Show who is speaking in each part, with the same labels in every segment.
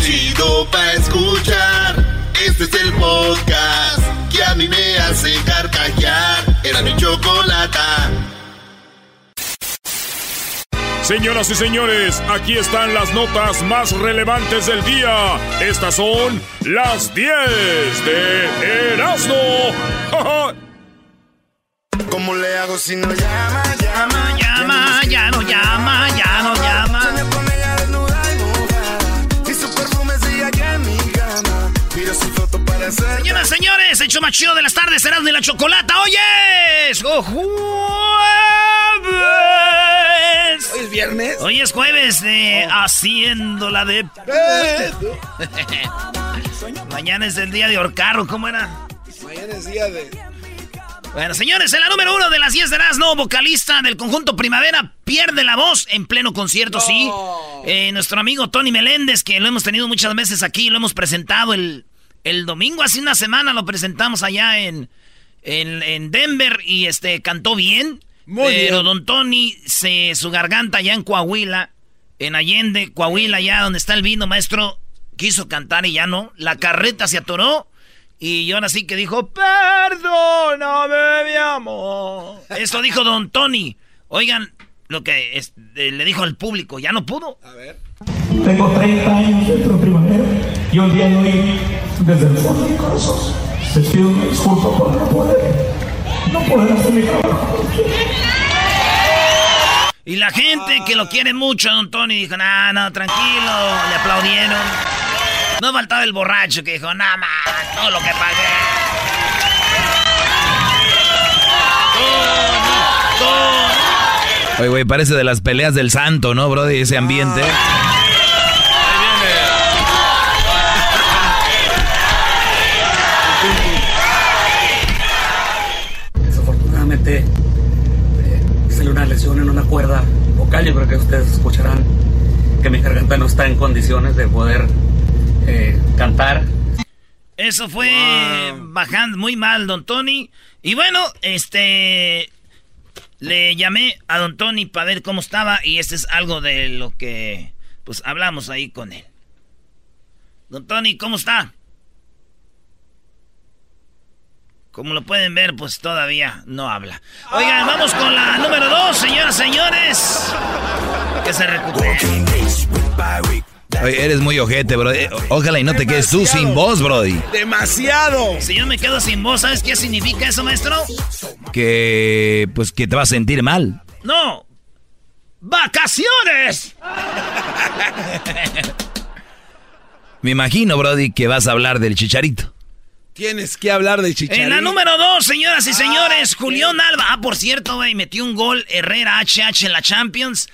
Speaker 1: chido pa' escuchar. Este es el podcast que a mí me hace carcajear. Era mi chocolata.
Speaker 2: Señoras y señores, aquí están las notas más relevantes del día. Estas son las 10 de Erasmo.
Speaker 1: ¿Cómo le hago si no llama, llama,
Speaker 3: llama, ya no llama, ya Señoras, señores, hecho más chido de las tardes, serás de la chocolata. ¡Oyes! ¡Oh, jueves!
Speaker 4: ¿Hoy es viernes?
Speaker 3: Hoy es jueves de Haciendo la de... Mañana es el día de Orcarro, ¿cómo era?
Speaker 4: Mañana es día de...
Speaker 3: Bueno, señores, en la número uno de las 10 de no vocalista del conjunto Primavera, pierde la voz en pleno concierto, sí. Eh, nuestro amigo Tony Meléndez, que lo hemos tenido muchas veces aquí, lo hemos presentado el, el domingo, hace una semana lo presentamos allá en, en, Denver y este cantó bien. Muy pero don Tony, se, su garganta allá en Coahuila, en Allende, Coahuila, allá donde está el vino, maestro, quiso cantar y ya no. La carreta se atoró y ahora sí que dijo, perdóname, mi amor. Esto dijo don Tony. Oigan, lo que eh, le dijo al público, ya no pudo. A ver.
Speaker 5: Tengo 30 años dentro de primavera y un día de hoy, desde el fondo de mi corazón, les pido una disculpa por no poder, no poder hacer mi trabajo.
Speaker 3: Y la gente que lo quiere mucho, don Tony, dijo, no, no, tranquilo, le aplaudieron. No faltaba el borracho que dijo, nada más, todo lo que pagué.
Speaker 6: Oye, güey, parece de las peleas del santo, ¿no, bro? De ese ambiente.
Speaker 7: Desafortunadamente, eh, salió una lesión en una cuerda vocal. Yo creo que ustedes escucharán que mi garganta no está en condiciones de poder eh, cantar.
Speaker 3: Eso fue bajando muy mal, don Tony. Y bueno, este. Le llamé a don Tony para ver cómo estaba. Y este es algo de lo que. Pues hablamos ahí con él. Don Tony, ¿cómo está? Como lo pueden ver, pues todavía no habla. Oigan, vamos con la número dos, señoras, señores. Que se recupere.
Speaker 6: Oye, eres muy ojete, bro. Eh, ojalá y no te quedes tú sin voz, Brody.
Speaker 4: Demasiado.
Speaker 3: Si yo me quedo sin voz, ¿sabes qué significa eso, maestro?
Speaker 6: Que, pues, que te vas a sentir mal.
Speaker 3: No. ¡Vacaciones!
Speaker 6: me imagino, Brody, que vas a hablar del chicharito.
Speaker 4: Tienes que hablar del chicharito.
Speaker 3: En la número dos, señoras y señores, Julián Alba. Ah, por cierto, güey, metió un gol Herrera HH en la Champions.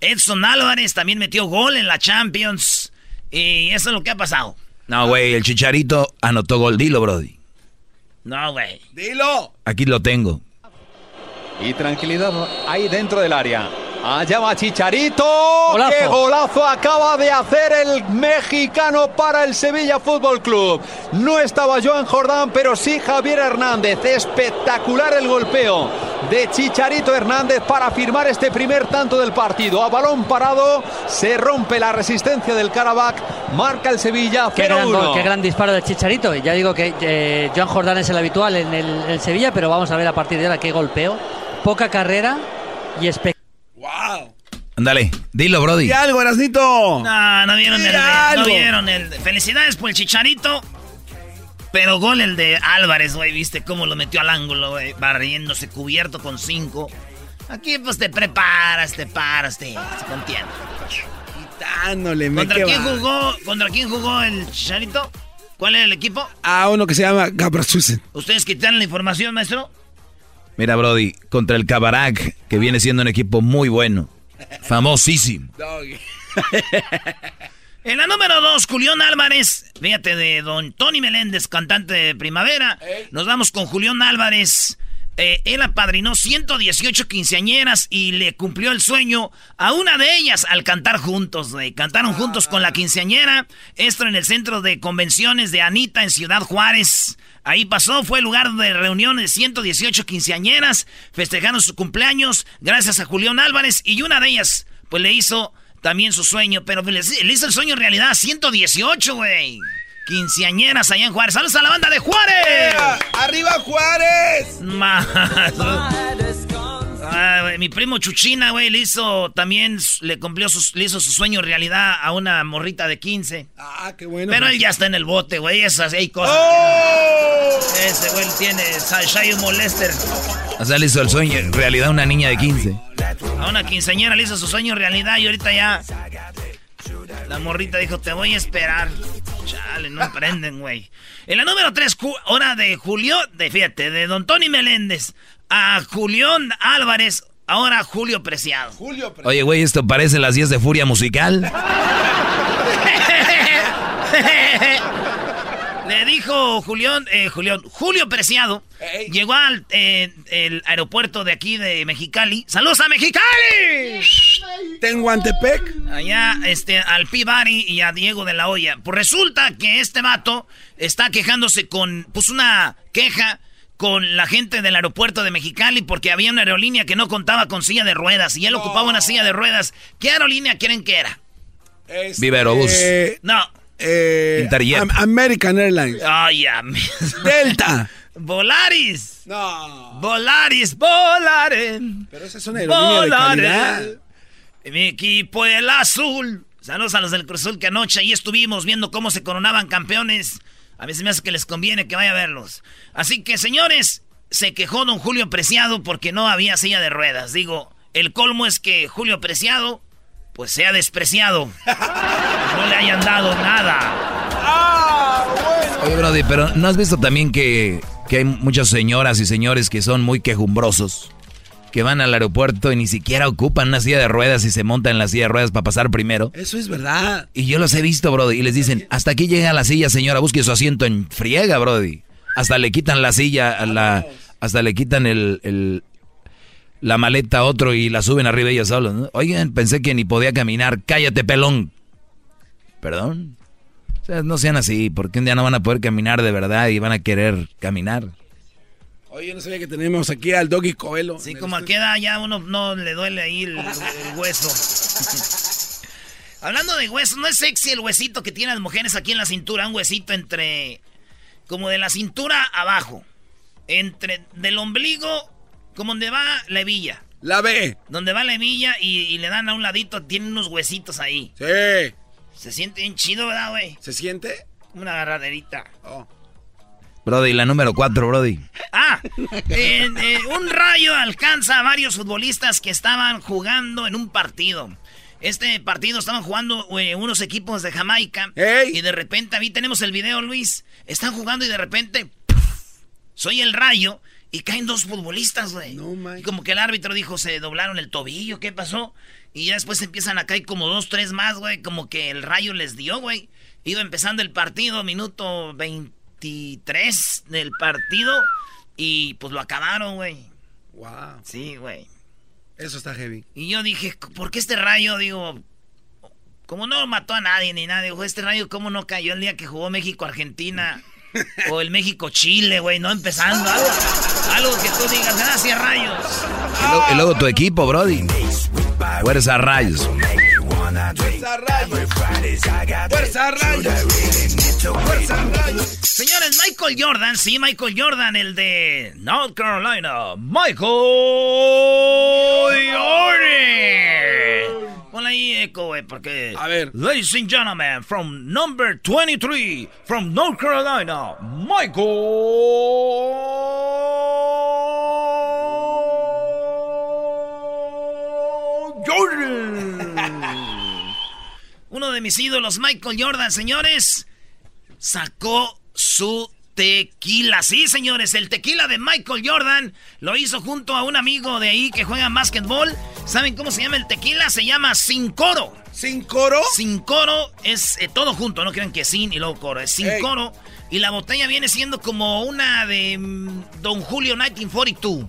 Speaker 3: Edson Álvarez también metió gol en la Champions. Y eso es lo que ha pasado.
Speaker 6: No, güey, el Chicharito anotó gol. Dilo, Brody.
Speaker 3: No, güey.
Speaker 4: Dilo.
Speaker 6: Aquí lo tengo.
Speaker 8: Y tranquilidad ahí dentro del área. Allá va Chicharito. ¡Qué golazo acaba de hacer el mexicano para el Sevilla Fútbol Club! No estaba Joan Jordán, pero sí Javier Hernández. Espectacular el golpeo de Chicharito Hernández para firmar este primer tanto del partido. A balón parado se rompe la resistencia del Karabakh. Marca el Sevilla.
Speaker 9: Qué gran, qué gran disparo de Chicharito. Ya digo que eh, Joan Jordán es el habitual en el, el Sevilla, pero vamos a ver a partir de ahora qué golpeo. Poca carrera y espectacular
Speaker 6: ¡Wow! Ándale, dilo, Brody.
Speaker 4: ¿Y algo, Erasnito?
Speaker 3: No, no vieron el, no vieron el. Felicidades por el chicharito. Pero gol el de Álvarez, güey, viste cómo lo metió al ángulo, güey, barriéndose cubierto con cinco. Aquí pues te preparas, te paras, te, se contiene.
Speaker 4: Quitándole,
Speaker 3: ¿Contra quién jugó? ¿Contra quién jugó el Chicharito? ¿Cuál era el equipo?
Speaker 4: Ah, uno que se llama Gabrasusen.
Speaker 3: ¿Ustedes quitan la información, maestro?
Speaker 6: Mira, Brody, contra el Cabarak, que viene siendo un equipo muy bueno. Famosísimo.
Speaker 3: en la número dos, Julián Álvarez. Fíjate, de don Tony Meléndez, cantante de Primavera. Nos vamos con Julián Álvarez. Eh, él apadrinó 118 quinceañeras y le cumplió el sueño a una de ellas al cantar juntos. Cantaron juntos con la quinceañera. Esto en el centro de convenciones de Anita en Ciudad Juárez. Ahí pasó, fue el lugar de reunión de 118 quinceañeras, festejaron su cumpleaños gracias a Julián Álvarez y una de ellas pues le hizo también su sueño, pero le, le hizo el sueño realidad 118, güey. Quinceañeras allá en Juárez. ¡Saludos a la banda de Juárez!
Speaker 4: ¡Arriba Juárez!
Speaker 3: Más. Ah, güey, mi primo Chuchina, güey, le hizo también, le cumplió su, le hizo su sueño realidad a una morrita de 15.
Speaker 4: Ah, qué bueno.
Speaker 3: Pero él ya está en el bote, güey, esas hay cosas.
Speaker 4: ¡Oh!
Speaker 3: Ese güey tiene Shy Molester.
Speaker 6: O sea, le hizo el sueño en realidad a una niña de 15.
Speaker 3: A una quinceañera le hizo su sueño realidad y ahorita ya... La morrita dijo, te voy a esperar. Chale, no aprenden, güey. En la número 3, hora de Julio, de fíjate, de Don Tony Meléndez a Julián Álvarez, ahora Julio Preciado.
Speaker 4: Julio Preciado.
Speaker 6: Oye, güey, esto parece las 10 de Furia Musical.
Speaker 3: Le dijo Julián, eh, Julián, Julio Preciado,
Speaker 4: Ey.
Speaker 3: llegó al eh, el aeropuerto de aquí de Mexicali. ¡Saludos a Mexicali!
Speaker 4: Tenguantepec.
Speaker 3: Allá, este, al Pibari y a Diego de la Hoya. Pues resulta que este vato está quejándose con, pues una queja con la gente del aeropuerto de Mexicali porque había una aerolínea que no contaba con silla de ruedas y él ocupaba una silla de ruedas. ¿Qué aerolínea quieren que era?
Speaker 4: Este,
Speaker 6: Viva Aerobús.
Speaker 3: No.
Speaker 4: eh. Am- American Airlines.
Speaker 3: Ay, ya. me-
Speaker 4: Delta.
Speaker 3: Volaris.
Speaker 4: No.
Speaker 3: Volaris, volaren.
Speaker 4: Pero esa es una aerolínea de calidad.
Speaker 3: Volaren. Mi equipo el azul. Saludos a los del Cruz Azul que anoche ahí estuvimos viendo cómo se coronaban campeones. A mí se me hace que les conviene que vaya a verlos. Así que, señores, se quejó don Julio Preciado porque no había silla de ruedas. Digo, el colmo es que Julio Preciado, pues sea despreciado. No le hayan dado nada.
Speaker 6: Oye, Brody, pero ¿no has visto también que, que hay muchas señoras y señores que son muy quejumbrosos? Que van al aeropuerto y ni siquiera ocupan una silla de ruedas y se montan en la silla de ruedas para pasar primero.
Speaker 4: Eso es verdad.
Speaker 6: Y yo los he visto, Brody, y les dicen, hasta aquí llega la silla, señora, busque su asiento en friega, Brody. Hasta le quitan la silla, a la, hasta le quitan el, el- la maleta a otro y la suben arriba ellos solos. ¿no? Oigan, pensé que ni podía caminar, cállate, pelón. ¿Perdón? O sea, no sean así, porque un día no van a poder caminar de verdad y van a querer caminar.
Speaker 4: Oye, yo no sabía que tenemos aquí al Doggy Coelho.
Speaker 3: Sí, como a qué edad ya uno no le duele ahí el, el hueso. Hablando de hueso, ¿no es sexy el huesito que tienen las mujeres aquí en la cintura? Un huesito entre... Como de la cintura abajo. Entre... Del ombligo, como donde va la hebilla.
Speaker 4: La B.
Speaker 3: Donde va la hebilla y, y le dan a un ladito, tiene unos huesitos ahí.
Speaker 4: Sí.
Speaker 3: Se siente bien chido, ¿verdad, güey?
Speaker 4: ¿Se siente?
Speaker 3: Una agarraderita.
Speaker 4: Oh.
Speaker 6: Brody, la número cuatro, Brody.
Speaker 3: Ah, eh, eh, un rayo alcanza a varios futbolistas que estaban jugando en un partido. Este partido estaban jugando eh, unos equipos de Jamaica.
Speaker 4: ¡Ey!
Speaker 3: Y de repente, ahí tenemos el video, Luis. Están jugando y de repente, soy el rayo y caen dos futbolistas, güey.
Speaker 4: No,
Speaker 3: y como que el árbitro dijo, se doblaron el tobillo, ¿qué pasó? Y ya después empiezan a caer como dos, tres más, güey. Como que el rayo les dio, güey. Iba empezando el partido, minuto 23 del partido. Y pues lo acabaron, güey.
Speaker 4: Wow.
Speaker 3: Sí, güey.
Speaker 4: Eso está heavy.
Speaker 3: Y yo dije, ¿por qué este rayo? Digo, como no mató a nadie ni nada, digo, este rayo, ¿cómo no cayó el día que jugó México-Argentina? o el México-Chile, güey, no empezando. Algo, algo que tú digas, gracias, rayos.
Speaker 6: Y, lo- y luego tu equipo, Brody. Fuerza Rayos.
Speaker 4: Fuerza rayos. Fuerza rayos. Fuerza rayos.
Speaker 3: Señores, Michael Jordan, sí, Michael Jordan, el de North Carolina. Michael Jordan. Ponle ahí eco, güey, porque...
Speaker 4: A ver.
Speaker 3: Ladies and gentlemen, from number 23, from North Carolina, Michael Jordan. Uno de mis ídolos, Michael Jordan, señores, sacó su tequila. Sí, señores, el tequila de Michael Jordan lo hizo junto a un amigo de ahí que juega básquetbol. ¿Saben cómo se llama el tequila? Se llama Sin Coro.
Speaker 4: ¿Sin coro?
Speaker 3: Sin Coro es eh, todo junto, no crean que sin y luego coro, es Sin
Speaker 4: Ey.
Speaker 3: Coro. Y la botella viene siendo como una de mm, Don Julio 1942.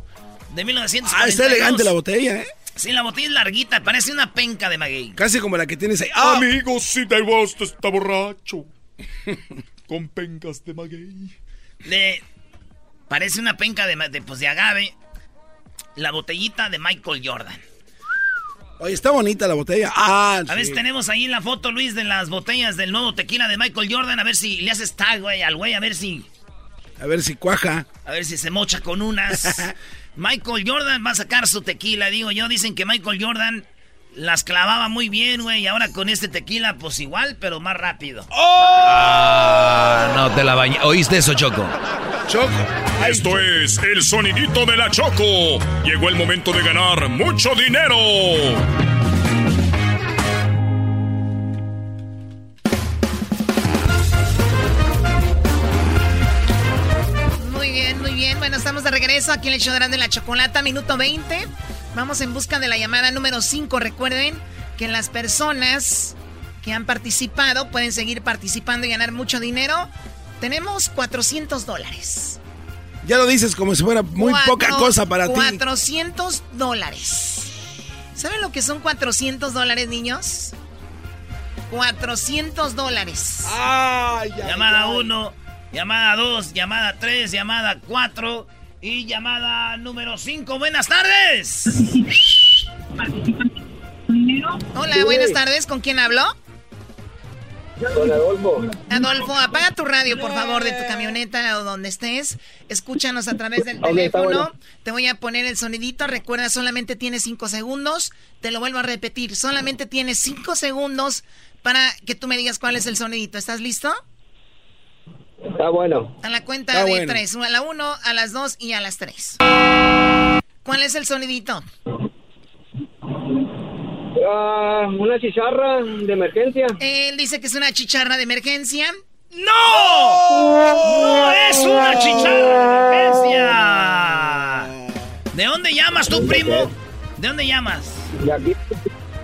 Speaker 3: De 1942.
Speaker 4: Ah, está elegante la botella, ¿eh?
Speaker 3: Sí, la botella es larguita, parece una penca de maguey.
Speaker 4: Casi como la que tienes ahí. ¡Ah!
Speaker 2: Amigos, si te gusta, está borracho. Con pencas de maguey.
Speaker 3: Le parece una penca de, de, pues, de agave. La botellita de Michael Jordan.
Speaker 4: Oye, está bonita la botella. Ah,
Speaker 3: A ver tenemos ahí la foto, Luis, de las botellas del nuevo tequila de Michael Jordan. A ver si le haces tag, güey, al güey, a ver si.
Speaker 4: A ver si cuaja.
Speaker 3: A ver si se mocha con unas. Michael Jordan va a sacar su tequila, digo yo. Dicen que Michael Jordan las clavaba muy bien, güey. Y ahora con este tequila, pues igual, pero más rápido.
Speaker 6: Ah, no te la bañé. ¿Oíste eso, Choco?
Speaker 4: Choco.
Speaker 2: Esto es el sonidito de la Choco. Llegó el momento de ganar mucho dinero.
Speaker 10: Estamos de regreso aquí en el show de la chocolata, minuto 20. Vamos en busca de la llamada número 5. Recuerden que las personas que han participado pueden seguir participando y ganar mucho dinero. Tenemos 400 dólares.
Speaker 4: Ya lo dices como si fuera muy poca cosa para ti.
Speaker 10: 400 dólares. ¿Saben lo que son 400 dólares, niños? 400 dólares.
Speaker 4: Ay,
Speaker 3: llamada 1, llamada 2, llamada 3, llamada 4 y llamada número 5. Buenas tardes.
Speaker 10: Hola, buenas tardes. ¿Con quién hablo?
Speaker 11: Hola, Adolfo.
Speaker 10: Adolfo, apaga tu radio, por favor, de tu camioneta o donde estés. Escúchanos a través del teléfono. Te voy a poner el sonidito. Recuerda, solamente tienes cinco segundos. Te lo vuelvo a repetir. Solamente tienes cinco segundos para que tú me digas cuál es el sonidito. ¿Estás listo?
Speaker 11: Está bueno.
Speaker 10: A la cuenta de tres. A la uno, a las dos y a las tres. ¿Cuál es el sonidito?
Speaker 11: Ah, una chicharra de emergencia.
Speaker 10: Él dice que es una chicharra de emergencia.
Speaker 3: ¡No! ¡No es una chicharra de emergencia! ¿De dónde llamas tú, primo? ¿De dónde llamas?
Speaker 11: De aquí,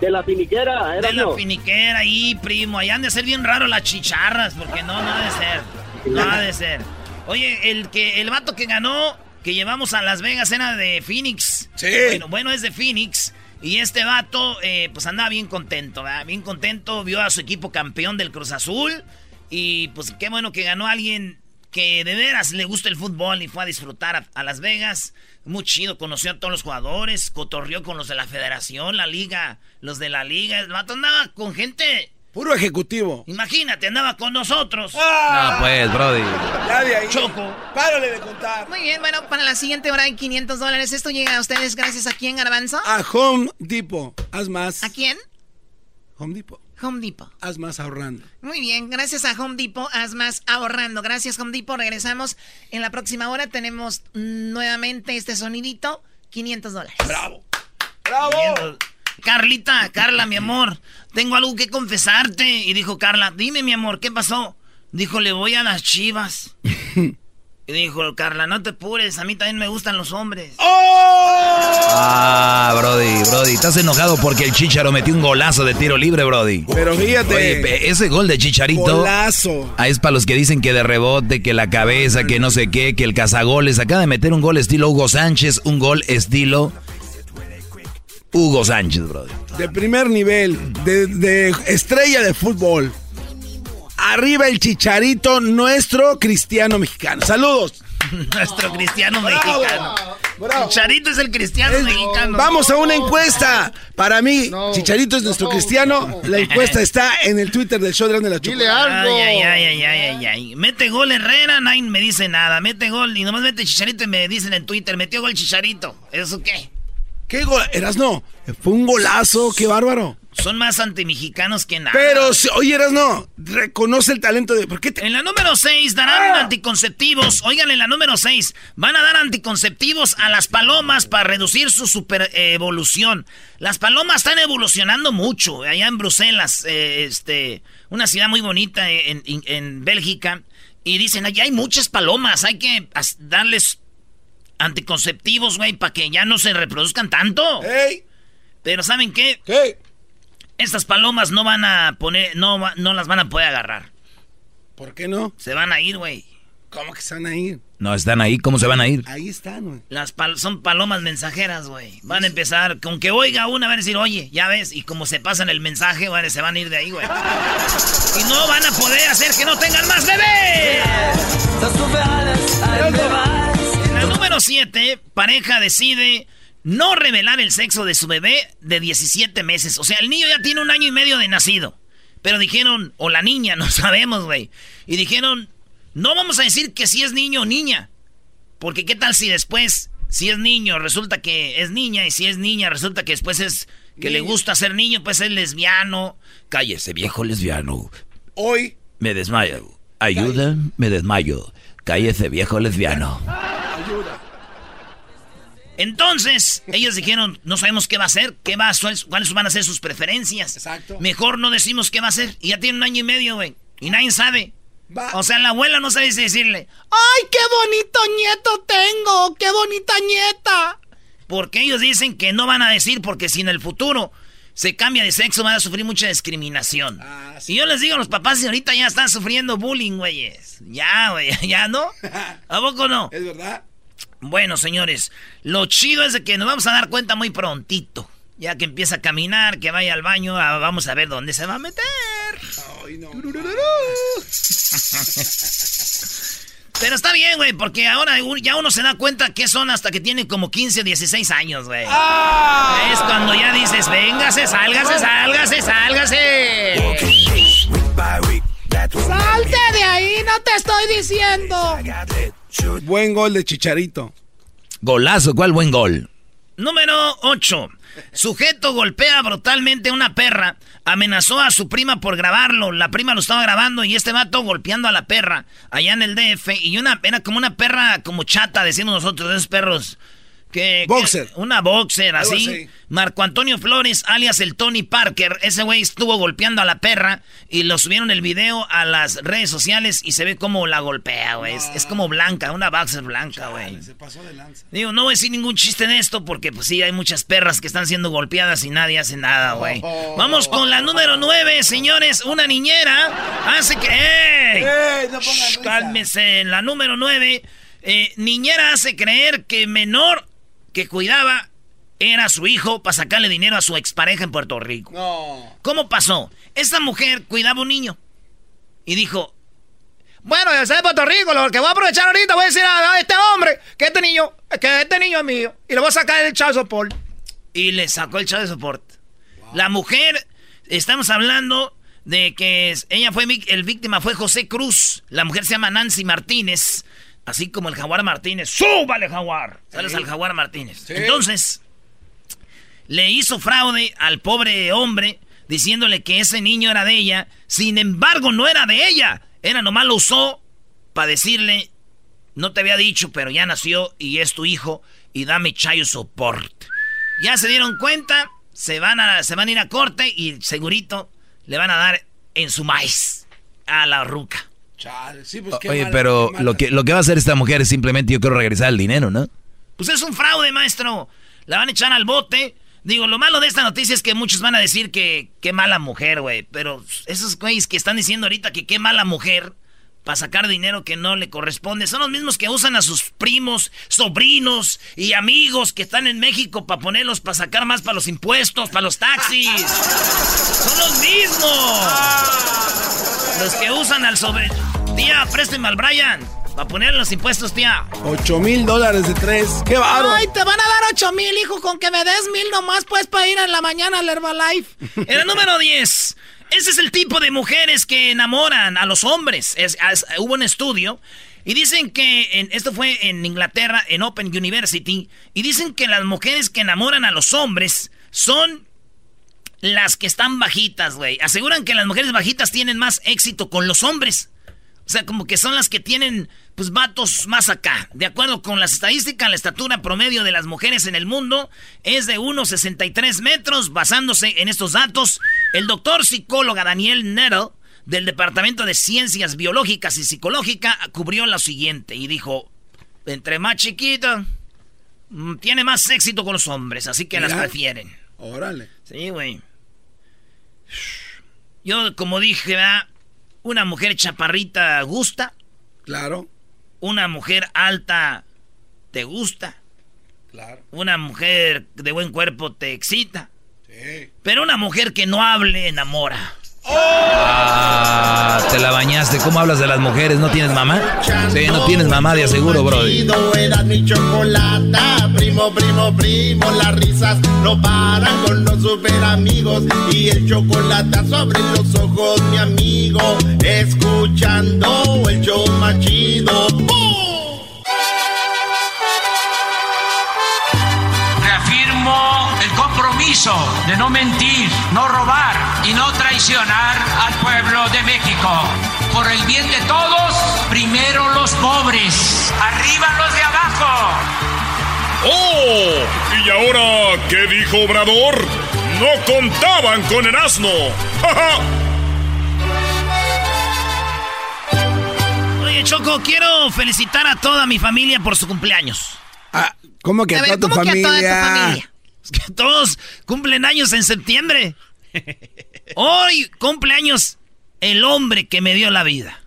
Speaker 11: de la finiquera.
Speaker 3: de la finiquera, ahí, primo. Ahí han de ser bien raro las chicharras, porque no, no ha de ser. No ha de ser. Oye, el que el vato que ganó, que llevamos a Las Vegas, era de Phoenix.
Speaker 4: Sí.
Speaker 3: Bueno, bueno, es de Phoenix. Y este vato, eh, pues andaba bien contento, ¿verdad? Bien contento, vio a su equipo campeón del Cruz Azul. Y pues qué bueno que ganó alguien que de veras le gusta el fútbol y fue a disfrutar a, a, Las Vegas. Muy chido, conoció a todos los jugadores, cotorrió con los de la federación, la liga, los de la liga. El vato andaba con gente.
Speaker 4: Puro ejecutivo.
Speaker 3: Imagínate, andaba con nosotros.
Speaker 6: Ah, no, pues, Brody.
Speaker 4: Ya de ahí.
Speaker 3: Choco.
Speaker 4: Párale de contar.
Speaker 10: Muy bien, bueno, para la siguiente hora hay 500 dólares. Esto llega a ustedes gracias a quién, Garbanzo?
Speaker 4: A Home Depot. Haz más.
Speaker 10: ¿A quién?
Speaker 4: Home Depot.
Speaker 10: Home Depot.
Speaker 4: Haz más ahorrando.
Speaker 10: Muy bien, gracias a Home Depot, haz más ahorrando. Gracias Home Depot, regresamos en la próxima hora. Tenemos nuevamente este sonidito, 500 dólares.
Speaker 4: ¡Bravo! ¡Bravo!
Speaker 3: Carlita, Carla, mi amor, tengo algo que confesarte. Y dijo Carla, dime mi amor, ¿qué pasó? Dijo, le voy a las chivas. y dijo Carla, no te pures, a mí también me gustan los hombres.
Speaker 4: ¡Oh!
Speaker 6: Ah, Brody, Brody, estás enojado porque el Chicharo metió un golazo de tiro libre, Brody.
Speaker 4: Pero fíjate.
Speaker 6: Oye, ese gol de Chicharito.
Speaker 4: Golazo.
Speaker 6: Ah, es para los que dicen que de rebote, que la cabeza, que no sé qué, que el cazagoles. Acaba de meter un gol estilo Hugo Sánchez, un gol estilo Hugo Sánchez, Brody.
Speaker 4: De primer nivel, de, de estrella de fútbol. Arriba el chicharito, nuestro cristiano mexicano. Saludos.
Speaker 3: Nuestro cristiano bravo, mexicano. Bravo. Chicharito es el cristiano es, mexicano.
Speaker 4: Vamos a una encuesta. Para mí, no, Chicharito es nuestro no, cristiano. La encuesta está en el Twitter del show de la Chocolate.
Speaker 3: Dile algo. Ay, ay, ay, ay, ay, ay. Mete gol Herrera, nadie me dice nada. Mete gol y nomás mete Chicharito y me dicen en Twitter, metió gol Chicharito. ¿Eso qué?
Speaker 4: ¿Qué gol? Erasno, fue un golazo, qué bárbaro.
Speaker 3: Son más antimexicanos que nada.
Speaker 4: Pero, oye, Erasno, reconoce el talento de... ¿por qué te...
Speaker 3: En la número 6 darán ¡Ah! anticonceptivos. Oigan, en la número 6 van a dar anticonceptivos a las palomas para reducir su super eh, evolución. Las palomas están evolucionando mucho. Allá en Bruselas, eh, este, una ciudad muy bonita en, en, en Bélgica. Y dicen, allá hay muchas palomas, hay que darles anticonceptivos, güey, para que ya no se reproduzcan tanto.
Speaker 4: ¡Ey!
Speaker 3: Pero ¿saben qué?
Speaker 4: ¿Qué?
Speaker 3: Estas palomas no van a poner, no, no las van a poder agarrar.
Speaker 4: ¿Por qué no?
Speaker 3: Se van a ir, güey.
Speaker 4: ¿Cómo que se van a ir?
Speaker 6: No, están ahí, ¿cómo se van a ir?
Speaker 4: Ahí están, güey.
Speaker 3: Las pal son palomas mensajeras, güey. Van a empezar, con que oiga una, van a decir, oye, ya ves, y como se pasan el mensaje, güey, se van a ir de ahí, güey. y no van a poder hacer que no tengan más bebés. Número 7, pareja decide no revelar el sexo de su bebé de 17 meses. O sea, el niño ya tiene un año y medio de nacido. Pero dijeron, o la niña, no sabemos, güey. Y dijeron, no vamos a decir que si es niño o niña. Porque qué tal si después, si es niño, resulta que es niña. Y si es niña, resulta que después es que le gusta ser niño, pues es lesbiano. Cállese, viejo lesbiano.
Speaker 4: Hoy.
Speaker 6: Me desmayo. Ayuda, me desmayo. Cállese, viejo lesbiano.
Speaker 3: Entonces, ellos dijeron, no sabemos qué va a hacer, qué va a, cuáles van a ser sus preferencias.
Speaker 4: Exacto.
Speaker 3: Mejor no decimos qué va a hacer. Y ya tiene un año y medio, güey. Y nadie sabe. O sea, la abuela no sabe si decirle, ¡ay, qué bonito nieto tengo! ¡Qué bonita nieta! Porque ellos dicen que no van a decir porque si en el futuro se cambia de sexo van a sufrir mucha discriminación. Ah, y yo les digo a los papás, y ahorita ya están sufriendo bullying, güeyes. Ya, güey, ya no. ¿A poco no?
Speaker 4: Es verdad.
Speaker 3: Bueno, señores, lo chido es de que nos vamos a dar cuenta muy prontito. Ya que empieza a caminar, que vaya al baño, ah, vamos a ver dónde se va a meter. Ay, no. Pero está bien, güey, porque ahora ya uno se da cuenta que son hasta que tiene como 15 o 16 años, güey. Ah. Es cuando ya dices, véngase, sálgase, sálgase, sálgase.
Speaker 10: Salte de ahí, no te estoy diciendo.
Speaker 4: Buen gol de Chicharito.
Speaker 6: Golazo, ¿cuál buen gol?
Speaker 3: Número 8. Sujeto golpea brutalmente a una perra. Amenazó a su prima por grabarlo. La prima lo estaba grabando y este vato golpeando a la perra allá en el DF. Y una, era como una perra como chata, decimos nosotros, esos perros que,
Speaker 4: boxer.
Speaker 3: una boxer, así. Marco Antonio Flores, alias el Tony Parker. Ese güey estuvo golpeando a la perra y lo subieron el video a las redes sociales y se ve como la golpea, güey. Es, como blanca, una boxer blanca, güey.
Speaker 4: Se pasó de lanza.
Speaker 3: Digo, no voy a decir ningún chiste en esto porque, pues sí, hay muchas perras que están siendo golpeadas y nadie hace nada, güey. Oh. Vamos con la número nueve, señores. Una niñera hace que. ¡Ey!
Speaker 4: No
Speaker 3: cálmese. La número nueve. Eh, niñera hace creer que menor que cuidaba era su hijo para sacarle dinero a su expareja en Puerto Rico.
Speaker 4: No.
Speaker 3: ¿Cómo pasó? Esta mujer cuidaba un niño y dijo, bueno, yo soy de Puerto Rico, lo que voy a aprovechar ahorita voy a decir a este hombre que este niño, que este niño es mío y le voy a sacar el child support. Y le sacó el child support. La mujer, estamos hablando de que ella fue, el víctima fue José Cruz, la mujer se llama Nancy Martínez. Así como el Jaguar Martínez. ¡Súbale, Jaguar! Sales al Jaguar Martínez. Entonces, le hizo fraude al pobre hombre diciéndole que ese niño era de ella. Sin embargo, no era de ella. Era nomás lo usó para decirle, no te había dicho, pero ya nació y es tu hijo y dame chayo support. Ya se dieron cuenta, se van, a, se van a ir a corte y segurito le van a dar en su maíz a la ruca.
Speaker 4: Pues,
Speaker 6: Oye, pero lo que, lo que va a hacer esta mujer es simplemente yo quiero regresar el dinero, ¿no?
Speaker 3: Pues es un fraude, maestro. La van a echar al bote. Digo, lo malo de esta noticia es que muchos van a decir que qué mala mujer, güey. Pero esos güeyes que están diciendo ahorita que qué mala mujer para sacar dinero que no le corresponde. Son los mismos que usan a sus primos, sobrinos y amigos que están en México para ponerlos para sacar más para los impuestos, para los taxis. Son los mismos. Los que usan al sobre... Tía, présteme al Brian. Para poner los impuestos, tía.
Speaker 4: 8 mil dólares de tres. ¡Qué baro!
Speaker 10: Ay, te van a dar 8 mil, hijo, con que me des mil nomás, pues, para ir en la mañana al Herbalife.
Speaker 3: El número 10. Ese es el tipo de mujeres que enamoran a los hombres. hubo un estudio y dicen que, esto fue en Inglaterra, en Open University, y dicen que las mujeres que enamoran a los hombres son las que están bajitas, güey. Aseguran que las mujeres bajitas tienen más éxito con los hombres. O sea, como que son las que tienen, pues, vatos más acá. De acuerdo con las estadísticas, la estatura promedio de las mujeres en el mundo es de 1,63 metros. Basándose en estos datos, el doctor psicóloga Daniel Nettle, del Departamento de Ciencias Biológicas y Psicológica, cubrió lo siguiente y dijo, entre más chiquita, mm, tiene más éxito con los hombres, así que las prefieren.
Speaker 4: Órale.
Speaker 3: Sí, güey. Yo, como dije, ¿verdad? Una mujer chaparrita gusta.
Speaker 4: Claro.
Speaker 3: Una mujer alta te gusta.
Speaker 4: Claro.
Speaker 3: Una mujer de buen cuerpo te excita. Sí. Pero una mujer que no hable enamora.
Speaker 6: Ah, te la bañaste. ¿Cómo hablas de las mujeres? ¿No tienes mamá? Sí, no tienes mamá de aseguro, brody.
Speaker 1: Primo, primo, las risas no paran con los super amigos y el chocolate sobre los ojos, mi amigo, escuchando el show más chido.
Speaker 12: Reafirmo el compromiso de no mentir, no robar y no traicionar al pueblo de México. Por el bien de todos, primero los pobres, arriba los de abajo.
Speaker 2: ¡Oh! ¿Y ahora qué dijo Obrador? No contaban con el asno.
Speaker 3: Oye, Choco, quiero felicitar a toda mi familia por su cumpleaños.
Speaker 4: Ah, ¿Cómo que a, toda tu
Speaker 10: ¿cómo que a
Speaker 4: familia?
Speaker 10: toda tu familia?
Speaker 3: Es que todos cumplen años en septiembre. Hoy cumpleaños el hombre que me dio la vida.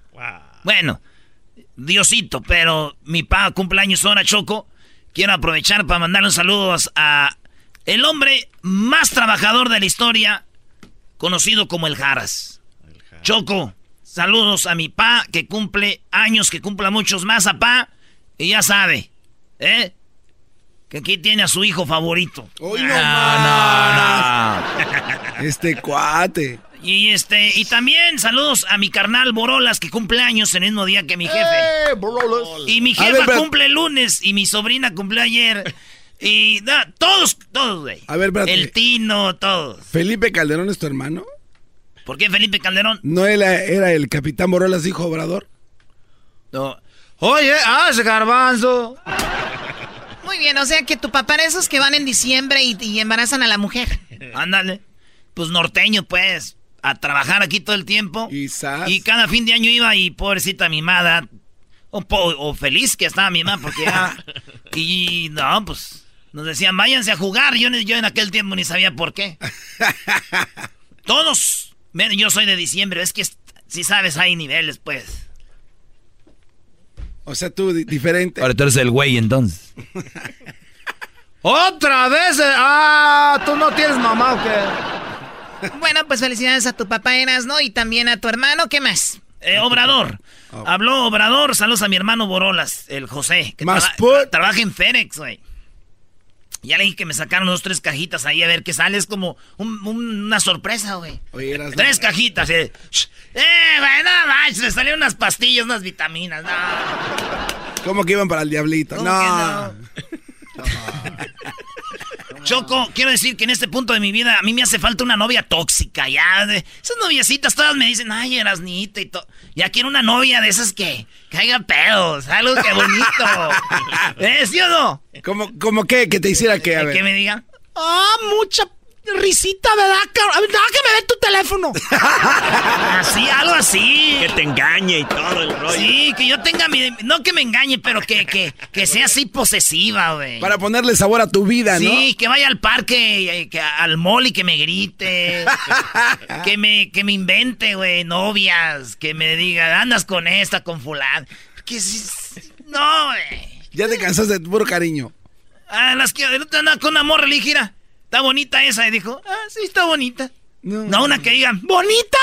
Speaker 3: Bueno, Diosito, pero mi pa cumpleaños ahora, Choco. Quiero aprovechar para mandarle un saludo a el hombre más trabajador de la historia, conocido como el Jaras. Choco, saludos a mi pa que cumple años, que cumpla muchos más a pa. Y ya sabe, ¿eh? Que aquí tiene a su hijo favorito.
Speaker 4: Hoy no
Speaker 6: Ah,
Speaker 4: más. Este cuate.
Speaker 3: Y este, y también saludos a mi carnal Borolas, que cumple años en el mismo día que mi jefe. Y mi jefa
Speaker 4: ver,
Speaker 3: cumple el lunes y mi sobrina cumple ayer. Y da, todos, todos, güey.
Speaker 4: A ver, espérate.
Speaker 3: El Tino, todos.
Speaker 4: ¿Felipe Calderón es tu hermano?
Speaker 3: ¿Por qué Felipe Calderón?
Speaker 4: ¿No era, era el capitán Borolas, hijo Obrador?
Speaker 3: No. Oye, ah, ese garbanzo.
Speaker 10: Muy bien, o sea que tu papá era esos que van en diciembre y, y embarazan a la mujer.
Speaker 3: Ándale. Pues norteño, pues. A trabajar aquí todo el tiempo.
Speaker 4: Y.
Speaker 3: Y cada fin de año iba y pobrecita mi madre. O, po- o feliz que estaba mi mamá porque ya... y no, pues... Nos decían, váyanse a jugar. Yo, ni- yo en aquel tiempo ni sabía por qué. Todos. Yo soy de diciembre. Es que si sabes hay niveles, pues.
Speaker 4: O sea, tú di- diferente.
Speaker 6: Ahora tú eres el güey entonces.
Speaker 3: ¡Otra vez! ¡Ah! ¿Tú no tienes mamá o qué?
Speaker 10: Bueno, pues felicidades a tu papá Eras, ¿no? Y también a tu hermano, ¿qué más?
Speaker 3: Eh, Obrador. Habló Obrador. Saludos a mi hermano Borolas, el José. Que
Speaker 4: Más
Speaker 3: traba-
Speaker 4: put.
Speaker 3: trabaja en Fénix, güey. Ya le dije que me sacaron dos, tres cajitas ahí a ver qué sale. Es como un- un- una sorpresa, güey.
Speaker 4: Oye, Eras,
Speaker 3: Tres cajitas, eh. Eh, güey, nada más. Le salieron unas pastillas, unas vitaminas. No.
Speaker 4: ¿Cómo que iban para el diablito?
Speaker 3: ¿Cómo
Speaker 4: No.
Speaker 3: Choco, quiero decir que en este punto de mi vida a mí me hace falta una novia tóxica, ya. De, esas noviecitas todas me dicen, ay, Erasnita y todo. Ya quiero una novia de esas que caiga pedos, algo que bonito. ¿Eh, sí o no?
Speaker 4: ¿Cómo, cómo qué? ¿Que te hiciera qué? A ver.
Speaker 3: Que me digan, ah, mucha risita, ¿verdad, cabrón? ¿Verdad que me ve tu teléfono? así, algo así.
Speaker 13: Que te engañe y todo el rollo.
Speaker 3: Sí, que yo tenga mi... No que me engañe, pero que, que, que sea así posesiva, güey.
Speaker 4: Para ponerle sabor a tu vida, ¿no?
Speaker 3: Sí, que vaya al parque, eh, que al mall y que me grite. que me, que me invente, güey, novias. Que me diga, andas con esta, con fulano. Que sí, no, güey.
Speaker 4: Ya te cansaste de puro cariño.
Speaker 3: Ah, las que anda con dije, "Mira, está bonita esa. Y dijo, ah, sí, está bonita.
Speaker 4: No.
Speaker 3: No, una que digan, bonita.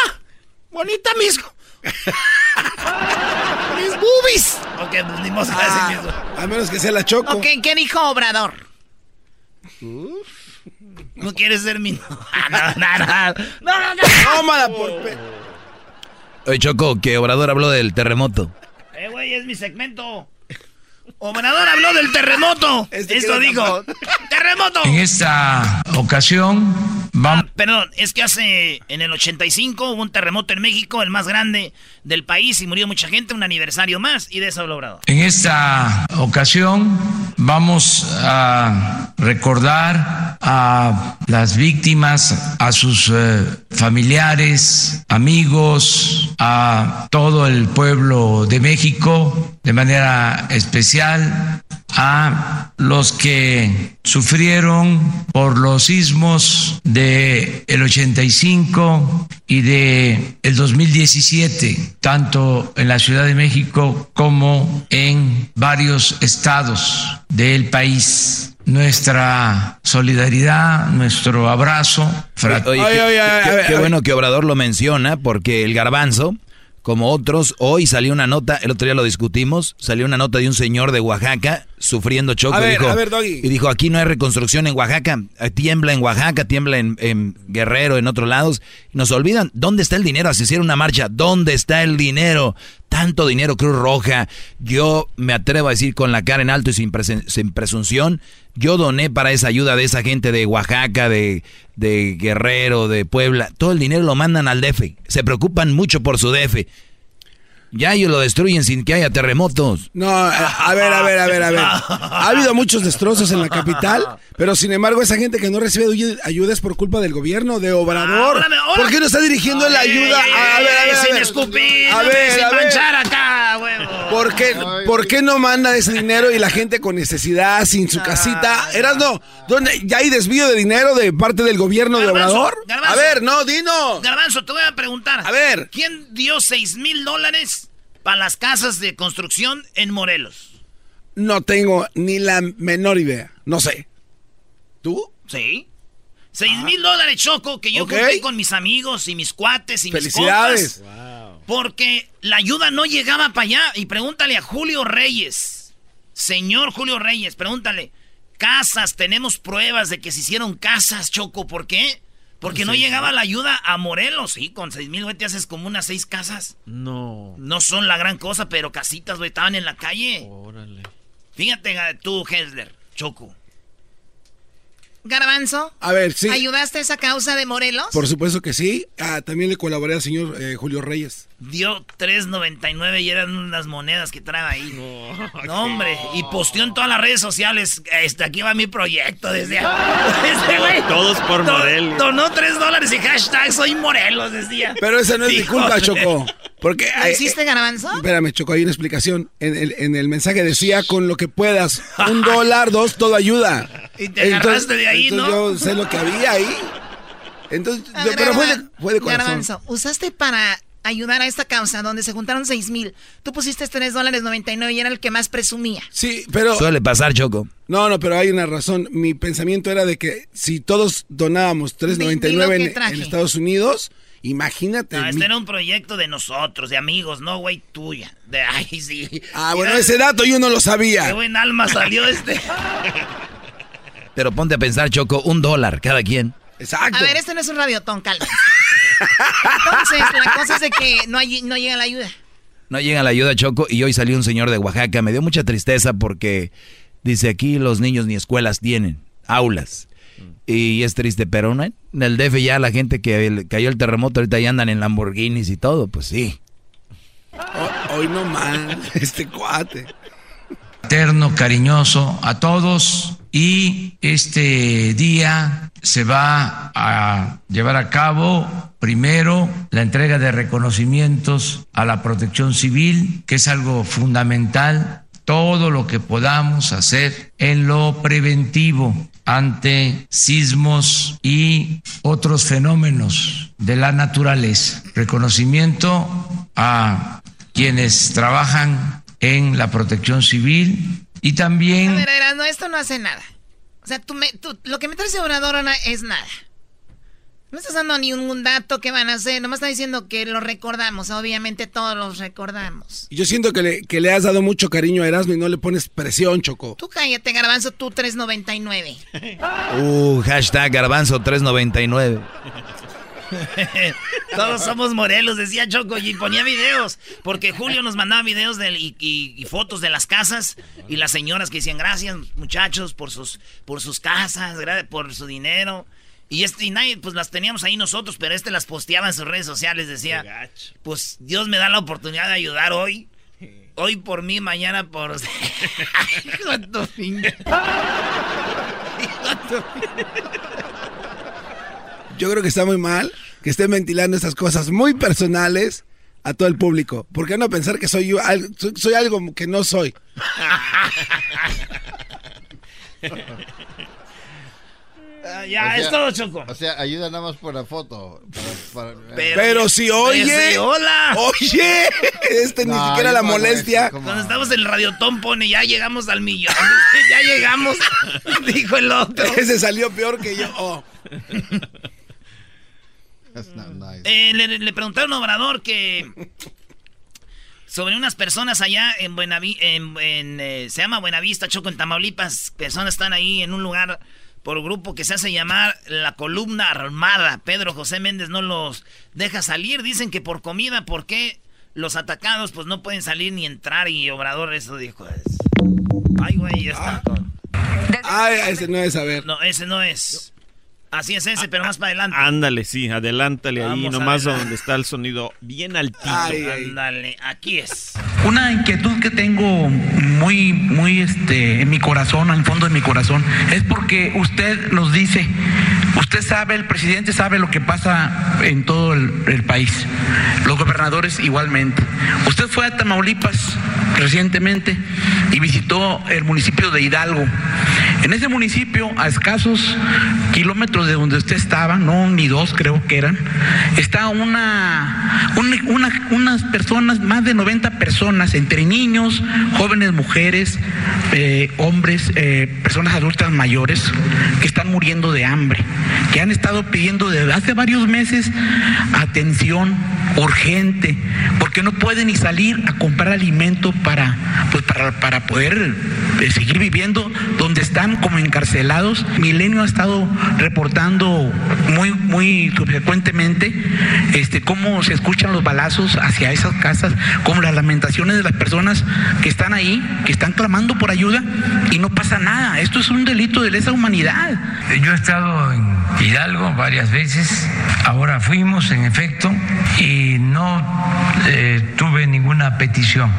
Speaker 3: Bonita, mis... mis boobies. Ok, pues ni modo,
Speaker 4: Ah,
Speaker 3: mismo.
Speaker 4: a menos que sea la choco.
Speaker 10: Ok, ¿qué dijo Obrador?
Speaker 3: No quieres ser mi... Ah, no, no, no, no, no, no.
Speaker 4: Tómala por pe-
Speaker 6: Oye, Choco, que Obrador habló del terremoto.
Speaker 3: Eh, güey, es mi segmento. Obrador habló del terremoto.
Speaker 4: Este
Speaker 3: Esto dijo. ¡Terremoto!
Speaker 12: En esta ocasión vamos...
Speaker 3: Ah, perdón, es que hace en el 85 hubo un terremoto en México, el más grande del país, y murió mucha gente, un aniversario más, y de eso habló Obrador.
Speaker 12: En esta ocasión vamos a recordar a las víctimas, a sus eh, familiares, amigos, a todo el pueblo de México, de manera especial a los que sufrieron por los sismos de el 85 y de el 2017, tanto en la Ciudad de México como en varios estados del país. nuestra solidaridad, nuestro abrazo.
Speaker 6: Oye, qué, qué bueno que Obrador lo menciona porque el garbanzo como otros. Hoy salió una nota, el otro día lo discutimos, salió una nota de un señor de Oaxaca sufriendo choque. y dijo, aquí no hay reconstrucción en Oaxaca, tiembla en Oaxaca, tiembla en, Guerrero, en otros lados. Nos olvidan, ¿dónde está el dinero? Si hiciera una marcha, ¿dónde está el dinero? Tanto dinero, Cruz Roja. Yo me atrevo a decir con la cara en alto y sin, sin presunción, yo doné para esa ayuda de esa gente de Oaxaca, de, de Guerrero, de Puebla. Todo el dinero lo mandan al DF. Se preocupan mucho por su DF. Ya ellos lo destruyen sin que haya terremotos.
Speaker 4: No, a ver, a ver, a ver, a ver. Ha habido muchos destrozos en la capital, pero sin embargo esa gente que no recibe ayuda es por culpa del gobierno, de Obrador. ¿Por qué no está dirigiendo la ayuda? a ver, a ver,
Speaker 3: sin escupir, a ver, sin manchar acá, huevo.
Speaker 4: ¿Por qué, ¿Por qué no manda ese dinero y la gente con necesidad, sin su casita? Eras no, ¿dónde ya hay desvío de dinero de parte del gobierno de Obrador? a ver, no, Dino.
Speaker 3: Garbanzo, te voy a preguntar.
Speaker 4: A ver.
Speaker 3: ¿Quién dio seis mil dólares para las casas de construcción en Morelos?
Speaker 4: No tengo ni la menor idea. No sé. ¿Tú?
Speaker 3: Sí. Seis ah. mil dólares, Choco, que yo okay. con mis amigos y mis cuates y
Speaker 4: Felicidades.
Speaker 3: mis compas. Porque la ayuda no llegaba para allá. Y pregúntale a Julio Reyes. Señor Julio Reyes, pregúntale. Casas, tenemos pruebas de que se hicieron casas, Choco. ¿Por qué? Porque no llegaba la ayuda a Morelos, sí, con seis mil, güey, te haces como unas seis casas.
Speaker 13: No.
Speaker 3: No son la gran cosa, pero casitas, güey, estaban en la calle. Órale. Fíjate tú, Hesler, Choco.
Speaker 10: Garbanzo.
Speaker 4: A ver, sí.
Speaker 10: ¿Ayudaste a esa causa de Morelos?
Speaker 4: Por supuesto que sí. Ah, también le colaboré al señor eh, Julio Reyes.
Speaker 3: Dio 3.99 y eran unas monedas que trae ahí. No, hombre. Y posteó en todas las redes sociales. Este, aquí va mi proyecto desde,
Speaker 13: este güey. Todos por Morelos.
Speaker 3: Donó 3 dólares y hashtag soy Morelos, decía.
Speaker 4: Pero esa no es mi culpa, Choco. Porque,
Speaker 10: ¿Lo hiciste, Garbanzo?
Speaker 4: Espérame, Choco, hay una explicación. En el, en el mensaje decía con lo que puedas. Un dólar, dos, todo ayuda.
Speaker 3: Y te agarraste de ahí,
Speaker 4: ¿no? Yo sé lo que había ahí. Entonces, pero fue de, fue de corazón.
Speaker 10: Garbanzo, usaste para ayudar a esta causa donde se juntaron 6 mil. Tú pusiste 3 dólares 99 y era el que más presumía.
Speaker 4: Sí, pero...
Speaker 6: Suele pasar, Choco.
Speaker 4: No, no, pero hay una razón. Mi pensamiento era de que si todos donábamos 3.99 en, en Estados Unidos Imagínate.
Speaker 3: No, este era un proyecto de nosotros, de amigos, no, güey, tuya. De, ay, sí.
Speaker 4: Ah, bueno, ese dato yo no lo sabía.
Speaker 3: Qué buen alma salió este.
Speaker 6: Pero ponte a pensar, Choco, un dólar cada quien.
Speaker 4: Exacto.
Speaker 10: A ver, este no es un radiotón, calma. Entonces, la cosa es de que no, no llega la ayuda.
Speaker 6: No llega la ayuda, Choco, y hoy salió un señor de Oaxaca. Me dio mucha tristeza porque dice aquí los niños ni escuelas tienen, aulas. Y es triste, pero ¿no? en el DF ya la gente que cayó el terremoto ahorita ya andan en Lamborghinis y todo, pues sí.
Speaker 4: hoy no más, este cuate.
Speaker 12: Eterno, cariñoso a todos y este día se va a llevar a cabo primero la entrega de reconocimientos a la protección civil, que es algo fundamental todo lo que podamos hacer en lo preventivo ante sismos y otros fenómenos de la naturaleza. Reconocimiento a quienes trabajan en la protección civil y también...
Speaker 10: A ver, no, esto no hace nada. O sea, tú me, lo que me trae Obrador es nada. No estás dando ni un dato que van a hacer, nomás está diciendo que lo recordamos, obviamente todos los recordamos.
Speaker 4: Yo siento que le, que le has dado mucho cariño a Erasmo y no le pones presión, Choco.
Speaker 10: Tú cállate, Garbanzo, tú 399.
Speaker 6: Uh, hashtag Garbanzo 399.
Speaker 3: Todos somos Morelos, decía Choco, y ponía videos. Porque Julio nos mandaba videos de, y, fotos de las casas y las señoras que decían gracias, muchachos, por sus, por sus casas, por su dinero. Y, este, y nadie, pues las teníamos ahí nosotros, pero este las posteaba en sus redes sociales, decía, pues Dios me da la oportunidad de ayudar hoy. Hoy por mí, mañana por...
Speaker 4: Yo creo que está muy mal que estén ventilando esas cosas muy personales a todo el público. ¿Por qué no pensar que soy yo soy algo que no soy?
Speaker 3: Ah, ya, es todo, Choco.
Speaker 14: O sea, ayuda nada más por la foto.
Speaker 4: pero, si oye.
Speaker 3: hola.
Speaker 4: Oye. Este ni siquiera la molestia.
Speaker 3: Cuando estamos en el radiotón pone, ya llegamos al millón. ya llegamos. dijo el otro.
Speaker 4: Ese salió peor que yo. Oh.
Speaker 3: Eh, le, preguntaron a Obrador que sobre unas personas allá en Buenavista, en, eh, se llama Buenavista, Choco, en Tamaulipas. Personas están ahí en un lugar por grupo que se hace llamar la columna armada. Pedro José Méndez no los deja salir. Dicen que por comida, ¿por qué los atacados pues no pueden salir ni entrar? Y Obrador eso dijo. Ay, güey, ya está.
Speaker 4: Ay, ese no es, a ver.
Speaker 3: No, ese no es. Así es ese, pero más para adelante.
Speaker 13: Ándale, sí, adelántale ahí, nomás donde está el sonido bien altito.
Speaker 3: Ándale, aquí es.
Speaker 15: Una inquietud que tengo muy, muy este, en mi corazón, al fondo de mi corazón, es porque usted nos dice, usted sabe, el presidente sabe lo que pasa en todo el, país, los gobernadores igualmente. Usted fue a Tamaulipas recientemente y visitó el municipio de Hidalgo. En ese municipio, a escasos kilómetros de donde usted estaba, no ni dos creo que eran, está una, unas personas, más de 90 entre niños, jóvenes mujeres, eh, hombres, eh, personas adultas mayores, que están muriendo de hambre, que han estado pidiendo desde hace varios meses atención urgente, porque no pueden ni salir a comprar alimento para, pues para, para poder eh, seguir viviendo donde están como encarcelados. Milenio ha estado reportando muy, muy subsecuentemente este, cómo se escuchan los balazos hacia esas casas, como las de las personas que están ahí, que están clamando por ayuda y no pasa nada. Esto es un delito de lesa humanidad.
Speaker 16: Yo he estado en Hidalgo varias veces, ahora fuimos en efecto y no eh, tuve ninguna petición,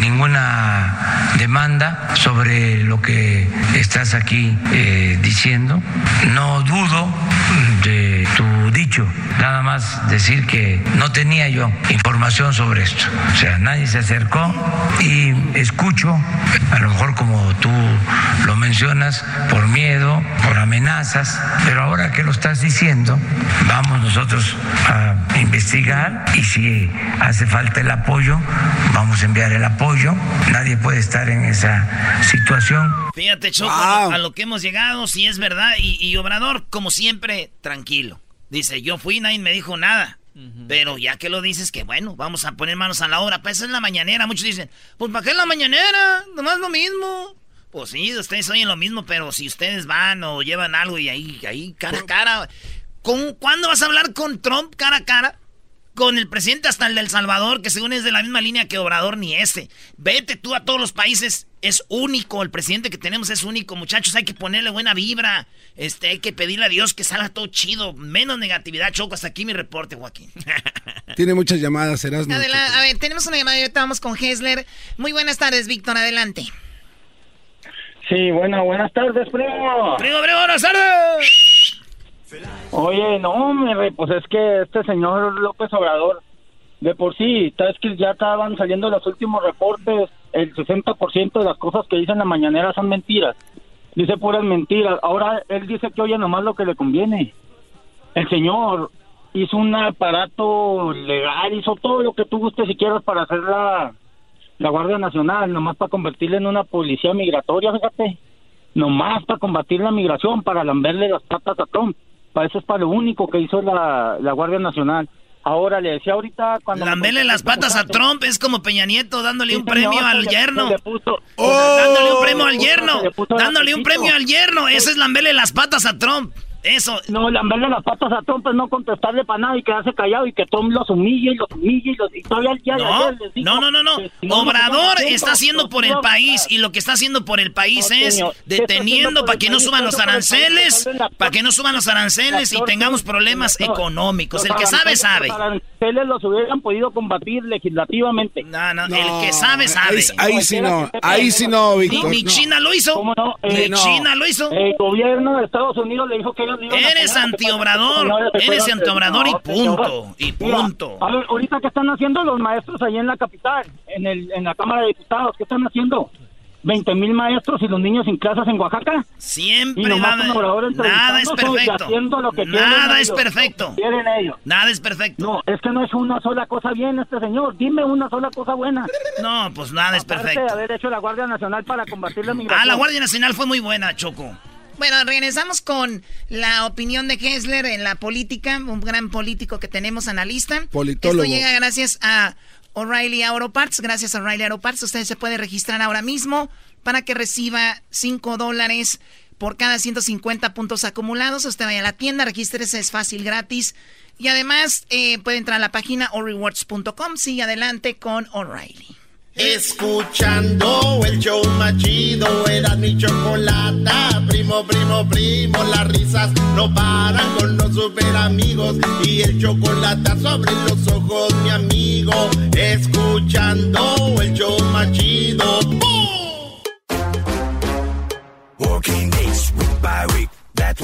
Speaker 16: ninguna demanda sobre lo que estás aquí eh, diciendo. No dudo de tu dicho, nada más decir que no tenía yo información sobre esto. O sea, nadie se acercó y escucho, a lo mejor como tú lo mencionas, por miedo, por amenazas, pero ahora que lo estás diciendo, vamos nosotros a investigar y si hace falta el apoyo, vamos a enviar el apoyo. Nadie puede estar en esa situación.
Speaker 3: Fíjate, Choco, a lo que hemos llegado, si es verdad, y Obrador como siempre, tranquilo. Dice, yo fui, nadie me dijo nada. Pero ya que lo dices, que bueno, vamos a poner manos a la obra. Pues es la mañanera. Muchos dicen, pues ¿para qué es la mañanera? Nomás lo mismo. Pues sí, ustedes oyen lo mismo, pero si ustedes van o llevan algo y ahí, ahí, cara a cara. ¿con, ¿Cuándo vas a hablar con Trump cara a cara? Con el presidente hasta el del Salvador, que según es de la misma línea que Obrador ni ese. Vete tú a todos los países es único, el presidente que tenemos es único, muchachos, hay que ponerle buena vibra, este, hay que pedirle a Dios que salga todo chido, menos negatividad, Choco, hasta aquí mi reporte, Joaquín.
Speaker 4: Tiene muchas llamadas, serás
Speaker 10: A ver, tenemos una llamada, ahorita vamos con Hesler. Muy buenas tardes, Víctor, adelante.
Speaker 11: Sí, bueno, buenas tardes, primo.
Speaker 3: Primo, primo, buenas tardes.
Speaker 11: Oye, no, pues es que este señor López Obrador de por sí, es que ya estaban saliendo los últimos reportes, el 60% de las cosas que dicen en la mañanera son mentiras. Dice puras mentiras. Ahora él dice que oye nomás lo que le conviene. El señor hizo un aparato legal, hizo todo lo que tú gustes si quieras para hacer la, la Guardia Nacional, nomás para convertirla en una policía migratoria, fíjate. Nomás para combatir la migración, para lamberle las patas a Trump. Para eso es para lo único que hizo la, la Guardia Nacional. Ahora le decía ahorita cuando...
Speaker 3: Lambele las patas a Trump es como Peña Nieto dándole un premio al yerno. dándole un premio al yerno. Dándole un premio al yerno. Ese es lambele las patas a Trump. Eso.
Speaker 11: No, lamberle las patas a Trump es no contestarle para nada y quedarse callado y que Trump los humille y los humille y, los, y todavía ya,
Speaker 3: no, no, no, no, no. Obrador está haciendo por el país y lo que está haciendo por el país es deteniendo para que no suban los aranceles, para que no suban los aranceles y tengamos problemas económicos. El que sabe, sabe. Los
Speaker 11: aranceles los hubieran podido combatir legislativamente.
Speaker 3: No, no, el que sabe, sabe.
Speaker 4: Ahí, sí no, ahí sí no, Víctor.
Speaker 3: Ni, China lo hizo. Ni China lo hizo.
Speaker 11: El gobierno de Estados Unidos le dijo que
Speaker 3: Eres antiobrador, eres antiobrador y punto, y punto.
Speaker 11: A ver, ahorita qué están haciendo los maestros ahí en la capital, en, el, en la Cámara de Diputados, ¿qué están haciendo? 20 mil maestros y los niños sin clases en Oaxaca.
Speaker 3: Siempre va Nada es perfecto. Nada es perfecto.
Speaker 11: Ellos.
Speaker 3: Nada es perfecto.
Speaker 11: No, es que no es una sola cosa bien este señor. Dime una sola cosa buena.
Speaker 3: No, pues nada es perfecto.
Speaker 11: de haber hecho la Guardia Nacional para combatir la migración.
Speaker 3: Ah, la Guardia Nacional fue muy buena, Choco. Bueno, regresamos con la opinión de Kessler en la política, un gran político que tenemos, analista.
Speaker 4: Politólogo.
Speaker 3: Esto llega gracias a O'Reilly Auto Parts. Gracias a O'Reilly Auto Parts, usted se puede registrar ahora mismo para que reciba 5 dólares por cada 150 puntos acumulados. Usted vaya a la tienda, regístrese, es fácil, gratis. Y además eh, puede entrar a la página allrewards.com. Sigue adelante con O'Reilly.
Speaker 1: Escuchando el show machido, era mi chocolata. Primo, primo, primo, las risas no paran con los super amigos. Y el chocolate sobre los ojos, mi amigo. Escuchando el show machido.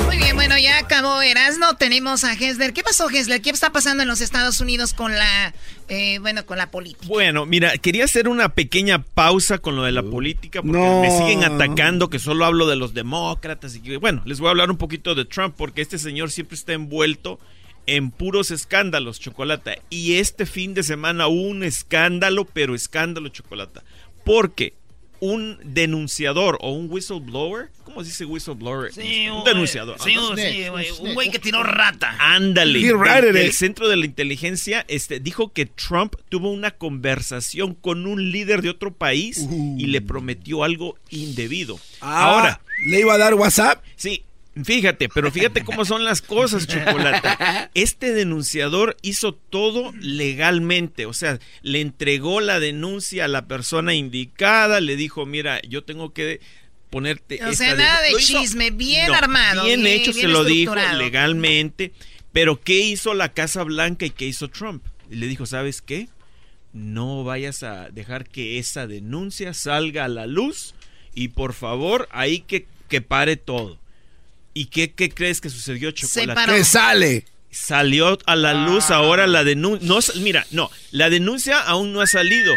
Speaker 3: Muy bien, bueno, ya acabó Erasno. Tenemos a Hesler. ¿Qué pasó, Hesler? ¿Qué está pasando en los Estados Unidos con la, eh, bueno, con la política?
Speaker 13: Bueno, mira, quería hacer una pequeña pausa con lo de la política porque me siguen atacando que solo hablo de los demócratas y que, bueno, les voy a hablar un poquito de Trump porque este señor siempre está envuelto en puros escándalos, Chocolata. Y este fin de semana hubo un escándalo, pero escándalo, Chocolata. Porque un denunciador o un whistleblower. ¿Cómo se dice whistleblower?
Speaker 3: Sí,
Speaker 13: un denunciador.
Speaker 3: Sí, un güey que tiró rata.
Speaker 13: Ándale. El, centro de la inteligencia este, dijo que Trump tuvo una conversación con un líder de otro país y le prometió algo indebido.
Speaker 4: Ah, Ahora. ¿Le iba a dar WhatsApp?
Speaker 13: Sí, Fíjate, pero fíjate cómo son las cosas, Chocolate. Este denunciador hizo todo legalmente, o sea, le entregó la denuncia a la persona indicada, le dijo, mira, yo tengo que ponerte...
Speaker 3: O sea, nada de chisme, bien armado.
Speaker 13: Bien, hecho, se lo dijo legalmente, pero ¿qué hizo la Casa Blanca y qué hizo Trump? Y le dijo, ¿sabes qué? No vayas a dejar que esa denuncia salga a la luz y por favor, ahí que, que pare todo. ¿Y qué, qué crees que sucedió, Chocolate?
Speaker 4: ¿Qué sale?
Speaker 13: Salió a la luz ahora la denuncia. No, mira, no, la denuncia aún no ha salido.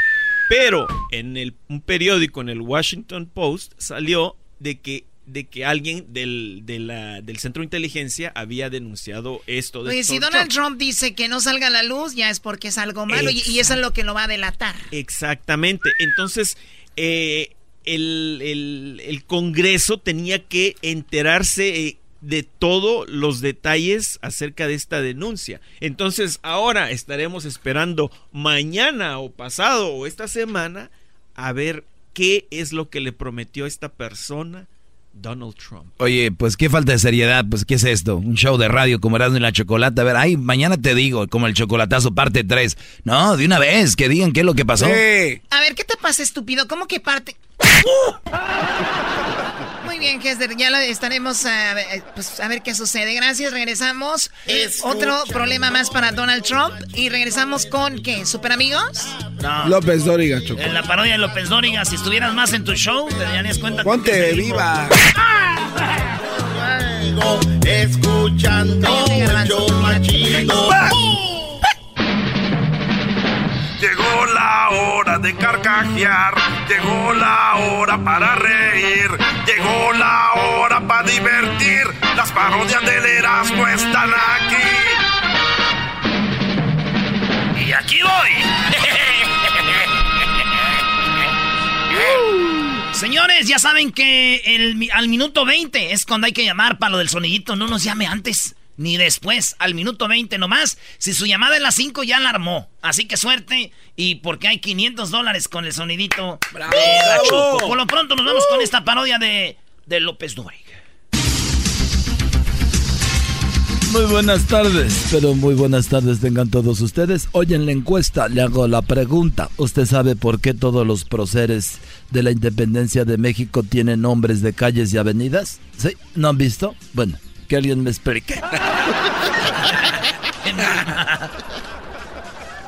Speaker 13: Pero en el, un periódico, en el Washington Post, salió de que de que alguien del, del centro de inteligencia había denunciado esto. De
Speaker 3: Oye, si Donald Trump. dice que no salga a la luz, ya es porque es algo malo y, eso es lo que lo va a delatar.
Speaker 13: Exactamente. Entonces, eh, el, Congreso tenía que enterarse eh, de todos los detalles acerca de esta denuncia. Entonces ahora estaremos esperando mañana o pasado o esta semana a ver qué es lo que le prometió esta persona. Donald Trump.
Speaker 6: Oye, pues qué falta de seriedad, pues qué es esto, un show de radio como Erasmo y la Chocolata. A ver, ay, mañana te digo, como el chocolatazo parte 3. No, de una vez, que digan qué es lo que pasó. A
Speaker 3: ver, ¿qué te pasa, estúpido? ¿Cómo que parte? Muy bien, Hester, ya lo estaremos a ver, pues, a ver qué sucede. Gracias, regresamos. Otro problema más para Donald Trump. Y regresamos con, ¿qué? ¿Super amigos?
Speaker 4: López Dóriga, Choco.
Speaker 3: En la parodia de López Dóriga, si estuvieras más en tu show, te darías cuenta.
Speaker 4: Ponte viva.
Speaker 1: Escuchando el show Llegó la hora de carcajear, llegó la hora para reír, llegó la hora para divertir. Las parodias del Erasmo están aquí.
Speaker 3: Y aquí voy. Señores, ya saben que el, al minuto 20 es cuando hay que llamar para lo del sonidito. No nos llame antes ni después, al minuto 20 nomás. Si su llamada es las 5 ya la armó. Así que suerte y porque hay 500 dólares con el sonidito de la Choco. Por lo pronto nos vamos con esta parodia de, de López Dóriga.
Speaker 6: Muy buenas tardes, pero muy buenas tardes tengan todos ustedes. Hoy en la encuesta le hago la pregunta. ¿Usted sabe por qué todos los próceres de la independencia de México tienen nombres de calles y avenidas? ¿Sí? ¿No han visto? Bueno, que alguien me explique.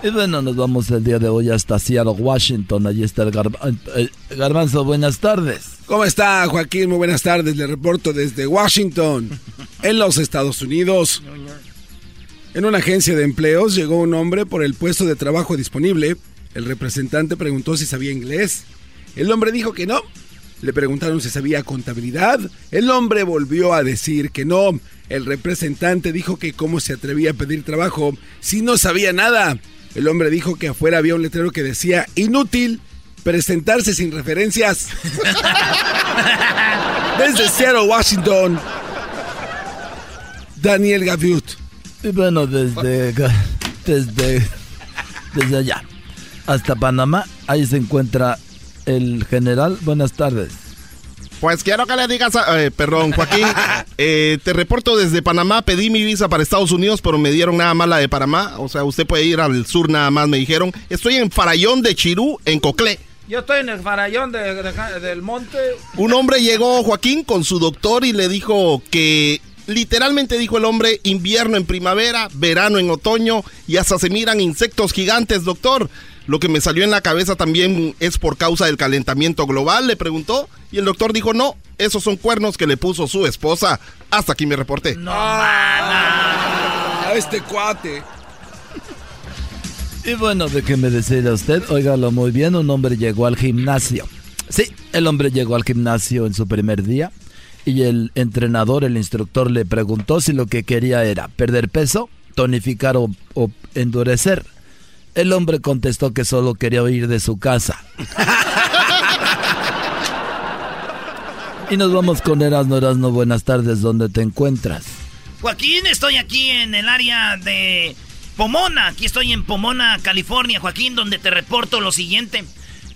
Speaker 6: y bueno, nos vamos el día de hoy hasta Seattle, Washington. Allí está el, Garbanzo. Buenas tardes.
Speaker 4: ¿Cómo está, Joaquín? Muy buenas tardes. Le reporto desde Washington, en los Estados Unidos. En una agencia de empleos llegó un hombre por el puesto de trabajo disponible. El representante preguntó si sabía inglés. El hombre dijo que no, Le preguntaron si sabía contabilidad. El hombre volvió a decir que no. El representante dijo que cómo se atrevía a pedir trabajo si no sabía nada. El hombre dijo que afuera había un letrero que decía inútil presentarse sin referencias. Desde Seattle, Washington, Daniel Gaviut.
Speaker 6: Y bueno, desde, desde, desde allá hasta Panamá, ahí se encuentra el general. Buenas tardes.
Speaker 17: Pues quiero que le digas, eh, perdón, Joaquín, eh, te reporto desde Panamá, pedí mi visa para Estados Unidos, pero me dieron nada más la de Panamá, o sea, usted puede ir al sur nada más, me dijeron. Estoy en Farallón de Chirú, en Coclé.
Speaker 18: Yo estoy en el farallón del monte.
Speaker 17: Un hombre llegó, Joaquín, con su doctor y le dijo que literalmente dijo el hombre, invierno en primavera, verano en otoño y hasta se miran insectos gigantes, doctor. Lo que me salió en la cabeza también es por causa del calentamiento global, le preguntó. Y el doctor dijo, no, esos son cuernos que le puso su esposa. Hasta aquí me reporté.
Speaker 18: No, a
Speaker 4: este cuate.
Speaker 6: Y bueno, déjeme decirle a usted, óigalo muy bien, un hombre llegó al gimnasio. Sí, el hombre llegó al gimnasio en su primer día y el entrenador, el instructor le preguntó si lo que quería era perder peso, tonificar o, endurecer. El hombre contestó que solo quería huir de su casa. y nos vamos con Erasno Erasno, buenas tardes, ¿dónde te encuentras?
Speaker 3: Joaquín, estoy aquí en el área de Pomona, aquí estoy en Pomona, California, Joaquín, donde te reporto lo siguiente.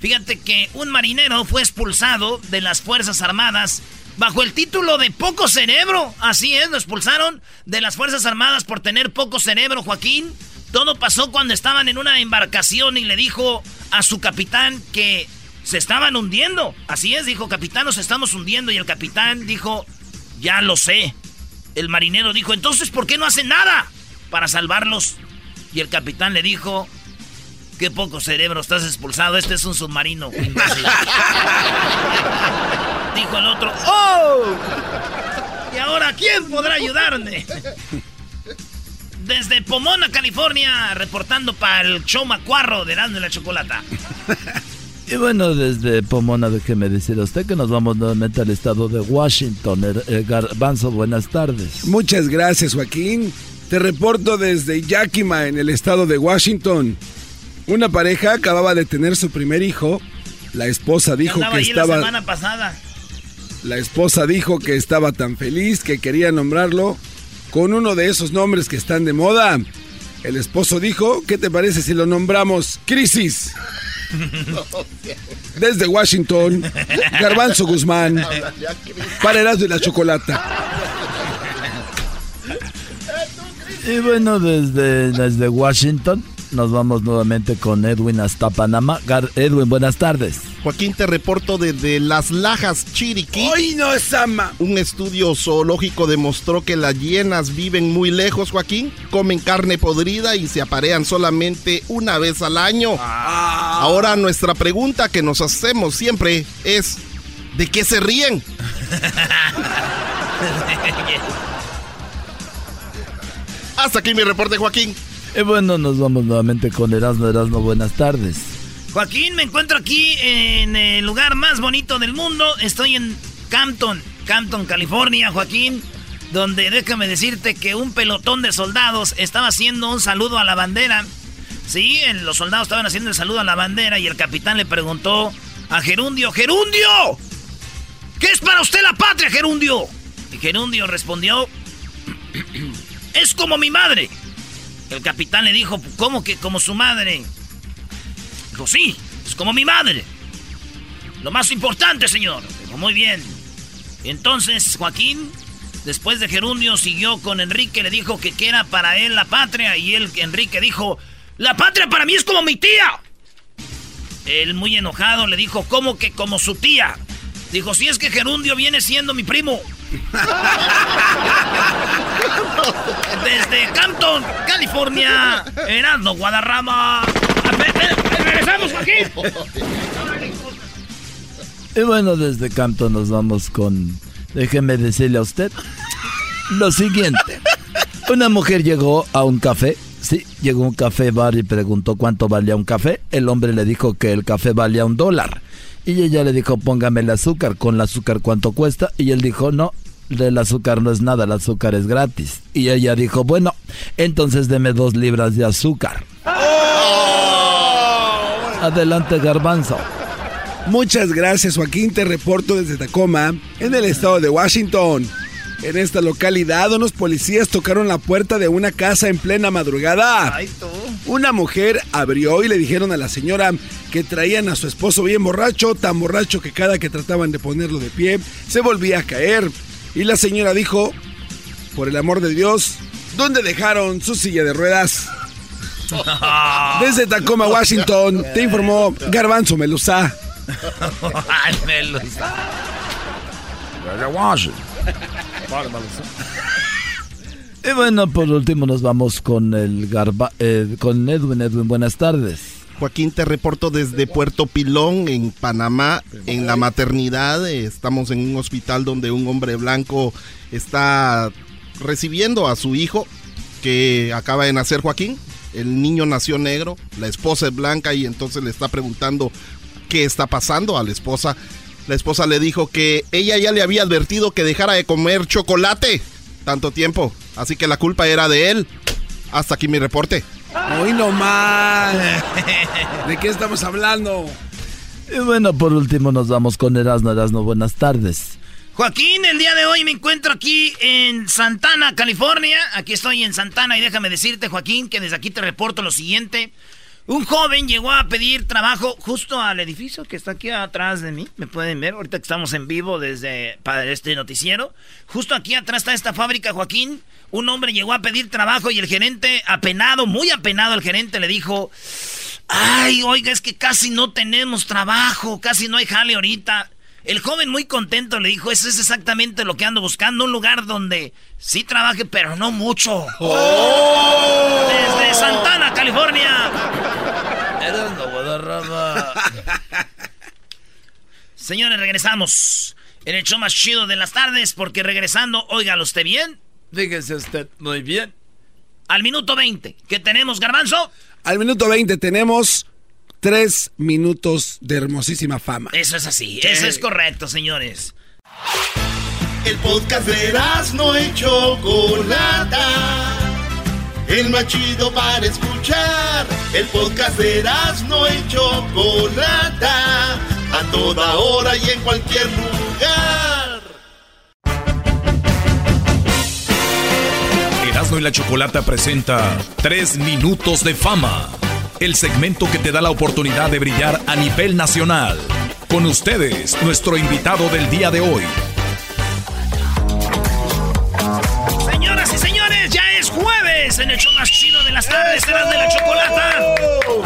Speaker 3: Fíjate que un marinero fue expulsado de las Fuerzas Armadas bajo el título de poco cerebro. Así es, lo expulsaron de las Fuerzas Armadas por tener poco cerebro, Joaquín. Todo pasó cuando estaban en una embarcación y le dijo a su capitán que se estaban hundiendo. Así es, dijo, capitán, nos estamos hundiendo. Y el capitán dijo, ya lo sé. El marinero dijo, entonces, ¿por qué no hacen nada para salvarlos? Y el capitán le dijo, qué poco cerebro, estás expulsado, este es un submarino. Dijo el otro, ¡oh! ¿Y ahora quién podrá ayudarme? Desde Pomona, California, reportando para el show macuarro de Dando la Chocolata.
Speaker 6: Y bueno, desde Pomona, déjeme decir a usted que nos vamos nuevamente al estado de Washington. Garbanzo, buenas tardes.
Speaker 4: Muchas gracias, Joaquín. Te reporto desde Yakima, en el estado de Washington. Una pareja acababa de tener su primer hijo. La esposa dijo que estaba.
Speaker 3: La semana pasada.
Speaker 4: La esposa dijo que estaba tan feliz que quería nombrarlo con uno de esos nombres que están de moda. El esposo dijo, ¿qué te parece si lo nombramos Crisis? Desde Washington, Garbanzo Guzmán, para de la Chocolata.
Speaker 6: Y bueno, desde, desde Washington nos vamos nuevamente con Edwin hasta Panamá. Edwin, buenas tardes.
Speaker 17: Joaquín, te reporto desde Las Lajas, Chiriquí.
Speaker 4: ¡Ay, no, Sama!
Speaker 17: Un estudio zoológico demostró que las hienas viven muy lejos, Joaquín. Comen carne podrida y se aparean solamente una vez al año. Ah. Ahora, nuestra pregunta que nos hacemos siempre es: ¿de qué se ríen? Hasta aquí mi reporte, Joaquín.
Speaker 6: Y bueno, nos vamos nuevamente con Erasmo Erasmo. Buenas tardes.
Speaker 3: Joaquín, me encuentro aquí en el lugar más bonito del mundo. Estoy en Campton, Campton, California, Joaquín. Donde déjame decirte que un pelotón de soldados estaba haciendo un saludo a la bandera. Sí, los soldados estaban haciendo el saludo a la bandera y el capitán le preguntó a Gerundio, ¡Gerundio! ¿Qué es para usted la patria, Gerundio? Y Gerundio respondió, es como mi madre. El capitán le dijo, ¿cómo que como su madre? Dijo, sí, es como mi madre. Lo más importante, señor. Dijo, muy bien. Entonces, Joaquín, después de Gerundio, siguió con Enrique, le dijo que, que era para él la patria. Y él, Enrique, dijo, la patria para mí es como mi tía. Él, muy enojado, le dijo, ¿cómo que como su tía? Dijo, si es que Gerundio viene siendo mi primo. Desde Campton, California, Erasmo Guadarrama. ¡Regresamos aquí!
Speaker 6: Y bueno, desde Campton nos vamos con. Déjeme decirle a usted lo siguiente. Una mujer llegó a un café. Sí, llegó a un café bar y preguntó cuánto valía un café. El hombre le dijo que el café valía un dólar.
Speaker 19: Y ella le dijo, póngame el azúcar. ¿Con el azúcar cuánto cuesta? Y él dijo, no, el azúcar no es nada, el azúcar es gratis. Y ella dijo, bueno, entonces deme dos libras de azúcar. Adelante, garbanzo.
Speaker 4: Muchas gracias, Joaquín. Te reporto desde Tacoma, en el estado de Washington. En esta localidad, unos policías tocaron la puerta de una casa en plena madrugada. Una mujer abrió y le dijeron a la señora que traían a su esposo bien borracho, tan borracho que cada que trataban de ponerlo de pie, se volvía a caer. Y la señora dijo, por el amor de Dios, ¿dónde dejaron su silla de ruedas? Desde Tacoma, Washington, te informó Garbanzo Melusa.
Speaker 6: Melusa.
Speaker 19: Y bueno, por último nos vamos con el Garba, eh, con Edwin. Edwin, buenas tardes.
Speaker 17: Joaquín, te reporto desde Puerto Pilón, en Panamá, en la maternidad. Estamos en un hospital donde un hombre blanco está recibiendo a su hijo que acaba de nacer Joaquín. El niño nació negro, la esposa es blanca y entonces le está preguntando qué está pasando a la esposa. La esposa le dijo que ella ya le había advertido que dejara de comer chocolate tanto tiempo, así que la culpa era de él. Hasta aquí mi reporte.
Speaker 4: Hoy no más. ¿De qué estamos hablando?
Speaker 19: Y bueno, por último nos vamos con Erasno. Erasno, buenas tardes.
Speaker 3: Joaquín, el día de hoy me encuentro aquí en Santana, California. Aquí estoy en Santana y déjame decirte, Joaquín, que desde aquí te reporto lo siguiente. Un joven llegó a pedir trabajo justo al edificio que está aquí atrás de mí. Me pueden ver ahorita que estamos en vivo desde para este noticiero. Justo aquí atrás está esta fábrica, Joaquín. Un hombre llegó a pedir trabajo y el gerente, apenado, muy apenado, el gerente le dijo: Ay, oiga, es que casi no tenemos trabajo, casi no hay jale ahorita. El joven muy contento le dijo, eso es exactamente lo que ando buscando, un lugar donde sí trabaje, pero no mucho.
Speaker 4: Oh.
Speaker 3: Desde Santana, California. Señores, regresamos en el show más chido de las tardes, porque regresando, óigalo usted bien.
Speaker 19: Fíjese usted muy bien.
Speaker 3: Al minuto 20, ¿qué tenemos, Garbanzo?
Speaker 4: Al minuto 20 tenemos tres minutos de hermosísima fama.
Speaker 3: Eso es así, eso es correcto, señores.
Speaker 1: El podcast de no hecho Chocolata. El más chido para escuchar. El podcast de no hecho Chocolata. A toda hora y en cualquier lugar.
Speaker 2: Erasmo y la Chocolata presenta Tres Minutos de Fama el segmento que te da la oportunidad de brillar a nivel nacional. Con ustedes, nuestro invitado del día de hoy.
Speaker 3: Jueves en el show más chido de las tardes, de la chocolata.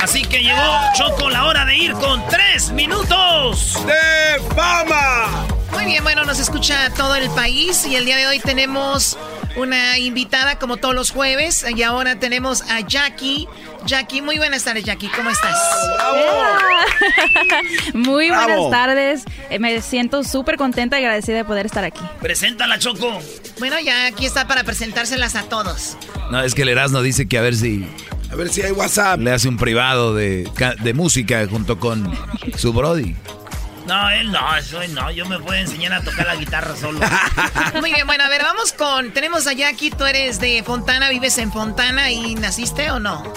Speaker 3: Así que llegó Choco la hora de ir con tres minutos
Speaker 4: de fama.
Speaker 10: Muy bien, bueno, nos escucha todo el país y el día de hoy tenemos una invitada como todos los jueves y ahora tenemos a Jackie. Jackie, muy buenas tardes Jackie, ¿cómo estás?
Speaker 20: muy buenas tardes, eh, me siento súper contenta y agradecida de poder estar aquí.
Speaker 3: Preséntala Choco.
Speaker 10: Bueno, ya aquí está para presentárselas a todos.
Speaker 6: No, es que el Erasmo dice que a ver si...
Speaker 4: A ver si hay WhatsApp.
Speaker 6: Le hace un privado de, de música junto con su Brody.
Speaker 3: No, él no, eso no. Yo me puedo enseñar a tocar la guitarra solo.
Speaker 10: Muy bien, bueno, a ver, vamos con. Tenemos a Jackie, tú eres de Fontana, vives en Fontana y naciste o no?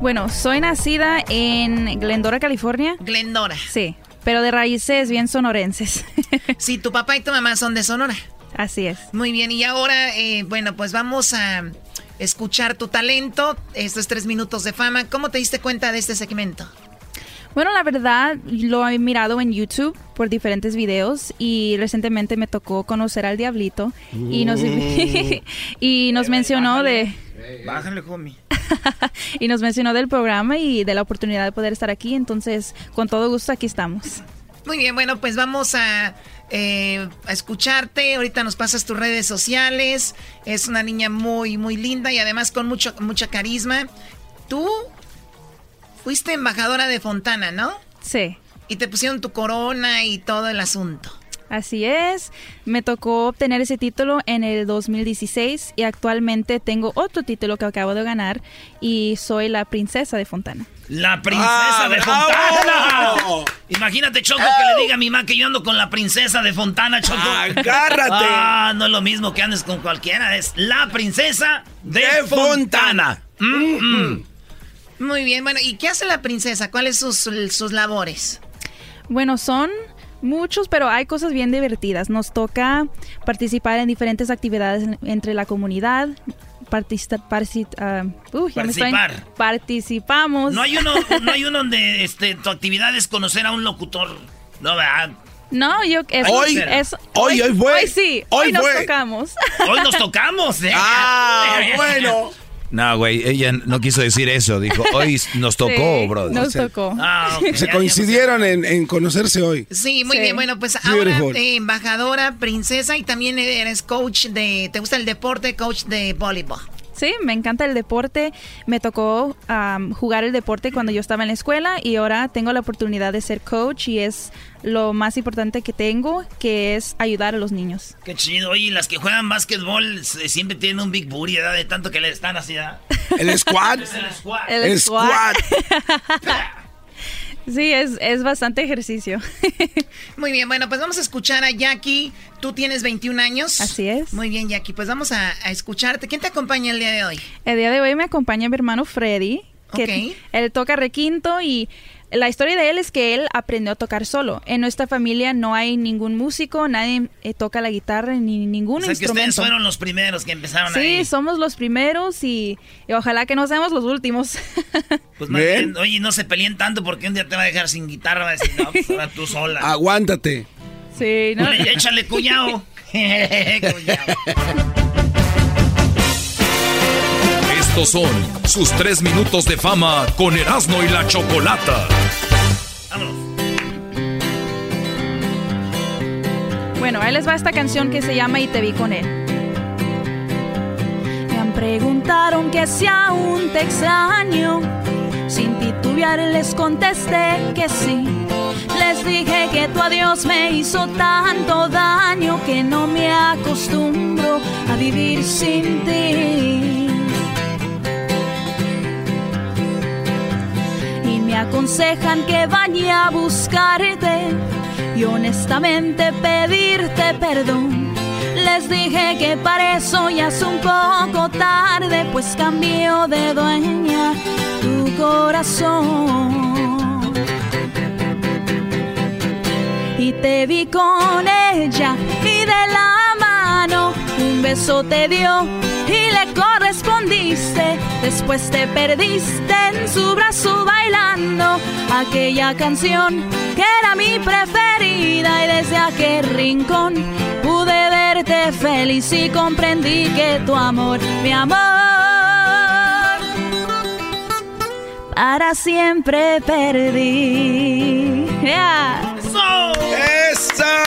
Speaker 20: Bueno, soy nacida en Glendora, California.
Speaker 10: Glendora.
Speaker 20: Sí, pero de raíces bien sonorenses.
Speaker 10: sí, tu papá y tu mamá son de Sonora.
Speaker 20: Así es.
Speaker 10: Muy bien, y ahora, eh, bueno, pues vamos a escuchar tu talento. Estos tres minutos de fama. ¿Cómo te diste cuenta de este segmento?
Speaker 20: Bueno, la verdad lo he mirado en YouTube por diferentes videos y recientemente me tocó conocer al Diablito y nos, uh. y nos mencionó de...
Speaker 3: Bájale, homie.
Speaker 20: y nos mencionó del programa y de la oportunidad de poder estar aquí, entonces con todo gusto aquí estamos.
Speaker 10: Muy bien, bueno, pues vamos a, eh, a escucharte. Ahorita nos pasas tus redes sociales. Es una niña muy, muy linda y además con mucho, mucha carisma. Tú Fuiste embajadora de Fontana, ¿no?
Speaker 20: Sí.
Speaker 10: Y te pusieron tu corona y todo el asunto.
Speaker 20: Así es, me tocó obtener ese título en el 2016 y actualmente tengo otro título que acabo de ganar y soy la princesa de Fontana.
Speaker 3: La princesa ah, de Fontana. Imagínate, Choco, que le diga a mi mamá que yo ando con la princesa de Fontana, Choco.
Speaker 4: ¡Agárrate!
Speaker 3: Ah, no es lo mismo que andes con cualquiera, es la princesa de, Fontana.
Speaker 10: Mm, Muy bien, bueno, ¿y qué hace la princesa? ¿Cuáles son sus, sus labores?
Speaker 20: Bueno, son muchos, pero hay cosas bien divertidas. Nos toca participar en diferentes actividades en- entre la comunidad. Parci- ah,
Speaker 3: Participar.
Speaker 20: Participamos.
Speaker 3: No hay uno, no hay uno donde este, tu actividad es conocer a un locutor. No, ¿verdad?
Speaker 20: No, yo es,
Speaker 3: Hoy,
Speaker 20: es-
Speaker 3: hoy, hoy fue.
Speaker 20: Hoy sí, hoy,
Speaker 3: Hoy
Speaker 20: nos
Speaker 3: fue.
Speaker 20: tocamos.
Speaker 3: Hoy nos tocamos, ¿eh?
Speaker 4: Ah, bueno.
Speaker 6: No, güey, ella no quiso decir eso. Dijo, hoy nos tocó,
Speaker 20: Sí,
Speaker 6: brother.
Speaker 20: Nos tocó.
Speaker 3: Ah,
Speaker 4: Se coincidieron en, en conocerse hoy.
Speaker 10: Sí, muy
Speaker 20: Sí.
Speaker 10: bien. Bueno, pues ahora eh, embajadora, princesa y también eres coach de... ¿Te gusta el deporte? Coach de voleibol.
Speaker 20: Sí, me encanta el deporte. Me tocó am, jugar el deporte cuando yo estaba en la escuela y ahora tengo la oportunidad de ser coach y es lo más importante que tengo, que es ayudar a los niños.
Speaker 3: Qué chido. Oye, las que juegan básquetbol se- siempre tienen un big booty, ¿verdad? De tanto que le están así, ¿verdad?
Speaker 4: El squad.
Speaker 3: Es el squad.
Speaker 20: El squat. Sí, es, es bastante ejercicio.
Speaker 10: Muy bien, bueno, pues vamos a escuchar a Jackie. Tú tienes 21 años.
Speaker 20: Así es.
Speaker 10: Muy bien, Jackie, pues vamos a, a escucharte. ¿Quién te acompaña el día de hoy?
Speaker 20: El día de hoy me acompaña mi hermano Freddy, que él toca requinto y la historia de él es que él aprendió a tocar solo. En nuestra familia no hay ningún músico, nadie eh, toca la guitarra ni ningún
Speaker 3: O sea, que ustedes fueron los primeros que empezaron
Speaker 20: Sí,
Speaker 3: ahí.
Speaker 20: somos los primeros y, y ojalá que no seamos los últimos.
Speaker 3: Pues más bien, oye, no se peleen tanto porque un día te va a dejar sin guitarra. Va a decir, no, pues ahora tú sola.
Speaker 4: Aguántate.
Speaker 20: Sí, ¿no?
Speaker 3: Échale cuñado. Cuñao.
Speaker 2: Son sus tres minutos de fama con Erasmo y la Chocolata.
Speaker 20: Bueno, ahí les va esta canción que se llama Y te vi con él. Me han preguntaron que si aún te. Sin titubear les contesté que sí. Les dije que tu adiós me hizo tanto daño que no me acostumbro a vivir sin ti. Aconsejan que vaya a buscarte y honestamente pedirte perdón. Les dije que para eso ya es un poco tarde, pues cambió de dueña tu corazón. Y te vi con ella y de la mano un beso te dio y le correspondiste. Después te perdiste en su brazo bailando aquella canción que era mi preferida. Y desde aquel rincón pude verte feliz y comprendí que tu amor, mi amor, para siempre perdí. Yeah.
Speaker 4: ¡Esa!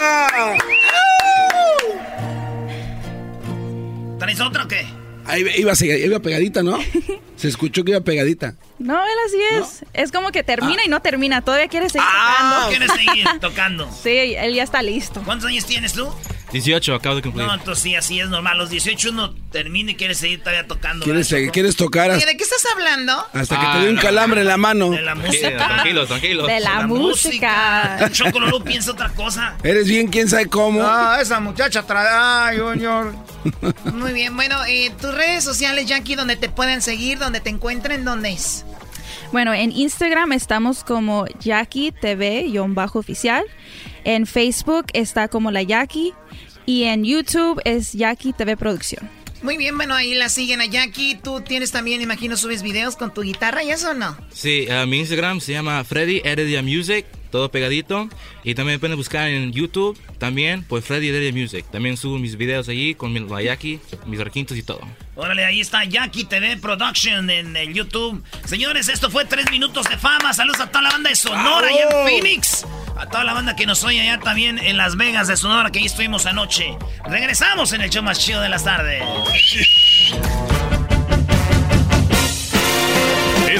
Speaker 3: ¿Traes otra o qué?
Speaker 4: Ahí iba, iba pegadita, ¿no? Se escuchó que iba pegadita.
Speaker 20: No, él así es. Es como que termina y no termina. Todavía quiere seguir
Speaker 3: Ah,
Speaker 20: tocando.
Speaker 3: ¿quieres seguir tocando?
Speaker 20: Sí, él ya está listo.
Speaker 3: ¿Cuántos años tienes tú?
Speaker 13: 18, acabo de cumplir.
Speaker 3: No, entonces sí, así es normal. Los 18 uno termina y quiere seguir todavía tocando.
Speaker 4: ¿Quieres,
Speaker 3: ¿verdad,
Speaker 4: seguir-? ¿Quieres tocar
Speaker 10: Oye,
Speaker 4: hasta,
Speaker 10: ¿De qué estás hablando?
Speaker 4: hasta que
Speaker 13: Ah,
Speaker 4: te dé un
Speaker 13: no.
Speaker 4: calambre en la mano?
Speaker 3: De la música.
Speaker 13: Tranquilos, tranquilos.
Speaker 20: De la,
Speaker 3: La
Speaker 20: música.
Speaker 3: Choco Lolo piensa otra cosa.
Speaker 4: Eres bien, quién sabe cómo.
Speaker 21: Ah, esa muchacha trae. Ay, señor.
Speaker 10: Muy bien, bueno, eh, tus redes sociales, Jackie, donde te pueden seguir, donde te encuentren, ¿dónde es?
Speaker 20: Bueno, en Instagram estamos como Jackie TV-oficial. En Facebook está como la Jackie. Y en YouTube es Jackie TV Producción.
Speaker 10: Muy bien, bueno, ahí la siguen a Jackie. Tú tienes también, imagino, subes videos con tu guitarra y eso o no.
Speaker 13: Sí, uh, mi Instagram se llama Freddy Heredia Music, todo pegadito. Y también pueden buscar en YouTube también, pues Freddy Heredia Music. También subo mis videos allí con mi Layaki, mis requintos y todo.
Speaker 3: Órale, ahí está Jackie TV Production en el YouTube. Señores, esto fue tres minutos de fama. Saludos a toda la banda de Sonora y en Phoenix. A toda la banda que nos oye allá también en Las Vegas de Sonora, que ahí estuvimos anoche. Regresamos en el show más chido de las tardes.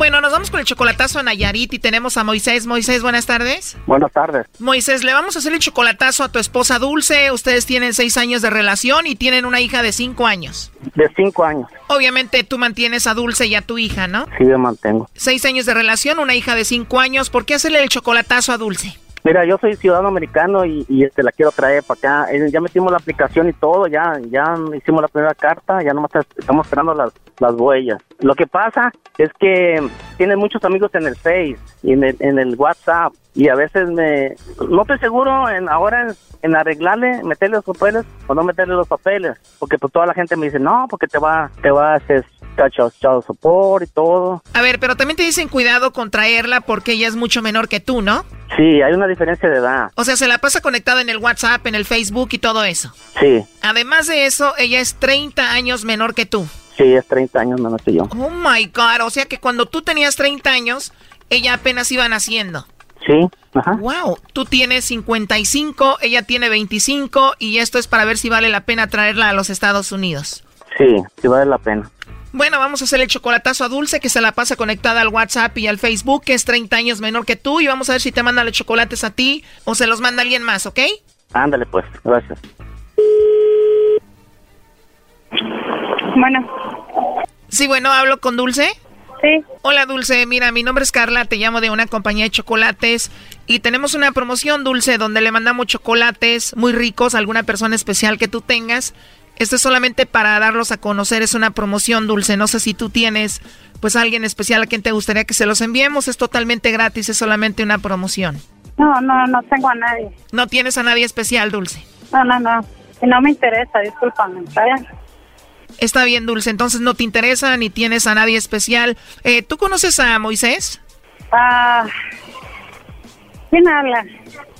Speaker 10: Bueno, nos vamos con el chocolatazo a Nayarit y tenemos a Moisés. Moisés, buenas tardes.
Speaker 22: Buenas tardes.
Speaker 10: Moisés, le vamos a hacer el chocolatazo a tu esposa Dulce. Ustedes tienen seis años de relación y tienen una hija de cinco años.
Speaker 22: De cinco años.
Speaker 10: Obviamente tú mantienes a Dulce y a tu hija, ¿no?
Speaker 22: Sí, yo mantengo.
Speaker 10: Seis años de relación, una hicja de cinco años. ¿Por qué hacerle el chocolatazo a Dulce?
Speaker 22: Mira, yo soy ciudadano americano y, y, este la quiero traer para acá. Eh, Ya metimos la aplicación y todo, ya ya hicimos la primera carta, ya nomás estamos esperando las, las huellas. Lo que pasa es que tiene muchos amigos en el Face y en el, en el WhatsApp y a veces me no estoy seguro en ahora en, en arreglarle, meterle los papeles o no meterle los papeles, porque pues toda la gente me dice, "No, porque te va te va a hacer child support y todo."
Speaker 10: A ver, pero también te dicen cuidado con traerla porque ella es mucho menor que tú, ¿no?
Speaker 22: Sí, hay una diferencia de edad.
Speaker 10: O sea, se la pasa conectada en el WhatsApp, en el Facebook y todo eso.
Speaker 22: Sí,
Speaker 10: Además de eso, ella es 30 años menor que tú.
Speaker 22: Sí, es 30 años menos que yo.
Speaker 10: Oh my God, o sea que cuando tú tenías 30 años, ella apenas iba naciendo.
Speaker 22: Sí, ajá.
Speaker 10: Wow, tú tienes 55, ella tiene 25 y esto es para ver si vale la pena traerla a los Estados Unidos.
Speaker 22: Sí, sí vale la pena.
Speaker 10: Bueno, vamos a hacer el chocolatazo a Dulce que se la pasa conectada al WhatsApp y al Facebook, que es 30 años menor que tú y vamos a ver si te manda los chocolates a ti o se los manda alguien más, ¿ok?
Speaker 22: Ándale pues, gracias.
Speaker 10: Bueno. Sí, bueno, hablo con Dulce. Sí. Hola Dulce, mira, mi nombre es Carla, te llamo de una compañía de chocolates y tenemos una promoción Dulce donde le mandamos chocolates muy ricos a alguna persona especial que tú tengas. Esto es solamente para darlos a conocer, es una promoción Dulce, no sé si tú tienes pues alguien especial a quien te gustaría que se los enviemos, es totalmente gratis, es solamente una promoción.
Speaker 23: No, no, no tengo a nadie.
Speaker 10: No tienes a nadie especial, Dulce.
Speaker 23: No, no, no. No me interesa, discúlpame, ¿está bien?
Speaker 10: Está bien, Dulce, entonces no te interesa ni tienes a nadie especial. Eh, ¿Tú conoces a Moisés?
Speaker 23: Ah, ¿Quién habla?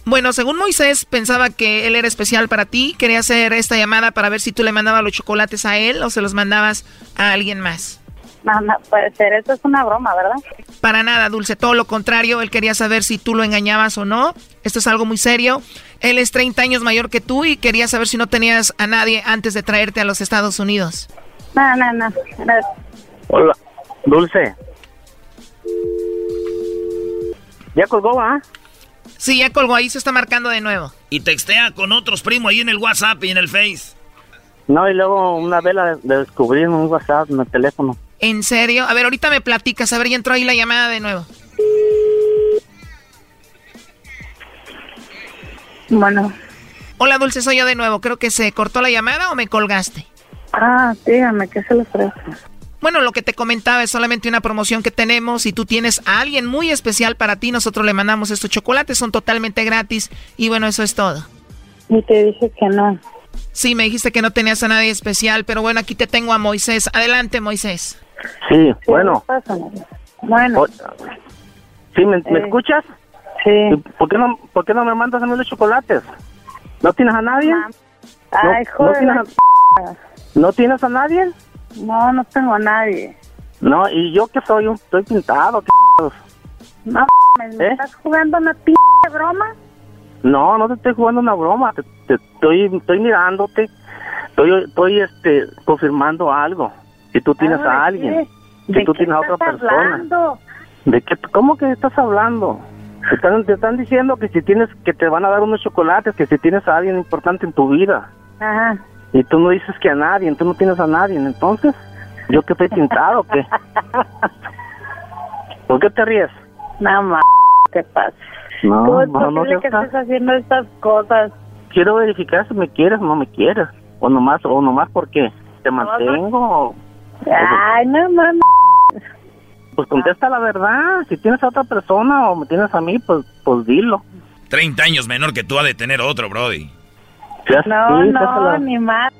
Speaker 10: Bueno, según Moisés pensaba que él era especial para ti, quería hacer esta llamada para ver si tú le mandabas los chocolates a él o se los mandabas a alguien más.
Speaker 23: No, no puede ser, esto es una broma, ¿verdad?
Speaker 10: Para nada, Dulce, todo lo contrario, él quería saber si tú lo engañabas o no. Esto es algo muy serio. Él es 30 años mayor que tú y quería saber si no tenías a nadie antes de traerte a los Estados Unidos.
Speaker 23: No, no, no. no.
Speaker 22: Hola, Dulce. ¿Ya colgó, ah?
Speaker 10: Sí, ya colgó, ahí se está marcando de nuevo.
Speaker 3: Y textea con otros primos ahí en el WhatsApp y en el Face.
Speaker 22: No, y luego una vez la de- descubrí en un WhatsApp, en el teléfono.
Speaker 10: ¿En serio? A ver, ahorita me platicas. A ver, ya entró ahí la llamada de nuevo.
Speaker 23: Bueno.
Speaker 10: Hola, Dulce, soy yo de nuevo. Creo que se cortó la llamada o me colgaste.
Speaker 23: Ah, dígame, ¿qué se le ofrece?
Speaker 10: Bueno, lo que te comentaba es solamente una promoción que tenemos. Si tú tienes a alguien muy especial para ti, nosotros le mandamos estos chocolates. Son totalmente gratis. Y bueno, eso es todo.
Speaker 23: Y te dije que no.
Speaker 10: Sí, me dijiste que no tenías a nadie especial, pero bueno, aquí te tengo a Moisés. Adelante, Moisés.
Speaker 22: Sí, bueno.
Speaker 23: Bueno.
Speaker 22: ¿Sí, me, me
Speaker 23: Eh,
Speaker 22: escuchas?
Speaker 23: Sí.
Speaker 22: ¿Por qué, no, ¿Por qué no me mandas a mí los chocolates? ¿No tienes a nadie?
Speaker 23: Ay,
Speaker 22: no,
Speaker 23: joder.
Speaker 22: tienes a, ¿No tienes a nadie?
Speaker 23: No, no tengo a nadie.
Speaker 22: No, y yo que soy un, estoy pintado. ¿qué
Speaker 23: No, ¿me, me
Speaker 22: ¿Eh?
Speaker 23: estás jugando una p broma?
Speaker 22: No, no te estoy jugando una broma. Te, te- estoy, estoy mirándote. Estoy, estoy este, confirmando algo. Si tú tienes
Speaker 23: Ah,
Speaker 22: a alguien.
Speaker 23: ¿de
Speaker 22: Si
Speaker 23: ¿De
Speaker 22: tú tienes a otra persona.
Speaker 23: hablando?
Speaker 22: ¿De qué, ¿Cómo que estás hablando? Te están, te están diciendo que si tienes, que te van a dar unos chocolates, que si tienes a alguien importante en tu vida.
Speaker 23: Ajá.
Speaker 22: Y tú no dices que a nadie, tú no tienes a nadie. Entonces, ¿yo que estoy pintado o qué? ¿Por qué te ríes?
Speaker 23: No, ma, ¿qué pasa?
Speaker 22: No,
Speaker 23: ¿Cómo es
Speaker 22: no, no
Speaker 23: que estés haciendo estas cosas?
Speaker 22: Quiero verificar si me quieres o no me quieres. O nomás, o nomás porque te mantengo. o-
Speaker 23: Ay, no, mames.
Speaker 22: Pues contesta la verdad. Si tienes a otra persona o me tienes a mí, pues, pues dilo.
Speaker 3: 30 años menor que tú ha de tener otro, Brody.
Speaker 23: No,
Speaker 22: sí,
Speaker 23: no, ni más.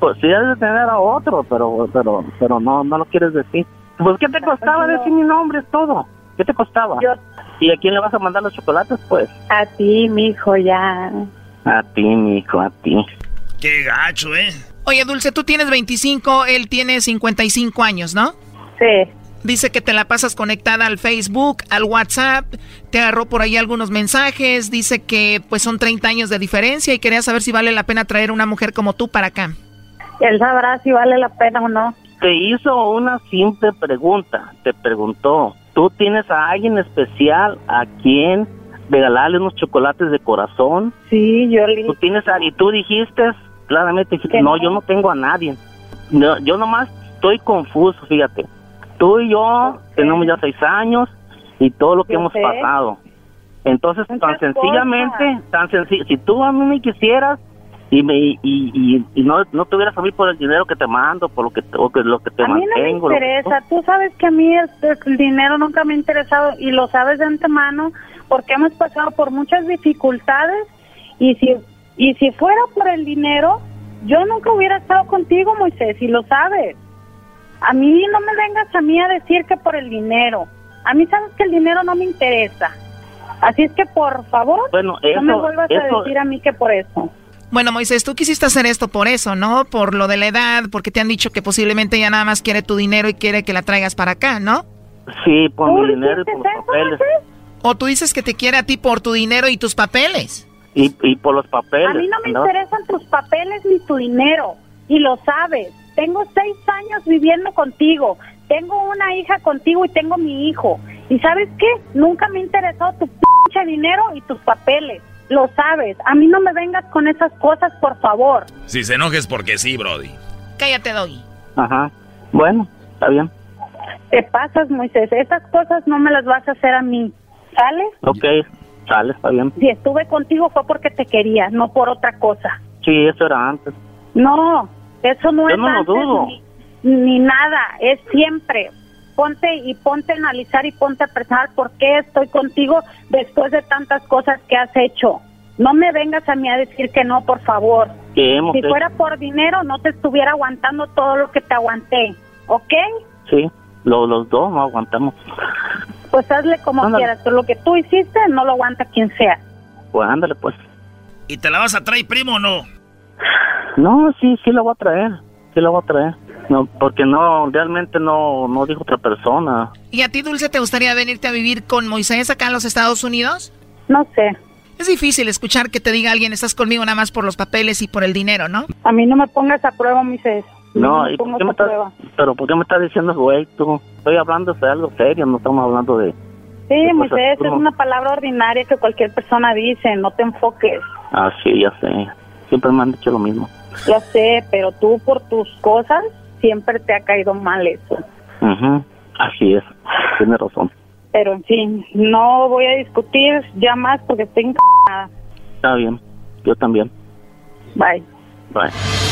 Speaker 22: Pues sí, has de tener a otro, pero, pero, pero no, no lo quieres decir. Pues, ¿qué te costaba decir mi nombre? Es todo. ¿Qué te costaba?
Speaker 23: Yo-
Speaker 22: ¿Y a quién le vas a mandar los chocolates, pues?
Speaker 23: A ti, mijo, ya.
Speaker 22: A ti, mijo, a ti.
Speaker 3: Qué gacho, ¿eh?
Speaker 10: Oye, Dulce, tú tienes 25, él tiene 55 años, ¿no?
Speaker 23: Sí.
Speaker 10: Dice que te la pasas conectada al Facebook, al WhatsApp, te agarró por ahí algunos mensajes, dice que pues son 30 años de diferencia y quería saber si vale la pena traer una mujer como tú para acá.
Speaker 23: Él sabrá si vale la pena o no.
Speaker 22: Te hizo una simple pregunta. Te preguntó, ¿tú tienes a alguien especial a quien regalarle unos chocolates de corazón?
Speaker 23: Sí, yo le...
Speaker 22: ¿Tú tienes a... Y tú dijiste, claramente no,
Speaker 23: no.
Speaker 22: yo no tengo a nadie. No, yo nomás estoy confuso, fíjate. Tú y yo tenemos ya seis años y todo lo que
Speaker 23: Yo
Speaker 22: hemos
Speaker 23: sé.
Speaker 22: pasado. Entonces, tan sencillamente, tan sencillo, si tú a mí me quisieras y me y, y, y no, no tuvieras a mí por el dinero que te mando, por lo que, o que lo que te
Speaker 23: A mí no me
Speaker 22: mantengo, que-
Speaker 23: interesa. Tú sabes que a mí el, el dinero nunca me ha interesado y lo sabes de antemano porque hemos pasado por muchas dificultades y si y si fuera por el dinero, yo nunca hubiera estado contigo, Moisés, y lo sabes. A mí no me vengas a mí a decir que por el dinero. A mí sabes que el dinero no me interesa. Así es que por favor,
Speaker 22: Bueno,
Speaker 23: no me vuelvas
Speaker 22: eso-
Speaker 23: a decir a mí que por eso.
Speaker 10: Bueno, Moisés, tú quisiste hacer esto por eso, ¿no? Por lo de la edad, porque te han dicho que posiblemente ya nada más quiere tu dinero y quiere que la traigas para acá, ¿no?
Speaker 22: Sí, por
Speaker 23: ¿Tú
Speaker 22: mi dinero y por
Speaker 23: eso,
Speaker 22: papeles.
Speaker 10: O tú dices que te quiere a ti por tu dinero y tus papeles.
Speaker 22: Y, y por los papeles.
Speaker 23: A mí no me
Speaker 22: ¿no?
Speaker 23: interesan tus papeles ni tu dinero, y lo sabes. Tengo seis años viviendo contigo, tengo una hija contigo y tengo mi hijo. ¿Y sabes qué? Nunca me ha interesado tu pinche dinero y tus papeles. Lo sabes. A mí no me vengas con esas cosas, por favor.
Speaker 6: Si se enojes porque sí, Brody.
Speaker 10: Cállate, Doggy.
Speaker 22: Ajá. Bueno, está bien.
Speaker 23: Te pasas, Moisés. Esas cosas no me las vas a hacer a mí. ¿Sale?
Speaker 22: Ok, sale, está bien.
Speaker 23: Si estuve contigo fue porque te quería, no por otra cosa.
Speaker 22: Sí, eso era antes.
Speaker 23: No, eso no
Speaker 22: Yo
Speaker 23: es
Speaker 22: no lo
Speaker 23: antes
Speaker 22: dudo.
Speaker 23: Ni, ni nada, es siempre. Ponte y ponte a analizar y ponte a pensar por qué estoy contigo después de tantas cosas que has hecho. No me vengas a mí a decir que no, por favor. Si
Speaker 22: hecho-
Speaker 23: fuera por dinero, no te estuviera aguantando todo lo que te aguanté, ¿ok?
Speaker 22: Sí, lo- los dos no aguantamos.
Speaker 23: Pues hazle como
Speaker 22: Ándale.
Speaker 23: quieras, pero lo que tú hiciste no lo aguanta quien sea.
Speaker 22: Pues ándale, pues.
Speaker 3: ¿Y te la vas a traer, primo, o no?
Speaker 22: No, sí, sí la voy a traer. Sí la voy a traer. No, porque no, realmente no, no dijo otra persona.
Speaker 10: ¿Y a ti, Dulce, te gustaría venirte a vivir con Moisés acá en los Estados Unidos?
Speaker 23: No sé.
Speaker 10: Es difícil escuchar que te diga alguien, estás conmigo nada más por los papeles y por el dinero, ¿no?
Speaker 23: A mí no me pongas a prueba, Moisés.
Speaker 22: No, ¿y por qué me estás, pero ¿por qué me estás diciendo, güey, tú? Estoy hablando de algo serio, no estamos hablando de...
Speaker 23: Sí,
Speaker 22: de
Speaker 23: Moisés, es una palabra ordinaria que cualquier persona dice, no te enfoques.
Speaker 22: Ah, sí, ya sé. Siempre me han dicho lo mismo.
Speaker 23: Ya sé, pero tú por tus cosas siempre te ha caído mal eso.
Speaker 22: Ujú, Así es, tiene razón.
Speaker 23: Pero en fin, no voy a discutir ya más porque estoy enc***ada.
Speaker 22: Está bien, yo también.
Speaker 23: Bye.
Speaker 22: Bye.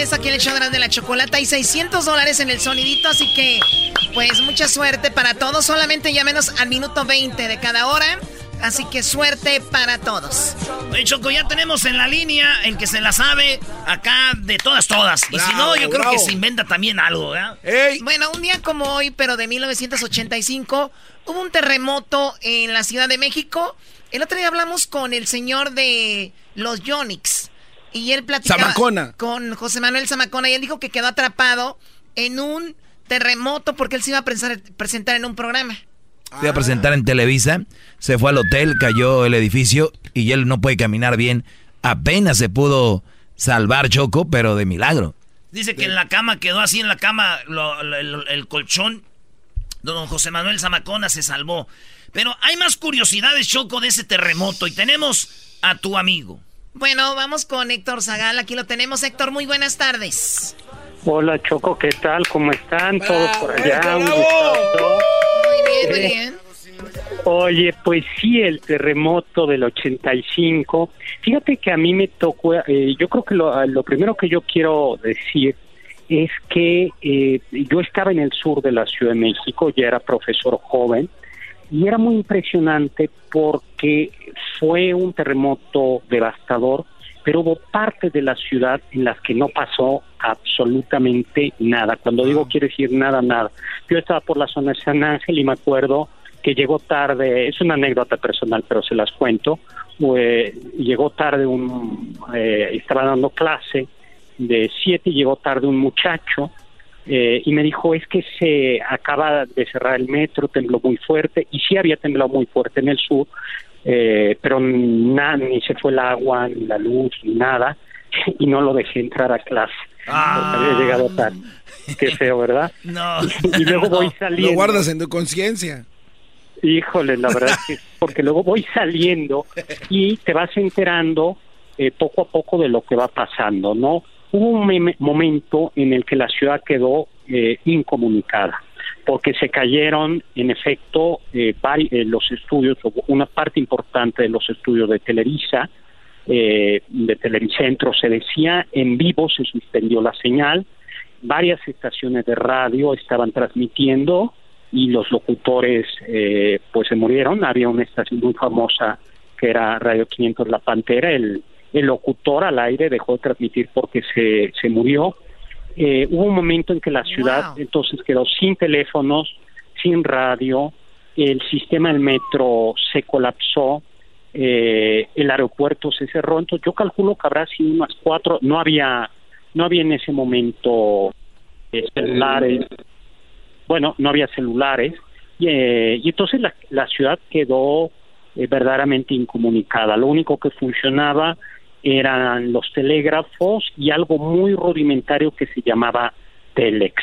Speaker 10: regreso aquí en el show de la chocolata. Hay 600 dólares en el sonidito, así que, pues, mucha suerte para todos. Solamente llámenos al minuto 20 de cada hora. Así que suerte para todos.
Speaker 3: Oye, Choco, ya tenemos en la línea el que se la sabe acá de todas, todas. Y si no,
Speaker 10: Bravo,
Speaker 3: yo creo
Speaker 10: bravo.
Speaker 3: que se inventa también algo, ¿verdad?
Speaker 10: Bueno, un día como hoy, pero de 1985, hubo un terremoto en la Ciudad de México. El otro día hablamos con el señor de los Yonix. Y él platicaba
Speaker 4: Zamacona.
Speaker 10: con José Manuel Zamacona y él dijo que quedó atrapado en un terremoto porque él se iba a presentar en un programa.
Speaker 6: Se iba a presentar en Televisa, se fue al hotel, cayó el edificio y él no puede caminar bien. Apenas se pudo salvar Choco, pero de milagro.
Speaker 3: Dice que en la cama quedó así en la cama lo- lo- el, el colchón. Don José Manuel Zamacona se salvó. Pero hay más curiosidades, Choco, de ese terremoto. Y tenemos a tu amigo.
Speaker 10: Bueno, vamos con Héctor Zagal. Aquí lo tenemos. Héctor, muy buenas tardes.
Speaker 24: Hola Choco, ¿qué tal? ¿Cómo están todos por allá? Un
Speaker 10: Muy bien, muy
Speaker 24: Eh,
Speaker 10: bien.
Speaker 24: Oye, pues sí, el terremoto del 85. Fíjate que a mí me tocó, eh, yo creo que lo, lo, primero que yo quiero decir es que eh, yo estaba en el sur de la Ciudad de México, ya era profesor joven, y era muy impresionante porque fue un terremoto devastador, pero hubo partes de la ciudad en las que no pasó absolutamente nada. Cuando digo quiere decir nada, nada. Yo estaba por la zona de San Ángel y me acuerdo que llegó tarde, es una anécdota personal, pero se las cuento, eh, llegó tarde un, eh, estaba dando clase de siete y llegó tarde un muchacho eh, y me dijo es que se acaba de cerrar el metro, tembló muy fuerte y sí había temblado muy fuerte en el sur, eh, pero nada, ni se fue el agua, ni la luz, ni nada y no lo dejé entrar a clase porque había llegado tarde. Qué feo, ¿verdad?
Speaker 3: No.
Speaker 24: Y, luego voy saliendo.
Speaker 4: Lo guardas en tu conciencia.
Speaker 24: Híjole, la verdad es que porque luego voy saliendo y te vas enterando eh, poco a poco de lo que va pasando, ¿no? Hubo un momento en el que la ciudad quedó eh, incomunicada, porque se cayeron, en efecto, eh, eh los estudios, una parte importante de los estudios de Televisa, eh, de Televicentro, se decía en vivo, se suspendió la señal, varias estaciones de radio estaban transmitiendo y los locutores eh, pues se murieron. Había una estación muy famosa que era Radio 500 La Pantera, el, el locutor al aire dejó de transmitir porque se, se murió. Eh, hubo un momento en que la ciudad entonces quedó sin teléfonos, sin radio, el sistema del metro se colapsó, eh, el aeropuerto se cerró, entonces yo calculo que habrá sido unas cuatro, no había, no había en ese momento celulares, bueno, no había celulares, y, eh, y entonces la, la, ciudad quedó eh, verdaderamente incomunicada. Lo único que funcionaba eran los telégrafos y algo muy rudimentario que se llamaba Telex.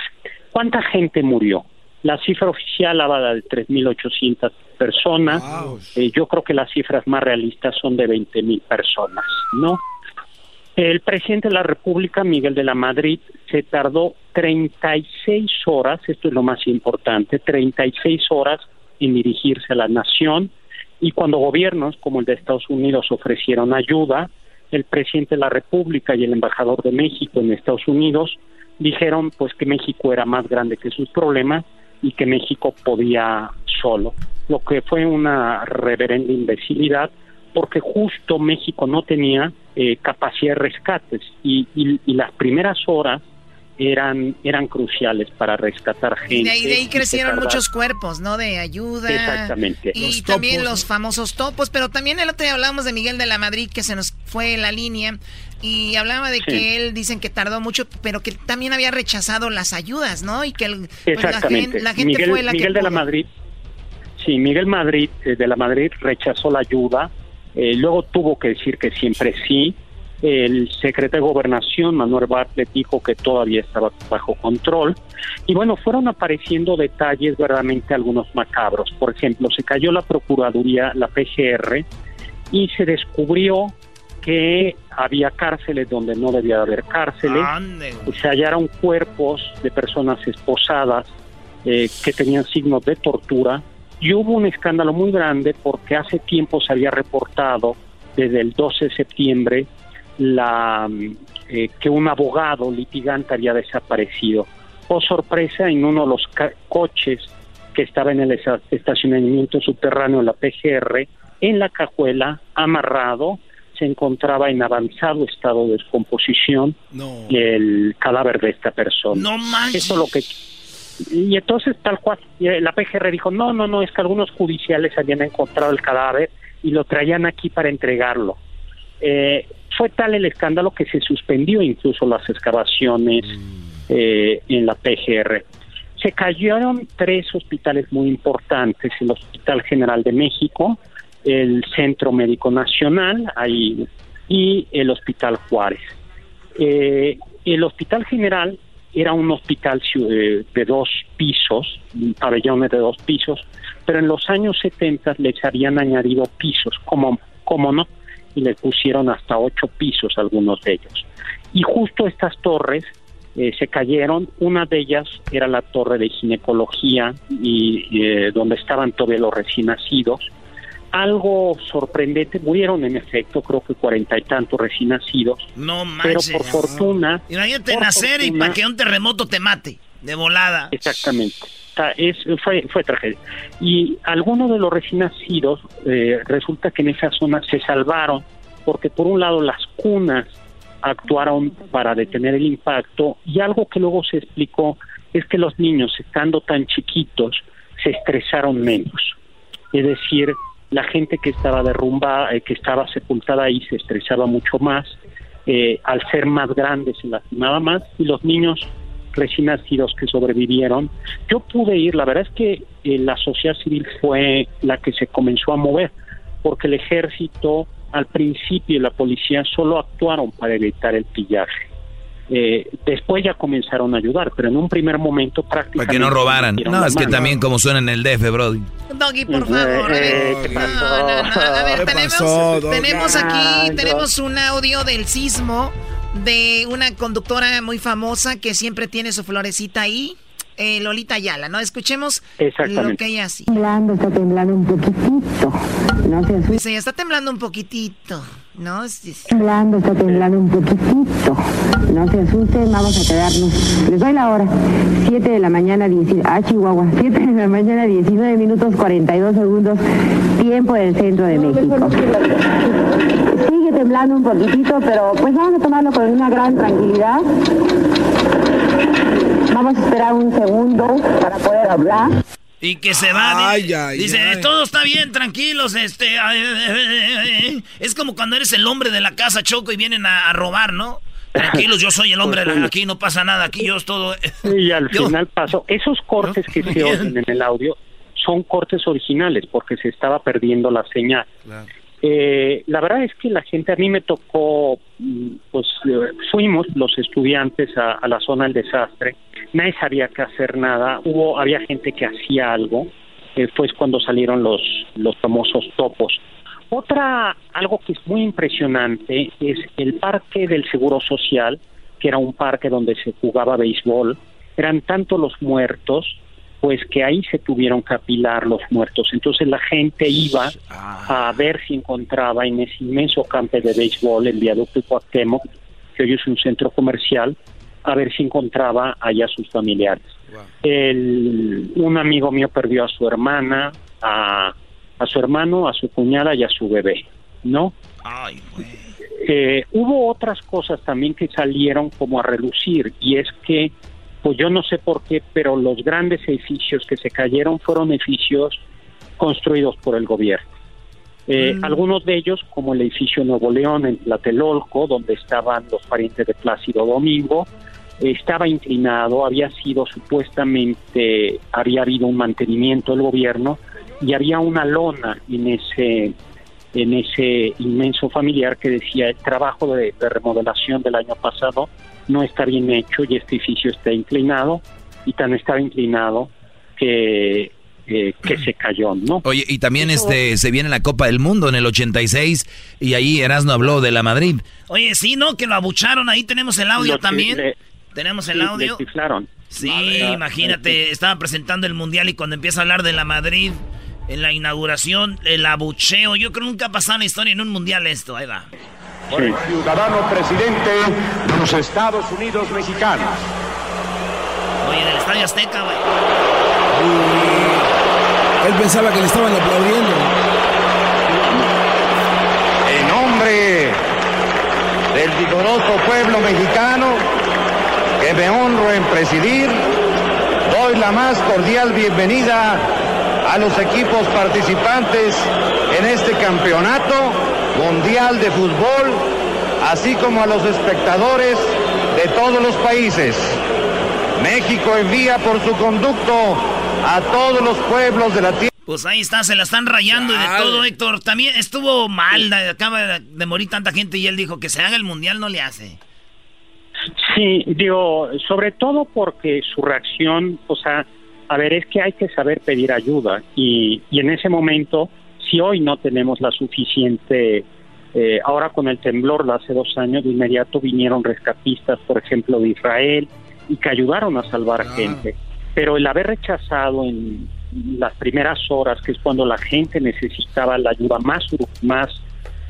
Speaker 24: ¿Cuánta gente murió? La cifra oficial habla de 3.800 personas. Eh, yo creo que las cifras más realistas son de 20.000 personas, ¿no? El presidente de la República, Miguel de la Madrid, se tardó 36 horas, esto es lo más importante, 36 horas en dirigirse a la nación y cuando gobiernos como el de Estados Unidos ofrecieron ayuda, el presidente de la República y el embajador de México en Estados Unidos dijeron pues que México era más grande que sus problemas y que México podía solo, lo que fue una reverenda imbecilidad porque justo México no tenía eh, capacidad de rescates y, y, las primeras horas eran eran cruciales para rescatar gente. Y
Speaker 10: de ahí, de ahí crecieron muchos cuerpos, ¿no? De ayuda.
Speaker 24: Exactamente.
Speaker 10: Y también los famosos topos, pero también el otro día hablábamos de Miguel de la Madrid, que se nos fue en la línea, y hablaba de que él dicen que tardó mucho, pero que también había rechazado las ayudas, ¿no? Y que el,
Speaker 24: pues, la gente, la gente Miguel, fue la Miguel de la Madrid, sí, Miguel Madrid eh, de la Madrid rechazó la ayuda eh, luego tuvo que decir que siempre sí. El secretario de Gobernación, Manuel Bartlett, dijo que todavía estaba bajo control. Y bueno, fueron apareciendo detalles verdaderamente algunos macabros. Por ejemplo, se cayó la Procuraduría, la PGR, y se descubrió que había cárceles donde no debía haber cárceles. Se hallaron cuerpos de personas esposadas eh, que tenían signos de tortura y hubo un escándalo muy grande porque hace tiempo se había reportado desde el 12 de septiembre la eh, que un abogado litigante había desaparecido. Oh sorpresa, en uno de los coches que estaba en el estacionamiento subterráneo de la PGR, en la cajuela, amarrado, se encontraba en avanzado estado de descomposición el cadáver de esta persona.
Speaker 3: No manches.
Speaker 24: Eso lo que y entonces tal cual, la PGR dijo, no, no, no, es que algunos judiciales habían encontrado el cadáver y lo traían aquí para entregarlo. Eh, fue tal el escándalo que se suspendió incluso las excavaciones eh, en la PGR. Se cayeron tres hospitales muy importantes, el Hospital General de México, el Centro Médico Nacional ahí, y el Hospital Juárez. Eh, el Hospital General era un hospital eh, de dos pisos, pabellones de dos pisos, pero en los años 70 les habían añadido pisos, como, como no, y les pusieron hasta ocho pisos algunos de ellos. Y justo estas torres eh, se cayeron. Una de ellas era la torre de ginecología y eh, donde estaban todavía los recién nacidos. Algo sorprendente, murieron en efecto, creo que cuarenta y tantos recién nacidos.
Speaker 3: No
Speaker 24: Pero
Speaker 3: manches.
Speaker 24: por fortuna.
Speaker 3: Imagínate
Speaker 24: por
Speaker 3: nacer y
Speaker 24: fortuna-
Speaker 3: para que un terremoto te mate. De volada.
Speaker 24: Exactamente. Es, fue, fue tragedia. Y algunos de los recién nacidos, eh, resulta que en esa zona se salvaron, porque por un lado las cunas actuaron para detener el impacto, y algo que luego se explicó es que los niños, estando tan chiquitos, se estresaron menos. Es decir, la gente que estaba derrumbada, eh, que estaba sepultada ahí, se estresaba mucho más. Eh, al ser más grandes se lastimaba más, y los niños recién nacidos que sobrevivieron. Yo pude ir, la verdad es que eh, la sociedad civil fue la que se comenzó a mover, porque el ejército al principio y la policía solo actuaron para evitar el pillaje. Eh, después ya comenzaron a ayudar, pero en un primer momento prácticamente...
Speaker 6: Para que no robaran. No, es que
Speaker 24: mano.
Speaker 6: también como suena en el DF, Brody.
Speaker 10: Doggy, por favor. A ver,
Speaker 24: Eh, ¿qué pasó?
Speaker 10: No, no, no. A ver,
Speaker 24: ¿Qué
Speaker 10: tenemos,
Speaker 24: pasó,
Speaker 10: tenemos aquí, tenemos un audio del sismo de una conductora muy famosa que siempre tiene su florecita ahí, eh, Lolita Ayala, ¿no? Escuchemos
Speaker 23: Exactamente.
Speaker 10: lo que ella hace.
Speaker 23: Temblando, está temblando un poquitito. No se asuste.
Speaker 10: Dice, está temblando un poquitito, ¿no? Sí, sí.
Speaker 23: Temblando, está temblando un poquitito. No se asusten, vamos a quedarnos. Les doy la hora. 7 de la mañana, 19. Ah, Chihuahua. 7 de la mañana, 19 minutos 42 segundos. Tiempo del centro de México. Sigue temblando un poquitito, pero pues vamos a tomarlo con una gran tranquilidad. Vamos a esperar un segundo para poder hablar.
Speaker 3: Y que se va.
Speaker 4: Ay,
Speaker 3: dice,
Speaker 4: ay,
Speaker 3: dice,
Speaker 4: ay.
Speaker 3: todo está bien, tranquilos. Este, ay, ay, ay, ay". es como cuando eres el hombre de la casa, Choco, y vienen a, a robar, ¿no? Tranquilos, yo soy el hombre de la, aquí, no pasa nada, aquí yo es todo.
Speaker 24: Y al
Speaker 3: Yo-
Speaker 24: final pasó. Esos cortes que se oyen en el audio son cortes originales porque se estaba perdiendo la señal. Eh, la verdad es que la gente, a mí me tocó, mm, pues eh, fuimos los estudiantes a, la zona del desastre, nadie sabía qué hacer nada, hubo, había gente que hacía algo, eh, cuando salieron los, los famosos topos. Otra, algo que es muy impresionante es el parque del Seguro Social, que era un parque donde se jugaba béisbol, eran tanto los muertos, pues que ahí se tuvieron que apilar los muertos. Entonces la gente iba a ver si encontraba en ese inmenso campo de béisbol, el viaducto Cuauhtémoc, que hoy es un centro comercial, a ver si encontraba allá a sus familiares. El- un amigo mío perdió a su hermana, a, a su hermano, a su cuñada y a su bebé, ¿no? Eh, hubo otras cosas también que salieron como a relucir y es que, pues yo no sé por qué, pero los grandes edificios que se cayeron fueron edificios construidos por el gobierno. Eh,
Speaker 25: Mm.
Speaker 24: Algunos de ellos, como el edificio Nuevo León en Tlatelolco, donde estaban los parientes de Plácido Domingo, eh, estaba inclinado, había sido supuestamente, había habido un mantenimiento del gobierno y había una lona en ese en ese inmenso familiar que decía el trabajo de, de remodelación del año pasado no está bien hecho y este edificio está inclinado y tan estaba inclinado que eh, que se cayó, ¿no?
Speaker 6: Oye, y también este se viene la Copa del Mundo en el 86 y ahí Erasmo habló de la Madrid.
Speaker 3: Oye, sí, ¿no? Que lo abucharon, ahí tenemos el audio
Speaker 24: Lo
Speaker 3: también.
Speaker 24: le-
Speaker 3: tenemos el
Speaker 24: sí, le
Speaker 3: audio.
Speaker 24: chiflaron.
Speaker 3: Sí, imagínate, estaba presentando el mundial y cuando empieza a hablar de la Madrid en la inauguración, el abucheo, yo creo que nunca ha pasado en la historia en un mundial esto, ahí va.
Speaker 25: Por el ciudadano presidente de los Estados Unidos mexicanos.
Speaker 3: Oye, en el Estadio Azteca, güey.
Speaker 4: Él pensaba que le estaban aplaudiendo.
Speaker 25: En nombre del vigoroso pueblo mexicano que me honro en presidir, doy la más cordial bienvenida a los equipos participantes en este campeonato mundial de fútbol, así como a los espectadores de todos los países. México envía por su conducto a todos los pueblos de la tierra.
Speaker 3: Pues ahí está, se la están rayando y de todo, Héctor. También estuvo mal, acaba de morir tanta gente y él dijo que se haga el mundial no le hace.
Speaker 24: Sí, digo, sobre todo porque su reacción, o sea, a ver, es que hay que saber pedir ayuda y, y en ese momento, si hoy no tenemos la suficiente, eh, ahora con el temblor de hace dos años, de inmediato vinieron rescatistas, por ejemplo, de Israel, y que ayudaron a salvar gente. Pero el haber rechazado en las primeras horas, que es cuando la gente necesitaba la ayuda más más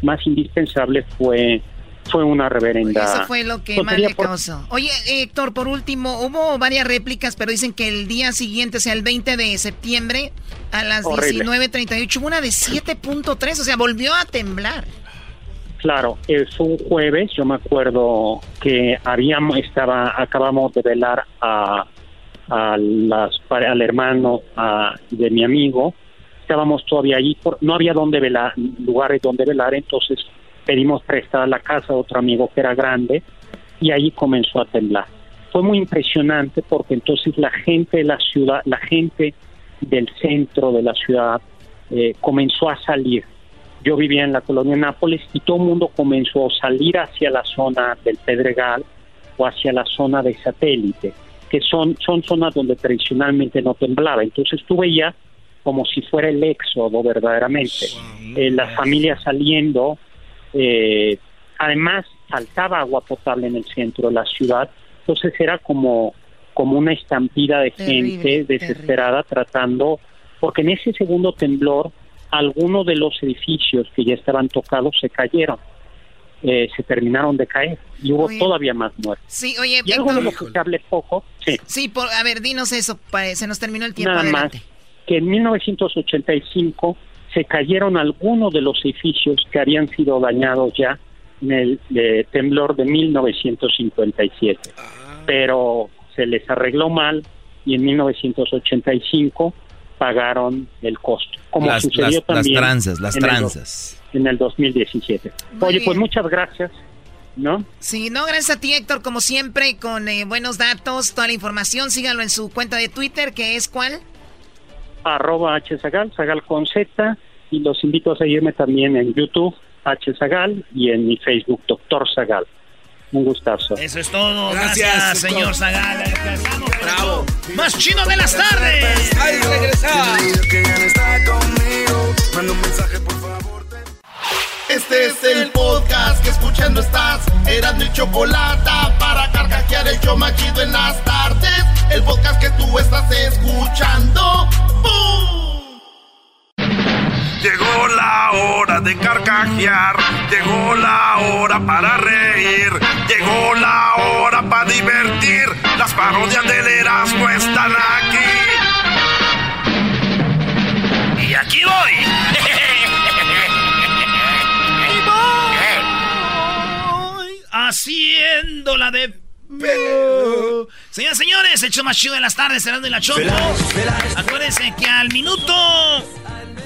Speaker 24: más indispensable, fue fue una reverenda.
Speaker 10: Eso fue lo que más le causó. Oye, Héctor, por último, hubo varias réplicas, pero dicen que el día siguiente, o sea, el 20 de septiembre, a las 19.38, hubo una de 7.3, o sea, volvió a temblar.
Speaker 24: Claro, es un jueves, yo me acuerdo que habíamos, estaba, acabamos de velar a, a las, al hermano de mi amigo, estábamos todavía allí, por, no había donde velar, lugares donde velar, entonces pedimos prestada la casa a otro amigo que era grande y ahí comenzó a temblar. Fue muy impresionante porque entonces la gente de la ciudad, la gente del centro de la ciudad eh, comenzó a salir. Yo vivía en la colonia Nápoles y todo el mundo comenzó a salir hacia la zona del Pedregal o hacia la zona de satélite, que son, son zonas donde tradicionalmente no temblaba. Entonces tú veías como si fuera el éxodo verdaderamente. Eh, las familias saliendo, eh, además faltaba agua potable en el centro de la ciudad, entonces era como, como una estampida de gente desesperada tratando, porque en ese segundo temblor algunos de los edificios que ya estaban tocados se cayeron. Eh, se terminaron de caer y hubo todavía más muertes.
Speaker 10: Sí, oye,
Speaker 24: y algo de lo que se hable poco, sí.
Speaker 10: Sí, por, a ver, dinos eso, se nos terminó el tiempo.
Speaker 24: Nada más que en 1985 se cayeron algunos de los edificios que habían sido dañados ya en el temblor de 1957. Pero se les arregló mal y en 1985 pagaron el costo. Como
Speaker 6: las,
Speaker 24: sucedió también
Speaker 6: las tranzas, las
Speaker 24: en
Speaker 6: tranzas.
Speaker 24: El, en el 2017. Oye, pues muchas gracias. ¿No?
Speaker 10: Sí, no, gracias a ti, Héctor, como siempre, con eh, buenos datos, toda la información. Síganlo en su cuenta de Twitter, que es cuál?
Speaker 24: Arroba hzagal, zagal con z, y los invito a seguirme también en YouTube, hzagal, y en mi Facebook, doctor Zagal. Un gustazo.
Speaker 3: Eso es todo. Gracias, señor Zagal. Bravo. Más chino de las tardes.
Speaker 1: Ay, regresa. Este es el podcast que escuchando estás. Eran mi chocolate para carcajear el yo machido en las tardes. El podcast que tú estás escuchando. ¡Bum!
Speaker 26: Llegó la hora de carcajear. Llegó la hora para reír. Llegó la hora para divertir. Las parodias del Erasmo están aquí.
Speaker 3: Y aquí voy. haciéndola de pedo. Señoras señores, hecho más chido de las tardes, cerrando y la choco. Acuérdense que al minuto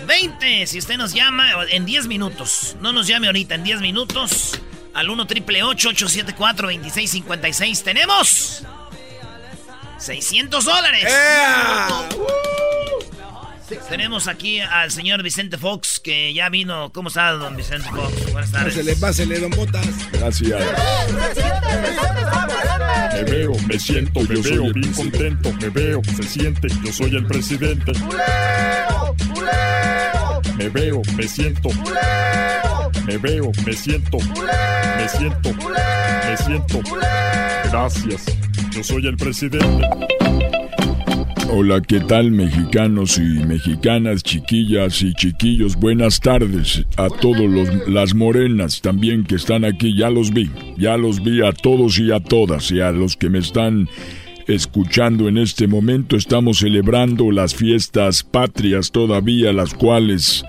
Speaker 3: 20, si usted nos llama, en 10 minutos, no nos llame ahorita, en 10 minutos, al 1 triple 874 2656 tenemos 600 dólares. Tenemos aquí al señor Vicente Fox, que ya vino. ¿Cómo está, don Vicente Fox? Buenas tardes.
Speaker 4: Pásele, pásele, don Botas.
Speaker 27: Gracias. Me veo, me siento, me veo bien contento. Me veo, se siente, yo soy el presidente. Me veo, me siento. Me veo, me siento. Me siento. Me siento. Gracias. Yo soy el presidente. Hola, ¿qué tal mexicanos y mexicanas, chiquillas y chiquillos? Buenas tardes a todos los, las morenas también que están aquí, ya los vi, ya los vi a todos y a todas y a los que me están escuchando en este momento. Estamos celebrando las fiestas patrias todavía, las cuales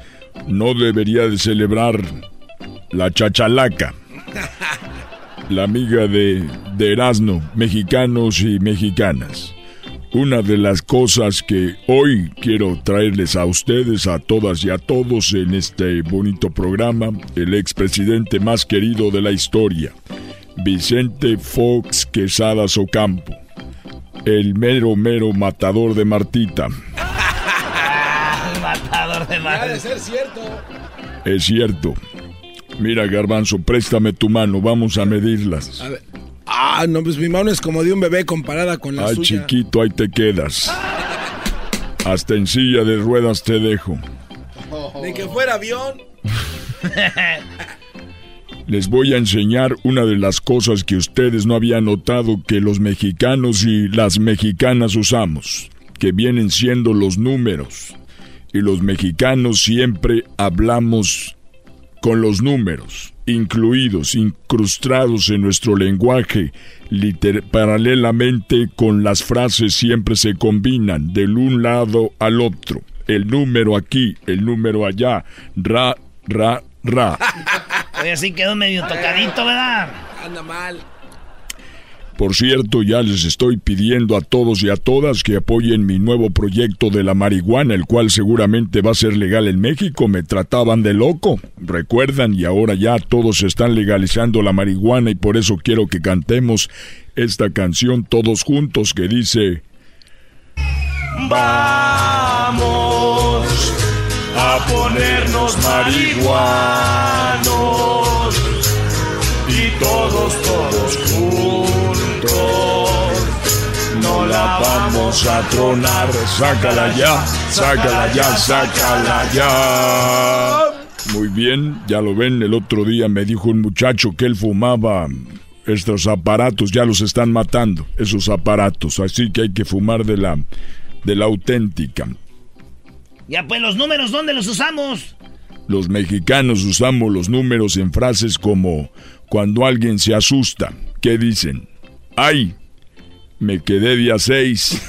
Speaker 27: no debería de celebrar la chachalaca. La amiga de, de Erasmo, mexicanos y mexicanas. Una de las cosas que hoy quiero traerles a ustedes, a todas y a todos en este bonito programa, el expresidente más querido de la historia, Vicente Fox Quesadas Ocampo, el mero mero matador de Martita.
Speaker 3: matador de Martita.
Speaker 4: ser cierto.
Speaker 27: Es cierto. Mira, Garbanzo, préstame tu mano, vamos a medirlas.
Speaker 4: A ver. Ah, no, pues mi mano es como de un bebé comparada con la
Speaker 27: Ay,
Speaker 4: suya.
Speaker 27: chiquito, ahí te quedas. Hasta en silla de ruedas te dejo.
Speaker 4: Ni que fuera avión.
Speaker 27: Les voy a enseñar una de las cosas que ustedes no habían notado que los mexicanos y las mexicanas usamos, que vienen siendo los números. Y los mexicanos siempre hablamos con los números, incluidos, incrustados en nuestro lenguaje, paralelamente con las frases siempre se combinan del un lado al otro. El número aquí, el número allá, ra, ra, ra.
Speaker 3: Oye, así quedó medio tocadito, ¿verdad?
Speaker 4: Anda mal.
Speaker 27: Por cierto, ya les estoy pidiendo a todos y a todas que apoyen mi nuevo proyecto de la marihuana, el cual seguramente va a ser legal en México. Me trataban de loco, recuerdan, y ahora ya todos están legalizando la marihuana y por eso quiero que cantemos esta canción todos juntos que dice...
Speaker 28: Vamos a ponernos marihuanos y todos, la vamos a tronar. Sácala ya, sácala ya, sácala ya.
Speaker 27: Muy bien, ya lo ven, el otro día me dijo un muchacho que él fumaba estos aparatos, ya los están matando, esos aparatos, así que hay que fumar de la, de la auténtica.
Speaker 3: Ya pues los números, ¿dónde los usamos?
Speaker 27: Los mexicanos usamos los números en frases como cuando alguien se asusta. ¿Qué dicen? ¡Ay! Me quedé día 6.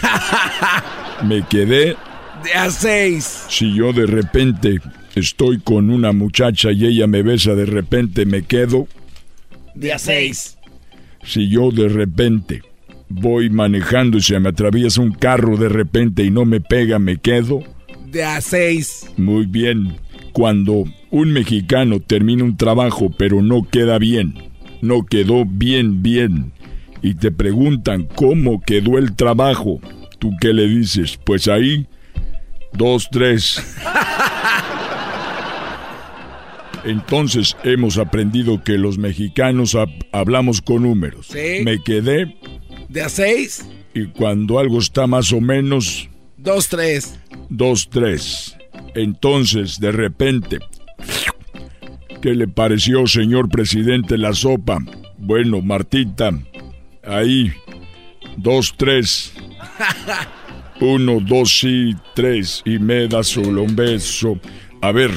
Speaker 27: me quedé...
Speaker 4: Día 6.
Speaker 27: Si yo de repente estoy con una muchacha y ella me besa de repente, me quedo...
Speaker 3: Día 6.
Speaker 27: Si yo de repente voy manejando y se me atraviesa un carro de repente y no me pega, me quedo...
Speaker 4: De a seis.
Speaker 27: Muy bien. Cuando un mexicano termina un trabajo pero no queda bien, no quedó bien, bien, y te preguntan cómo quedó el trabajo, ¿tú qué le dices? Pues ahí, dos, tres. Entonces hemos aprendido que los mexicanos hablamos con números.
Speaker 4: ¿Sí?
Speaker 27: Me quedé.
Speaker 4: De a seis.
Speaker 27: Y cuando algo está más o menos.
Speaker 4: Dos, tres.
Speaker 27: Dos, tres. Entonces, de repente. ¿Qué le pareció, señor presidente, la sopa? Bueno, Martita. Ahí. Dos, tres. Uno, dos y tres. Y me da solo un beso. A ver,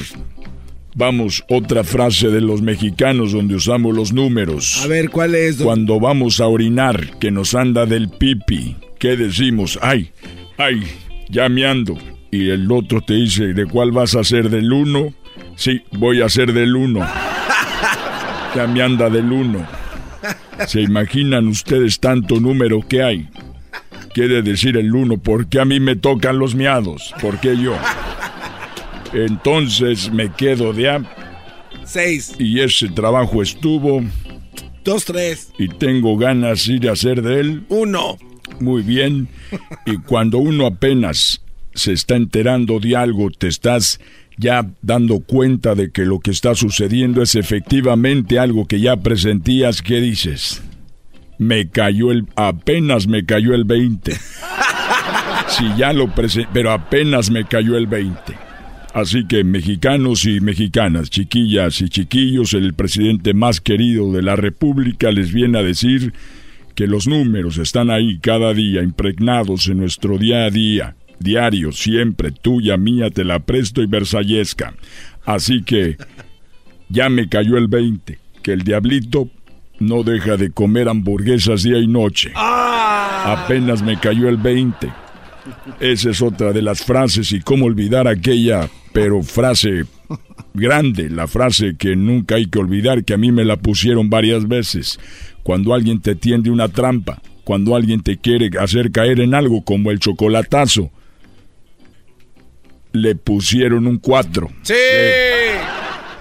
Speaker 27: Vamos, otra frase de los mexicanos donde usamos los números.
Speaker 4: A ver, ¿cuál es?
Speaker 27: Cuando vamos a orinar, que nos anda del pipi, ¿qué decimos? Ay, ay, ya me ando. Y el otro te dice, ¿de cuál vas a ser del uno? Sí, voy a ser del uno. Ya me anda del uno. ¿Se imaginan ustedes tanto número que hay? Quiere decir el uno, porque a mí me tocan los miados? ¿Por qué yo? Entonces me quedo de a...
Speaker 4: Seis.
Speaker 27: Y ese trabajo estuvo...
Speaker 4: Dos, tres.
Speaker 27: Y tengo ganas de ir a hacer de él...
Speaker 4: Uno.
Speaker 27: Muy bien. Y cuando uno apenas se está enterando de algo, te estás ya dando cuenta de que lo que está sucediendo es efectivamente algo que ya presentías, ¿qué dices? Me cayó el... apenas me cayó el 20. Si ya lo presenté, pero apenas me cayó el 20. Así que mexicanos y mexicanas, chiquillas y chiquillos, el presidente más querido de la República les viene a decir que los números están ahí cada día, impregnados en nuestro día a día, diario, siempre, tuya, mía, te la presto y versallesca. Así que ya me cayó el 20, que el diablito no deja de comer hamburguesas día y noche. Apenas me cayó el 20. Esa es otra de las frases y cómo olvidar aquella, pero frase grande, la frase que nunca hay que olvidar, que a mí me la pusieron varias veces. Cuando alguien te tiende una trampa, cuando alguien te quiere hacer caer en algo como el chocolatazo, le pusieron un 4.
Speaker 4: Sí.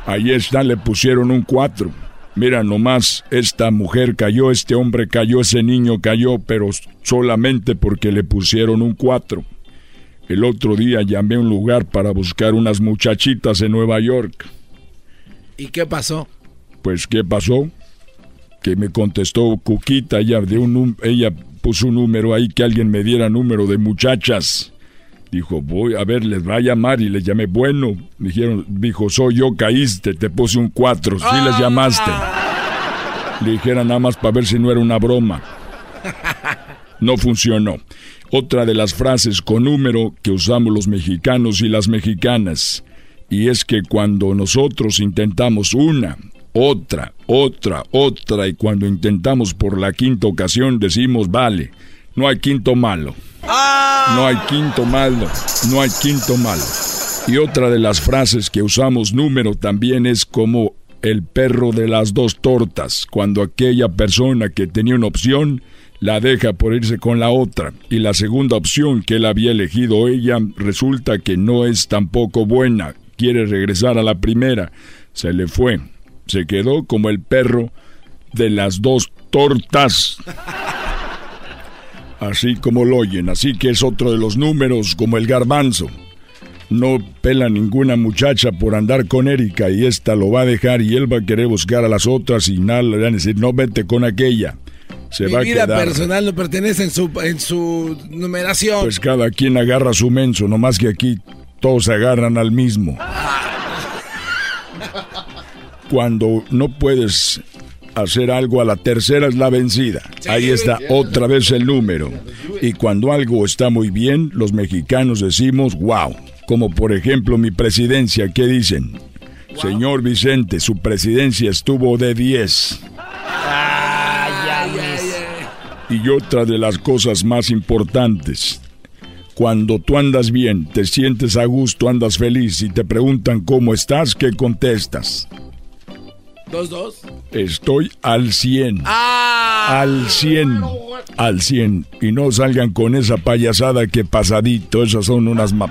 Speaker 27: Ahí está, le pusieron un 4. Mira nomás, esta mujer cayó, este hombre cayó, ese niño cayó, pero solamente porque le pusieron un 4. El otro día llamé a un lugar para buscar unas muchachitas en Nueva York.
Speaker 4: ¿Y qué pasó?
Speaker 27: Pues, ¿qué pasó? Que me contestó Cuquita, ella, de un, ella puso un número ahí que alguien me diera número de muchachas. Dijo, voy a ver, les va a llamar y les llamé. Bueno, dijeron, dijo, soy yo, caíste, te puse un 4, sí les
Speaker 29: Ah.
Speaker 27: llamaste. Le dijeron nada más para ver si no era una broma. No funcionó. Otra de las frases con número que usamos los mexicanos y las mexicanas. Y es que cuando nosotros intentamos una, otra, otra, otra, y cuando intentamos por la quinta ocasión decimos, vale, no hay quinto malo. No hay quinto malo, no hay quinto malo. Y otra de las frases que usamos número también es como el perro de las dos tortas, cuando aquella persona que tenía una opción la deja por irse con la otra y la segunda opción que él había elegido ella resulta que no es tampoco buena, quiere regresar a la primera, se le fue, se quedó como el perro de las dos tortas. Así como lo oyen, así que es otro de los números como el garbanzo. No pela ninguna muchacha por andar con Erika y esta lo va a dejar y él va a querer buscar a las otras y nada le van a decir, no vete con aquella. Se
Speaker 4: Mi
Speaker 27: va a
Speaker 4: vida
Speaker 27: quedar.
Speaker 4: personal no pertenece en su, en su numeración.
Speaker 27: Pues cada quien agarra su menso, nomás que aquí todos agarran al mismo. Cuando no puedes hacer algo a la tercera es la vencida. Ahí está otra vez el número. Y cuando algo está muy bien, los mexicanos decimos wow. Como por ejemplo mi presidencia, ¿qué dicen? Señor Vicente, su presidencia estuvo de 10. Y otra de las cosas más importantes, cuando tú andas bien, te sientes a gusto, andas feliz y te preguntan cómo estás, ¿qué contestas?
Speaker 4: ¿Dos, dos?
Speaker 27: Estoy al 100.
Speaker 4: Ah.
Speaker 27: Al 100. Al 100. Y no salgan con esa payasada que pasadito, esas son unas map.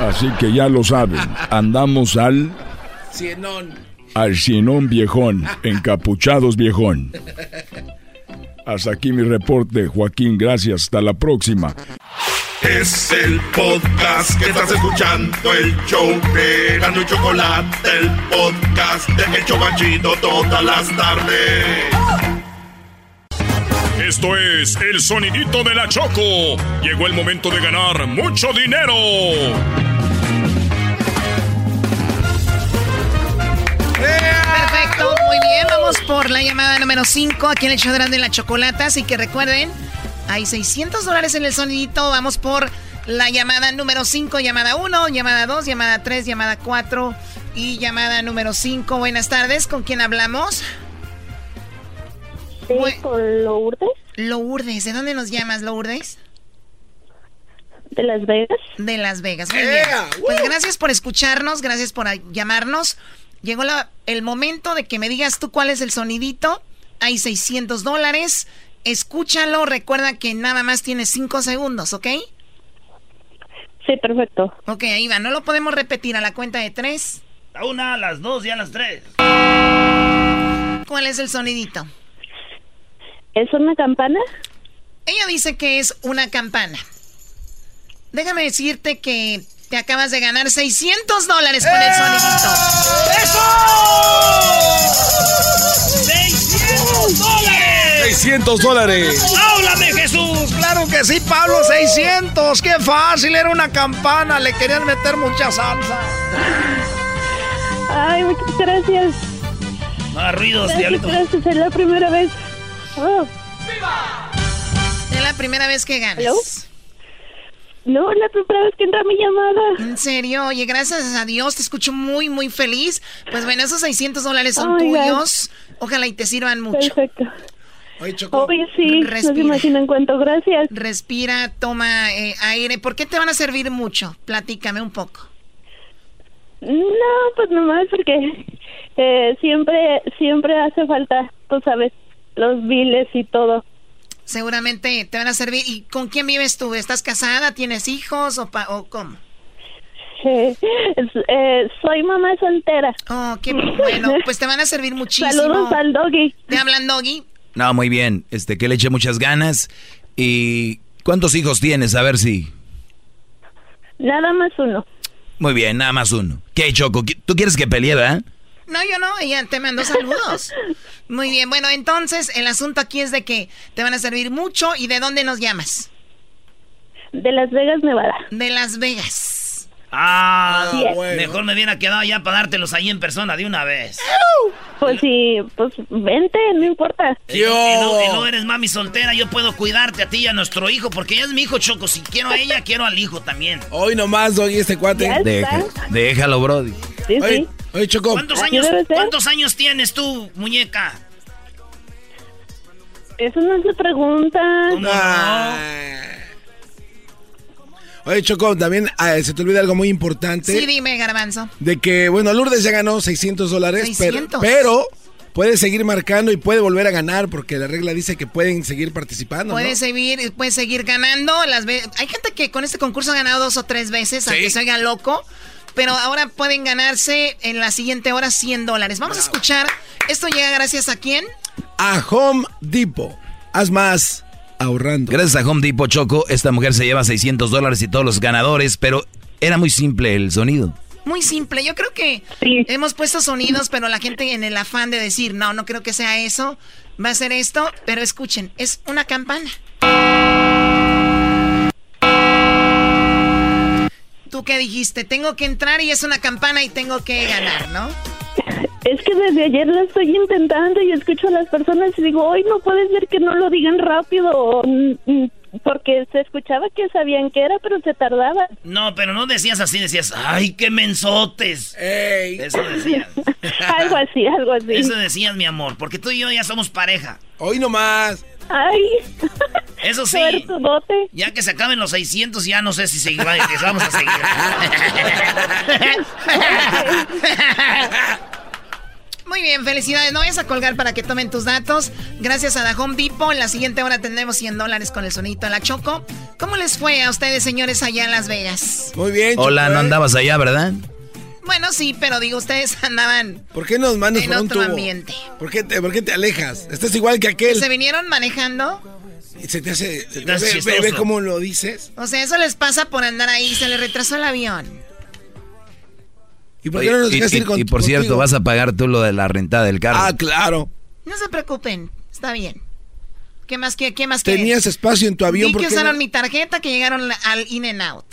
Speaker 27: Así que ya lo saben, andamos al
Speaker 4: Cienón.
Speaker 27: al cienón viejón, encapuchados viejón. Hasta aquí mi reporte, Joaquín, gracias, hasta la próxima.
Speaker 1: Es el podcast que estás escuchando, el show de Gano y Chocolate, el podcast de Chocachito todas las tardes.
Speaker 2: Esto es el sonidito de la Choco. Llegó el momento de ganar mucho dinero.
Speaker 29: Perfecto, muy bien. Vamos por la llamada número 5 aquí en el show de Grande la Chocolata. Así que recuerden, hay 600 dólares en el sonidito. Vamos por la llamada número 5, llamada 1, llamada 2, llamada 3, llamada 4 y llamada número 5. Buenas tardes, ¿con quién hablamos?
Speaker 30: Sí, con Lourdes.
Speaker 29: Lourdes, ¿de dónde nos llamas, Lourdes?
Speaker 30: De Las Vegas.
Speaker 29: De Las Vegas, muy bien. Pues gracias por escucharnos, gracias por llamarnos. Llegó la- el momento de que me digas tú cuál es el sonidito. Hay 600 dólares. Escúchalo, recuerda que nada más tienes 5 segundos, ¿ok?
Speaker 30: Sí, perfecto.
Speaker 29: Ok, ahí va, no lo podemos repetir a la cuenta de 3.
Speaker 3: A una, a las dos y a las tres.
Speaker 29: ¿Cuál es el sonidito?
Speaker 30: ¿Es una campana?
Speaker 29: Ella dice que es una campana. Déjame decirte que te acabas de ganar 600 dólares con el sonidito.
Speaker 3: ¡600 dólares!
Speaker 4: 600 dólares.
Speaker 3: ¡Háblame, Jesús!
Speaker 31: Claro que sí, Pablo, 600. Qué fácil, era una campana. Le querían meter mucha salsa.
Speaker 30: Ay, muchas gracias.
Speaker 3: No hagas ruidos,
Speaker 30: Gracias,
Speaker 3: diablito.
Speaker 30: gracias. Es la primera vez. Oh,
Speaker 29: Es la primera vez que ganas.
Speaker 30: ¿Aló? No, es la primera vez que entra mi llamada.
Speaker 29: En serio, oye, gracias a Dios, te escucho muy, muy feliz. Pues bueno, esos 600 dólares son tuyos. Ojalá y te sirvan mucho.
Speaker 30: Perfecto.
Speaker 4: Oye, Choco.
Speaker 30: Oye, sí, no se
Speaker 29: Respira.
Speaker 30: imaginan cuánto. Gracias.
Speaker 29: Respira, toma eh, aire. ¿Por qué te van a servir mucho? Platícame un poco.
Speaker 30: No, pues nomás porque eh, siempre, siempre hace falta, tú sabes, los biles y todo.
Speaker 29: Seguramente te van a servir. ¿Y con quién vives tú? ¿Estás casada? ¿Tienes hijos o, pa- o cómo?
Speaker 30: Eh, eh, soy mamá soltera.
Speaker 29: Oh, qué bueno. Pues te van a servir muchísimo.
Speaker 30: Saludos al doggy.
Speaker 29: ¿Te hablan, Doggy?
Speaker 6: No, muy bien. Este, que le eche muchas ganas. ¿Y cuántos hijos tienes? A ver si.
Speaker 30: Nada más uno.
Speaker 6: Muy bien, nada más uno. ¿Qué, Choco? ¿Tú quieres que pelee, verdad?
Speaker 29: No, yo no, ella te mandó saludos. Muy bien, bueno, entonces el asunto aquí es de que te van a servir mucho y de dónde nos llamas.
Speaker 30: De Las Vegas, Nevada.
Speaker 29: De Las Vegas.
Speaker 3: Ah, mejor me hubiera quedado ya para dártelos ahí en persona de una vez.
Speaker 30: Pues sí, pues vente, no importa.
Speaker 3: Y no, y no- y no eres mami soltera, yo puedo cuidarte a ti y a nuestro hijo, porque ella es mi hijo, Choco. Si quiero a ella, quiero al hijo también.
Speaker 4: Hoy nomás, Doggy, este cuate.
Speaker 6: Deja- déjalo, Brody.
Speaker 4: Oye, oye, Choco.
Speaker 3: ¿Cuántos años. ¿Cuántos años tienes tú, muñeca?
Speaker 30: Eso no es la pregunta.
Speaker 4: Oye, Choco, también ah, se te olvida algo muy importante.
Speaker 29: Sí, dime, Garbanzo.
Speaker 4: De que, bueno, Lourdes ya ganó 600 dólares, pero,
Speaker 29: 600.
Speaker 4: pero puede seguir marcando y puede volver a ganar porque la regla dice que pueden seguir participando. ¿no?
Speaker 29: Puedes seguir, puedes seguir ganando. Las Hay gente que con este concurso ha ganado dos o tres veces, aunque se oiga loco. Pero ahora pueden ganarse en la siguiente hora 100 dólares. Vamos a escuchar. Esto llega gracias a quién?
Speaker 4: A Home Depot. Haz más ahorrando.
Speaker 6: Gracias a Home Depot Choco, esta mujer se lleva 600 dólares y todos los ganadores, pero era muy simple el sonido.
Speaker 29: Muy simple. Yo creo que hemos puesto sonidos, pero la gente en el afán de decir, no, no creo que sea eso, va a ser esto. Pero escuchen, es una campana. ¿Tú qué dijiste? Tengo que entrar y es una campana y tengo que ganar, ¿no?
Speaker 30: Es que desde ayer lo estoy intentando y escucho a las personas y digo, hoy no puede ser que no lo digan rápido, mm, mm, porque se escuchaba que sabían que era, pero se tardaba.
Speaker 3: No, pero no decías así, decías, ¡ay, qué mensotes! Eso decías.
Speaker 30: algo así, algo así.
Speaker 3: Eso decías, mi amor, porque tú y yo ya somos pareja.
Speaker 4: Hoy nomás.
Speaker 30: Ay.
Speaker 3: Eso sí.
Speaker 30: Suertudote.
Speaker 3: Ya que se acaben los 600, ya no sé si se vamos a seguir.
Speaker 29: Muy bien, felicidades. No vayas a colgar para que tomen tus datos. Gracias a la Home Depot. En la siguiente hora tendremos 100 dólares con el sonito de la Choco. ¿Cómo les fue a ustedes, señores, allá en Las Vegas?
Speaker 4: Muy bien.
Speaker 6: Hola,
Speaker 4: Choco,
Speaker 6: no
Speaker 4: ¿eh?
Speaker 6: andabas allá, ¿verdad?
Speaker 29: Bueno, sí, pero digo, ustedes andaban
Speaker 4: ¿Por qué nos mandas
Speaker 29: en
Speaker 4: por un
Speaker 29: otro
Speaker 4: tubo?
Speaker 29: ambiente.
Speaker 4: ¿Por qué, te, ¿Por qué te alejas? Estás igual que aquel.
Speaker 29: ¿Se vinieron manejando?
Speaker 4: Se te hace. Se
Speaker 3: te hace
Speaker 4: ve, ve-
Speaker 3: chistoso.
Speaker 4: ve cómo lo dices.
Speaker 29: O sea, eso les pasa por andar ahí. Se les retrasó el avión.
Speaker 4: ¿Y por qué no nos
Speaker 6: y,
Speaker 4: dejas
Speaker 6: y-
Speaker 4: ir con,
Speaker 6: y por cierto, vas a pagar tú lo de la rentada del carro.
Speaker 4: Ah, claro.
Speaker 29: No se preocupen. Está bien. ¿Qué más, qué, qué más quieren?
Speaker 4: Tenías espacio en tu avión.
Speaker 29: Vi
Speaker 4: ¿por
Speaker 29: que usaron
Speaker 4: no?
Speaker 29: mi tarjeta que llegaron al In and Out.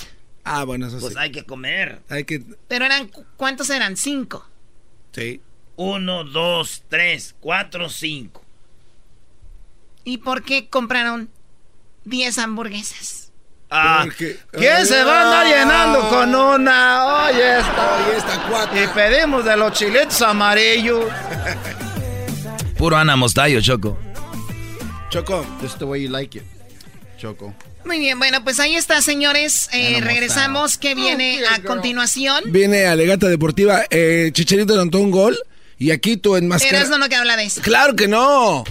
Speaker 4: Ah, bueno, eso sí.
Speaker 3: Pues hay que comer.
Speaker 4: Hay que.
Speaker 29: Pero eran, cu- ¿cuántos eran? Cinco.
Speaker 4: Sí.
Speaker 3: Uno, dos, tres, cuatro, cinco.
Speaker 29: ¿Y por qué compraron 10 hamburguesas?
Speaker 3: Ah,
Speaker 4: Porque-
Speaker 32: ¿Quién se va a andar llenando con una? Oye, esta.
Speaker 4: Oye, esta cuata.
Speaker 32: Y pedimos de los chiletos amarillos.
Speaker 6: Puro Ana Mostayo, Choco.
Speaker 4: Choco.
Speaker 33: Just the way you like it, Choco.
Speaker 29: Muy bien, bueno, pues ahí está, señores. Eh, regresamos. ¿Qué viene a continuación?
Speaker 4: Viene Alegata Deportiva. Eh, Chicharito anotó un gol. Y aquí tú en
Speaker 29: Eras no, no que habla de eso.
Speaker 4: Claro que no.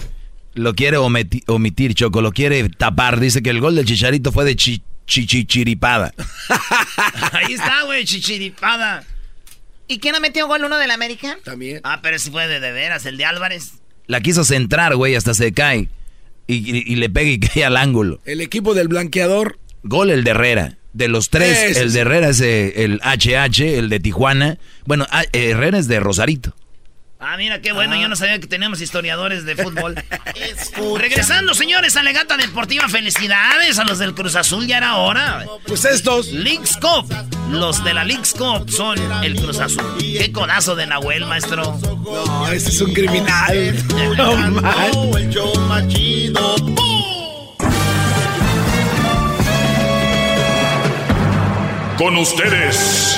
Speaker 6: Lo quiere omiti- omitir, Choco, lo quiere tapar. Dice que el gol del Chicharito fue de chi- chichichiripada.
Speaker 3: Ahí está, güey, chichiripada.
Speaker 29: ¿Y quién ha metido gol uno del América?
Speaker 4: También.
Speaker 3: Ah, pero si fue de, de veras, el de Álvarez.
Speaker 6: La quiso centrar, güey, hasta se cae. Y, y- y le pega y cae al ángulo.
Speaker 4: El equipo del blanqueador.
Speaker 6: Gol el de Herrera. De los tres, el de Herrera es eh, el HH, el de Tijuana. Bueno, ah, eh, Herrera es de Rosarito.
Speaker 3: Ah, mira, qué bueno, yo no sabía que teníamos historiadores de fútbol. Regresando, señores, a Legata Deportiva, felicidades a los del Cruz Azul, ya era hora.
Speaker 4: Pues estos.
Speaker 3: Leagues Cup, los de la Leagues Cup son el Cruz Azul. Qué codazo de Nahuel, maestro.
Speaker 4: No, ese es un criminal. No,
Speaker 1: más chido.
Speaker 2: Con ustedes.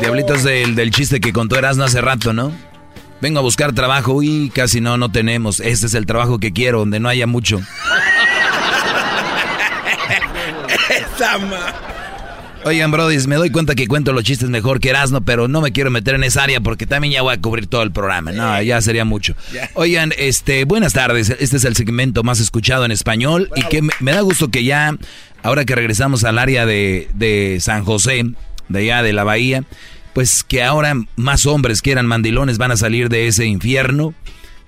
Speaker 6: Diablito es del, del chiste que contó Erasmo hace rato, ¿no? Vengo a buscar trabajo. Uy, casi no, no tenemos. Este es el trabajo que quiero, donde no haya mucho. Oigan, Brody, me doy cuenta que cuento los chistes mejor que Erasmo, pero no me quiero meter en esa área porque también ya voy a cubrir todo el programa. No, ya sería mucho. Oigan, este, buenas tardes. Este es el segmento más escuchado en español y que me, da gusto que ya, ahora que regresamos al área de, de San José, de allá de la bahía, pues que ahora más hombres que eran mandilones van a salir de ese infierno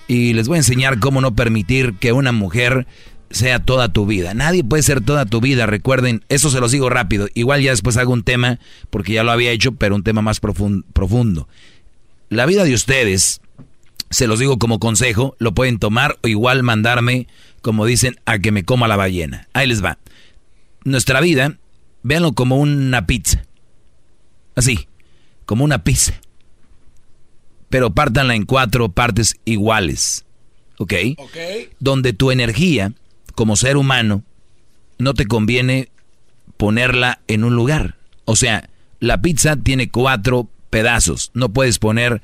Speaker 6: y les voy a enseñar cómo no permitir que una mujer sea toda tu vida. Nadie puede ser toda tu vida, recuerden, eso se los digo rápido. Igual ya después hago un tema, porque ya lo había hecho, pero un tema más profundo. La vida de ustedes, se los digo como consejo, lo pueden tomar o igual mandarme, como dicen, a que me coma la ballena. Ahí les va. Nuestra vida, véanlo como una pizza. Así, como una pizza. Pero pártanla en cuatro partes iguales. ¿Ok? Donde tu energía como ser humano, no te conviene ponerla en un lugar. O sea, la pizza tiene cuatro pedazos. No puedes poner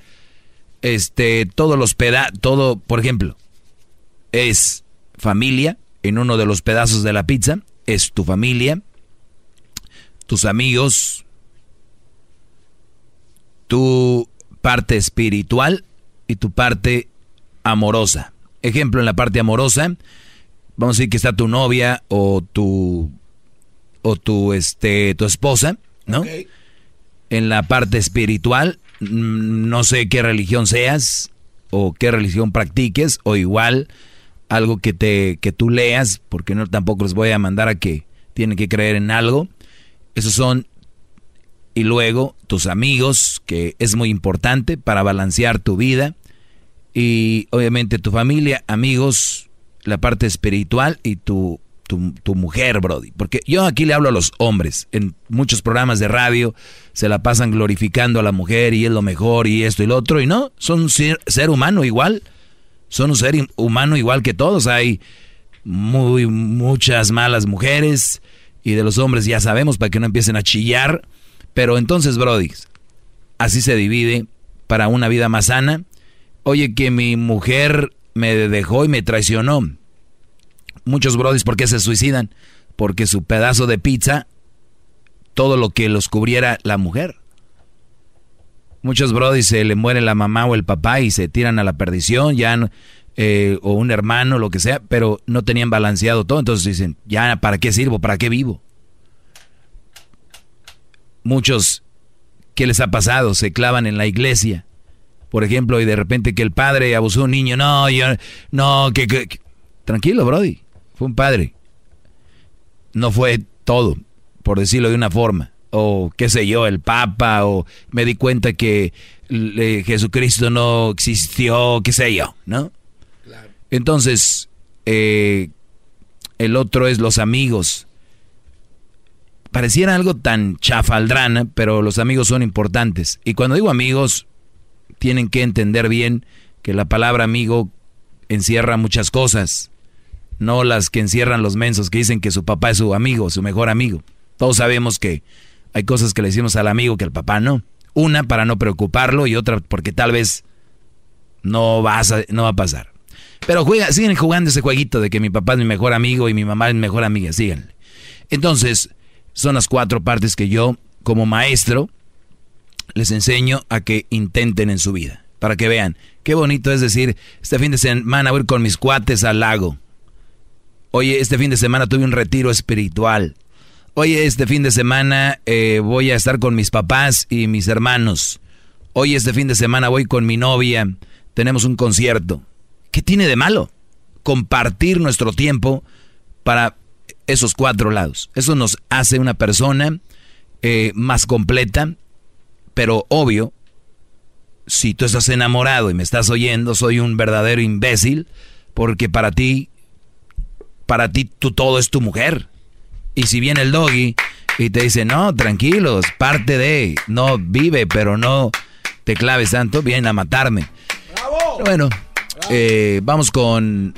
Speaker 6: este todos los pedazos, todo, por ejemplo, es familia en uno de los pedazos de la pizza, es tu familia, tus amigos, tu parte espiritual y tu parte amorosa. Ejemplo, en la parte amorosa, vamos a decir que está tu novia o tu o tu este tu esposa, ¿no? En la parte espiritual, mm, no sé qué religión seas o qué religión practiques o igual algo que te que tú leas, porque no tampoco les voy a mandar a que tienen que creer en algo. Esos son y luego tus amigos, que es muy importante para balancear tu vida y obviamente tu familia, amigos, la parte espiritual y tu, tu, mujer, Brody. Porque yo aquí le hablo a los hombres. En muchos programas de radio se la pasan glorificando a la mujer y es lo mejor y esto y lo otro. Y no, son un ser, humano igual. Son un ser humano igual que todos. Hay muy, muchas malas mujeres y de los hombres ya sabemos para que no empiecen a chillar. Pero entonces, Brody, así se divide para una vida más sana. Oye, que mi mujer me dejó y me traicionó. Muchos brodis, ¿por qué se suicidan? Porque su pedazo de pizza, todo lo que los cubriera la mujer. Muchos brodis se le muere la mamá o el papá y se tiran a la perdición, ya eh, o un hermano, lo que sea, pero no tenían balanceado todo, entonces dicen, ya, ¿para qué sirvo? ¿Para qué vivo? Muchos, ¿qué les ha pasado? Se clavan en la iglesia por ejemplo, y de repente que el padre abusó a un niño, no, yo, no, que, tranquilo, Brody, fue un padre. No fue todo, por decirlo de una forma. O qué sé yo, el Papa, o me di cuenta que Jesucristo no existió, qué sé yo, ¿no? Entonces, eh, el otro es los amigos. Pareciera algo tan chafaldrana, pero los amigos son importantes. Y cuando digo amigos, tienen que entender bien que la palabra amigo encierra muchas cosas, no las que encierran los mensos que dicen que su papá es su amigo, su mejor amigo. Todos sabemos que hay cosas que le decimos al amigo que al papá no. Una para no preocuparlo y otra porque tal vez no, va a pasar. Pero siguen jugando ese jueguito de que mi papá es mi mejor amigo y mi mamá es mi mejor amiga, síganle. Entonces, son las cuatro partes que yo, como maestro, les enseño a que intenten en su vida. Para que vean, qué bonito es decir, este fin de semana voy con mis cuates al lago. Oye, este fin de semana tuve un retiro espiritual. Oye, este fin de semana eh, voy a estar con mis papás y mis hermanos. Oye, este fin de semana voy con mi novia. Tenemos un concierto. ¿Qué tiene de malo? Compartir nuestro tiempo para esos cuatro lados. Eso nos hace una persona eh, más completa, pero obvio, si tú estás enamorado y me estás oyendo, soy un verdadero imbécil, porque para ti, para ti tú todo es tu mujer. Y si viene el doggy y te dice, no, tranquilos, parte de, no vive, pero no te claves tanto, viene a matarme. Bueno, eh, vamos con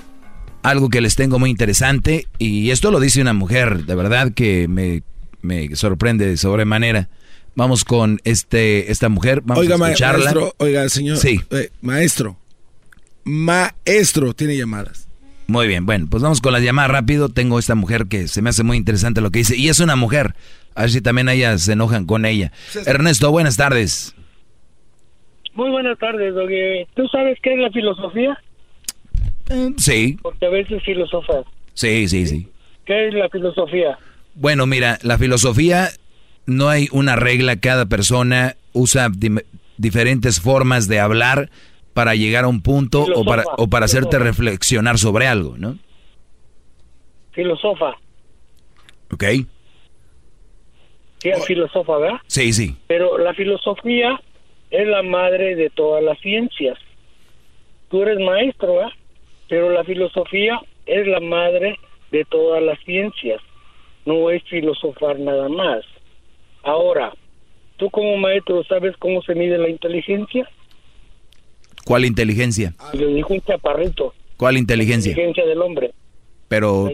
Speaker 6: algo que les tengo muy interesante y esto lo dice una mujer, de verdad que me, me sorprende de sobremanera. Vamos con este esta mujer, vamos
Speaker 4: oiga,
Speaker 6: a escucharla.
Speaker 4: Maestro, oiga, señor.
Speaker 6: Sí.
Speaker 4: Eh, maestro. Maestro, tiene llamadas.
Speaker 6: Muy bien, bueno, pues vamos con la llamada rápido. Tengo esta mujer que se me hace muy interesante lo que dice. Y es una mujer. A ver si también ellas se enojan con ella. Ernesto, buenas tardes.
Speaker 34: Muy buenas tardes, Doggy. ¿Tú sabes qué es la filosofía?
Speaker 6: Eh, sí.
Speaker 34: Porque a veces filosofas.
Speaker 6: Sí, sí, sí.
Speaker 34: ¿Qué es la filosofía?
Speaker 6: Bueno, mira, la filosofía no hay una regla, cada persona usa diferentes formas de hablar para llegar a un punto o para, o para hacerte reflexionar sobre algo, ¿no?
Speaker 34: Filosofa.
Speaker 6: Ok.
Speaker 34: Sí, filosofa, ¿verdad?
Speaker 6: Sí, sí.
Speaker 34: Pero la filosofía es la madre de todas las ciencias. Tú eres maestro, ¿verdad? Pero la filosofía es la madre de todas las ciencias. No es filosofar nada más. Ahora, ¿tú como maestro sabes cómo se mide la inteligencia?
Speaker 6: ¿Cuál inteligencia?
Speaker 34: Le dijo un chaparrito.
Speaker 6: ¿Cuál inteligencia?
Speaker 34: La inteligencia del hombre.
Speaker 6: Pero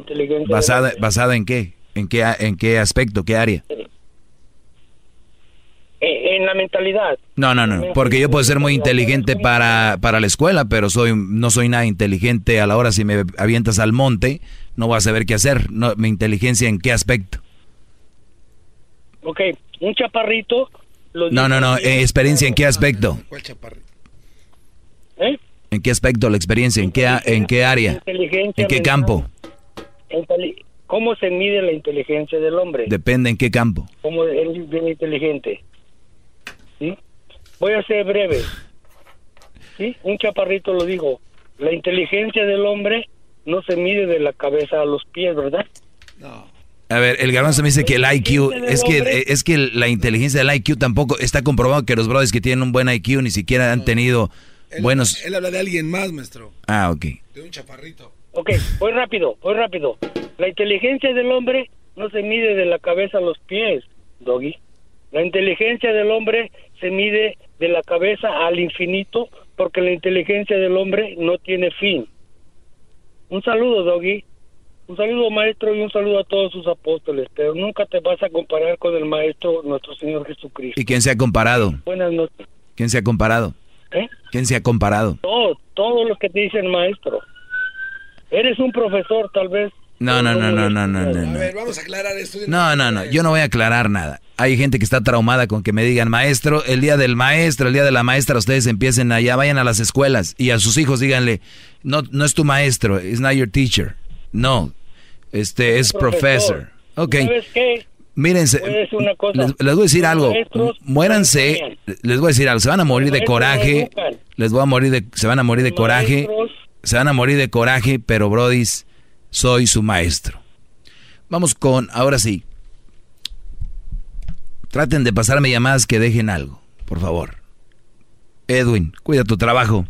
Speaker 6: basada basada en qué? ¿En qué en qué aspecto, qué área?
Speaker 34: En, la mentalidad.
Speaker 6: No, no, no, porque yo puedo ser muy inteligente para, para la escuela, pero soy no soy nada inteligente a la hora si me avientas al monte, no voy a saber qué hacer. No, mi inteligencia en qué aspecto.
Speaker 34: Ok, un chaparrito.
Speaker 6: no, no, no, eh, experiencia en qué aspecto. ¿Cuál chaparrito? ¿Eh? ¿En qué aspecto la experiencia? ¿En qué, en qué área? ¿En qué campo?
Speaker 34: ¿Cómo se mide la inteligencia del hombre?
Speaker 6: Depende en qué campo.
Speaker 34: ¿Cómo es bien inteligente? Voy a ser breve. ¿Sí? Un chaparrito lo dijo. La inteligencia del hombre no se mide de la cabeza a los pies, ¿verdad?
Speaker 6: No. A ver, el garbanzo me dice que el IQ, es que, es que la inteligencia del IQ tampoco está comprobado que los brothers que tienen un buen IQ ni siquiera han tenido buenos...
Speaker 4: Él habla de alguien más, maestro.
Speaker 6: Ah, ok.
Speaker 4: De un chaparrito.
Speaker 34: Ok, voy rápido, voy rápido. La inteligencia del hombre no se mide de la cabeza a los pies, Doggy. La inteligencia del hombre se mide de la cabeza al infinito porque la inteligencia del hombre no tiene fin. Un saludo, Doggy. Un saludo, maestro, y un saludo a todos sus apóstoles. Pero nunca te vas a comparar con el maestro, nuestro Señor Jesucristo.
Speaker 6: ¿Y quién se ha comparado?
Speaker 34: Buenas noches.
Speaker 6: ¿Quién se ha comparado?
Speaker 34: ¿Eh?
Speaker 6: ¿Quién se ha comparado?
Speaker 34: Todos, todos los que te dicen maestro. Eres un profesor, tal vez,
Speaker 6: no, no, no, no, no, no,
Speaker 4: no. A ver, vamos a aclarar esto.
Speaker 6: No, no, no, yo no voy a aclarar nada. Hay gente que está traumada con que me digan, maestro, el día del maestro, el día de la maestra, ustedes empiecen allá, vayan a las escuelas y a sus hijos díganle, no, no es tu maestro, it's not your teacher. No, este es professor. Ok.
Speaker 34: ¿Sabes qué?
Speaker 6: Mírense, les, les, voy a decir algo, muéranse, les voy a decir algo, se van a morir de coraje, les voy a morir de, se van a morir de coraje, se van a morir de coraje, pero brodis, soy su maestro. Vamos con, ahora sí. Traten de pasarme llamadas que dejen algo, por favor. Edwin, cuida tu trabajo.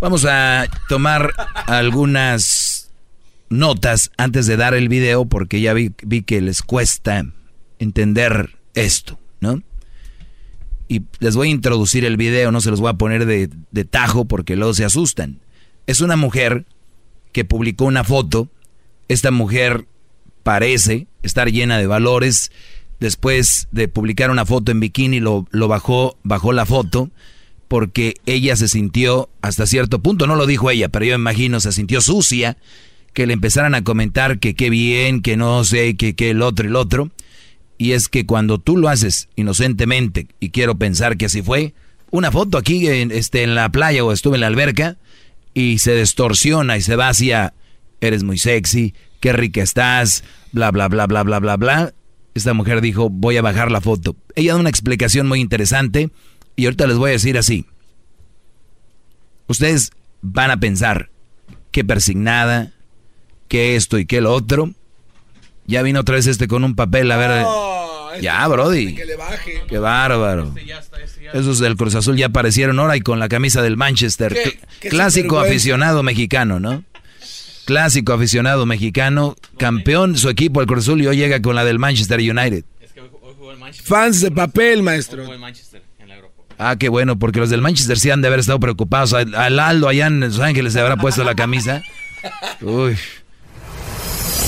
Speaker 6: Vamos a tomar algunas notas antes de dar el video porque ya vi, que les cuesta entender esto, ¿no? Y les voy a introducir el video, no se los voy a poner de, de tajo porque luego se asustan. Es una mujer que publicó una foto esta mujer parece estar llena de valores. Después de publicar una foto en bikini, lo, lo bajó, bajó la foto porque ella se sintió hasta cierto punto, no lo dijo ella, pero yo imagino se sintió sucia, que le empezaran a comentar que qué bien, que no sé, que, que el otro, el otro. Y es que cuando tú lo haces inocentemente, y quiero pensar que así fue, una foto aquí en, este, en la playa o estuve en la alberca, y se distorsiona y se va hacia eres muy sexy, qué rica estás, bla, bla, bla, bla, bla, bla, bla. Esta mujer dijo, voy a bajar la foto. Ella da una explicación muy interesante y ahorita les voy a decir así. Ustedes van a pensar, qué persignada, qué esto y qué lo otro. Ya vino otra vez este con un papel, a ver. ya, Brody. Qué bárbaro. Esos del Cruz Azul ya aparecieron ahora y con la camisa del Manchester. Clásico aficionado mexicano, ¿no? Clásico aficionado mexicano, campeón su equipo, el Cruz Azul, y hoy llega con la del Manchester United.
Speaker 4: Fans de papel, maestro.
Speaker 6: Ah, qué bueno, porque los del Manchester sí han de haber estado preocupados. Al Aldo allá en Los Ángeles se habrá puesto la camisa. Uy.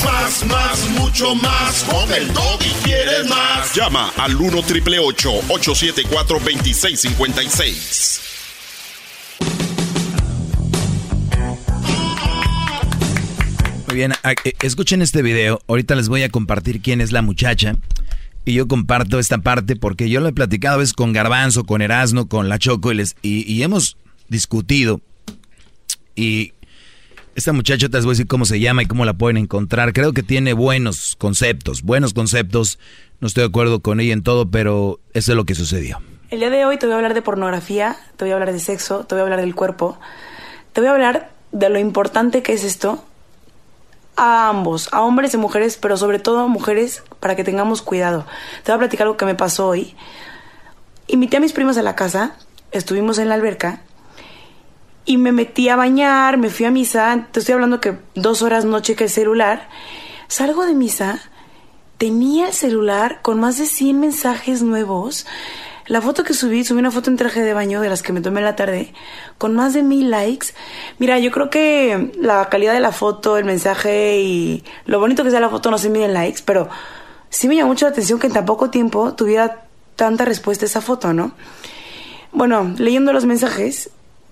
Speaker 1: Más, más, mucho más. Con el y quieres más. Llama al 1 triple 874 2656.
Speaker 6: Bien, eh, escuchen este video. Ahorita les voy a compartir quién es la muchacha. Y yo comparto esta parte porque yo lo he platicado a veces con Garbanzo, con Erasno, con La Choco y, les, y, hemos discutido. Y esta muchacha, te voy a decir cómo se llama y cómo la pueden encontrar. Creo que tiene buenos conceptos, buenos conceptos. No estoy de acuerdo con ella en todo, pero eso es lo que sucedió.
Speaker 35: El día de hoy te voy a hablar de pornografía, te voy a hablar de sexo, te voy a hablar del cuerpo. Te voy a hablar de lo importante que es esto a ambos, a hombres y mujeres, pero sobre todo a mujeres para que tengamos cuidado. Te voy a platicar algo que me pasó hoy. Invité a mis primos a la casa, estuvimos en la alberca y me metí a bañar, me fui a misa, te estoy hablando que dos horas no chequé el celular. Salgo de misa, tenía el celular con más de 100 mensajes nuevos la foto que subí, subí una foto en traje de baño de las que me tomé en la tarde, con más de mil likes. Mira, yo creo que la calidad de la foto, el mensaje y lo bonito que sea la foto no se mide en likes, pero sí me llamó mucho la atención que en tan poco tiempo tuviera tanta respuesta esa foto, ¿no? Bueno, leyendo los mensajes,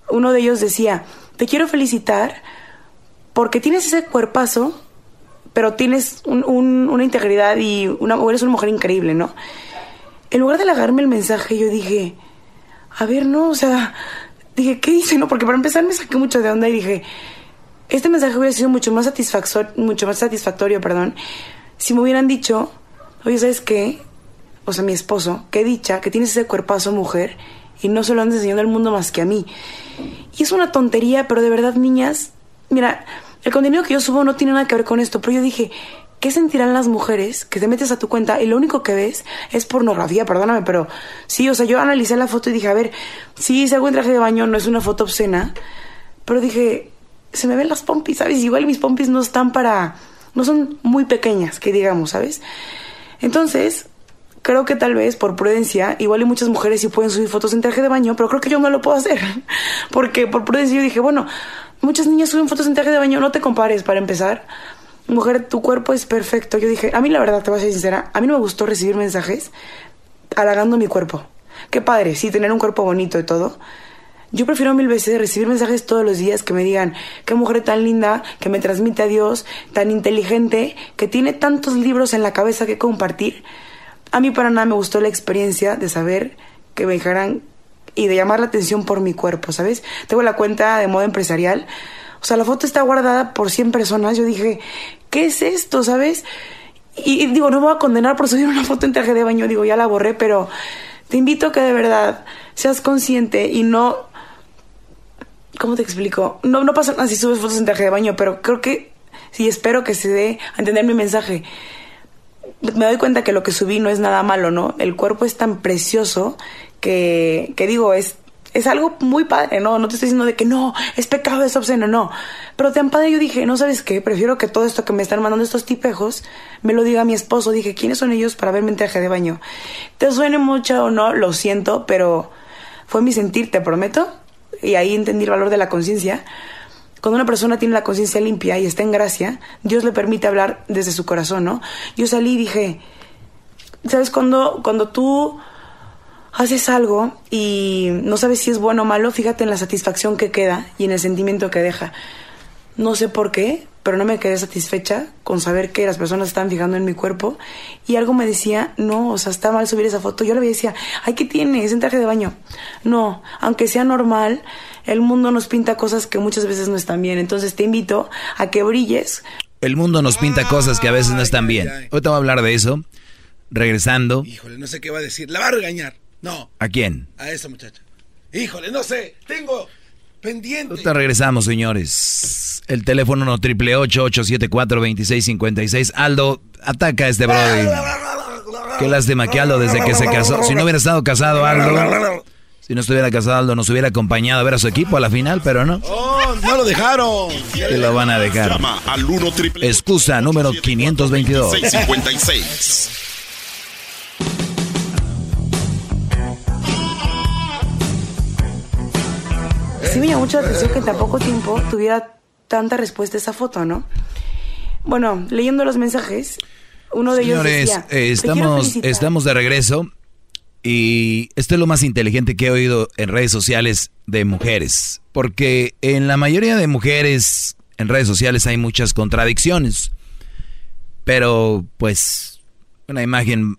Speaker 35: uno de ellos decía, te quiero felicitar porque tienes ese cuerpazo, pero tienes una integridad y una, eres una mujer increíble, ¿no? En lugar de halagarme el mensaje, yo dije, a ver, no, o sea, dije, ¿qué dice? No, porque para empezar me saqué mucho de onda y dije, este mensaje hubiera sido mucho más satisfactorio, mucho más satisfactorio, perdón, si me hubieran dicho, oye, ¿sabes qué? O sea, mi esposo, qué dicha, que tienes ese cuerpazo mujer y no se lo han enseñado al mundo más que a mí. Y es una tontería, pero de verdad, niñas, mira, el contenido que yo subo no tiene nada que ver con esto, pero yo dije, ¿Qué sentirán las mujeres que te metes a tu cuenta y lo único que ves es pornografía? Perdóname, pero sí, o sea, yo analicé la foto y dije, a ver, sí, si hago en traje de baño no es una foto obscena, pero dije, se me ven las pompis, ¿sabes? Igual mis pompis no están para, no son muy pequeñas, que digamos, ¿sabes? Entonces, creo que tal vez por prudencia, igual y muchas mujeres sí pueden subir fotos en traje de baño, pero creo que yo no lo puedo hacer. Porque por prudencia yo dije, bueno, muchas niñas suben fotos en traje de baño, no te compares para empezar mujer, tu cuerpo es perfecto. Yo dije, a mí la verdad, te voy a ser sincera, a mí no me gustó recibir mensajes halagando mi cuerpo. Qué padre, sí, tener un cuerpo bonito y todo. Yo prefiero mil veces recibir mensajes todos los días que me digan, qué mujer tan linda, que me transmite a Dios, tan inteligente, que tiene tantos libros en la cabeza que compartir. A mí para nada me gustó la experiencia de saber que me dijeran y de llamar la atención por mi cuerpo, ¿sabes? Tengo la cuenta de modo empresarial o sea, la foto está guardada por 100 personas. Yo dije, ¿qué es esto? ¿Sabes? Y, digo, no me voy a condenar por subir una foto en traje de baño. Digo, ya la borré, pero te invito a que de verdad seas consciente y no... ¿Cómo te explico? No, no pasa nada si subes fotos en traje de baño, pero creo que sí espero que se dé a entender mi mensaje. Me doy cuenta que lo que subí no es nada malo, ¿no? El cuerpo es tan precioso que, que digo, es es algo muy padre, ¿no? No te estoy diciendo de que no, es pecado, es obsceno, no. Pero tan padre yo dije, no sabes qué, prefiero que todo esto que me están mandando estos tipejos me lo diga mi esposo. Dije, ¿quiénes son ellos para verme en traje de baño? Te suene mucho o no, lo siento, pero fue mi sentir, te prometo. Y ahí entendí el valor de la conciencia. Cuando una persona tiene la conciencia limpia y está en gracia, Dios le permite hablar desde su corazón, ¿no? Yo salí y dije, ¿sabes? Cuando, cuando tú haces algo y no sabes si es bueno o malo, fíjate en la satisfacción que queda y en el sentimiento que deja. No sé por qué, pero no me quedé satisfecha con saber que las personas estaban fijando en mi cuerpo y algo me decía, no, o sea, está mal subir esa foto. Yo le decía, ay, ¿qué tiene? Es un traje de baño. No, aunque sea normal, el mundo nos pinta cosas que muchas veces no están bien. Entonces te invito a que brilles.
Speaker 6: El mundo nos pinta cosas que a veces no están bien. Ahorita voy a hablar de eso. Regresando.
Speaker 4: Híjole, no sé qué va a decir. La va a regañar. No.
Speaker 6: ¿A quién?
Speaker 4: A esa muchacha. Híjole, no sé. Tengo pendiente.
Speaker 6: Ahorita regresamos, señores. El teléfono no triple 874 2656 Aldo, ataca a este brody. Qué lástima que Aldo desde que se casó. Si no hubiera estado casado, Aldo. Si no estuviera casado, Aldo nos hubiera acompañado a ver a su equipo a la final, pero no.
Speaker 4: Oh, no lo dejaron.
Speaker 6: Que lo van a dejar.
Speaker 2: Llama al 1
Speaker 6: Excusa número 522.
Speaker 2: 656.
Speaker 35: Sí me llamó mucho la atención que en tan poco tiempo tuviera tanta respuesta esa foto, ¿no? Bueno, leyendo los mensajes, uno de ellos decía,
Speaker 6: eh, estamos, estamos de regreso y esto es lo más inteligente que he oído en redes sociales de mujeres, porque en la mayoría de mujeres en redes sociales hay muchas contradicciones, pero pues una imagen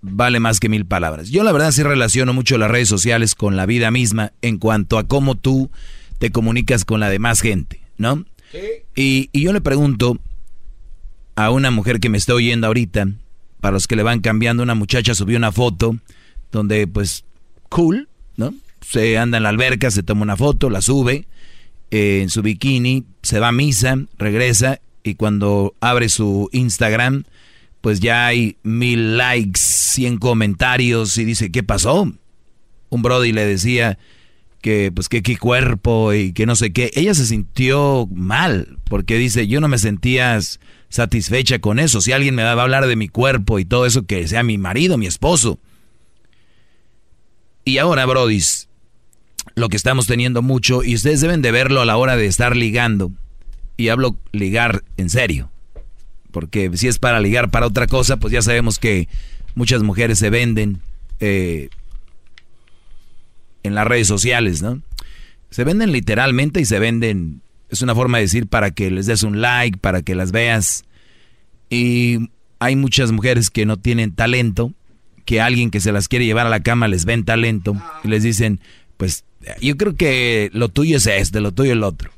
Speaker 6: vale más que mil palabras. Yo la verdad sí relaciono mucho las redes sociales con la vida misma en cuanto a cómo tú te comunicas con la demás gente, ¿no? Y, y yo le pregunto a una mujer que me está oyendo ahorita, para los que le van cambiando, una muchacha subió una foto donde pues cool, ¿no? Se anda en la alberca, se toma una foto, la sube eh, en su bikini, se va a misa, regresa y cuando abre su Instagram, pues ya hay mil likes, cien comentarios y dice, ¿qué pasó? Un Brody le decía que pues que qué cuerpo y que no sé qué. Ella se sintió mal porque dice, yo no me sentía satisfecha con eso. Si alguien me va a hablar de mi cuerpo y todo eso, que sea mi marido, mi esposo. Y ahora, Brodis, lo que estamos teniendo mucho, y ustedes deben de verlo a la hora de estar ligando, y hablo ligar en serio, porque si es para ligar para otra cosa, pues ya sabemos que muchas mujeres se venden eh, en las redes sociales, ¿no? Se venden literalmente y se venden, es una forma de decir para que les des un like, para que las veas. Y hay muchas mujeres que no tienen talento, que alguien que se las quiere llevar a la cama les ven talento y les dicen, pues yo creo que lo tuyo es este, lo tuyo es el otro.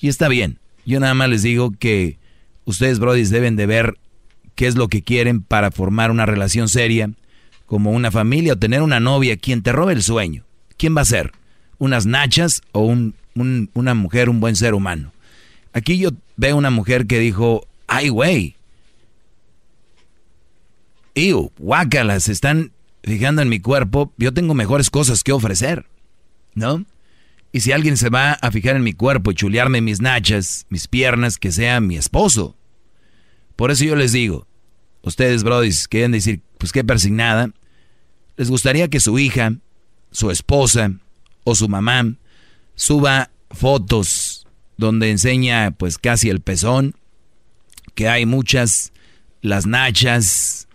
Speaker 6: Y está bien. Yo nada más les digo que ustedes, brodis, deben de ver qué es lo que quieren para formar una relación seria, como una familia o tener una novia quien te robe el sueño. ¿Quién va a ser? ¿Unas nachas o un, una mujer, un buen ser humano? Aquí yo veo una mujer que dijo, ay, güey. Iu, guácalas, están fijando en mi cuerpo, yo tengo mejores cosas que ofrecer, ¿no? Y si alguien se va a fijar en mi cuerpo y chulearme mis nachas, mis piernas, que sea mi esposo. Por eso yo les digo, ustedes, brodis, quieren decir, pues qué persignada, les gustaría que su hija, su esposa o su mamá suba fotos donde enseña pues casi el pezón, que hay muchas, las nachas,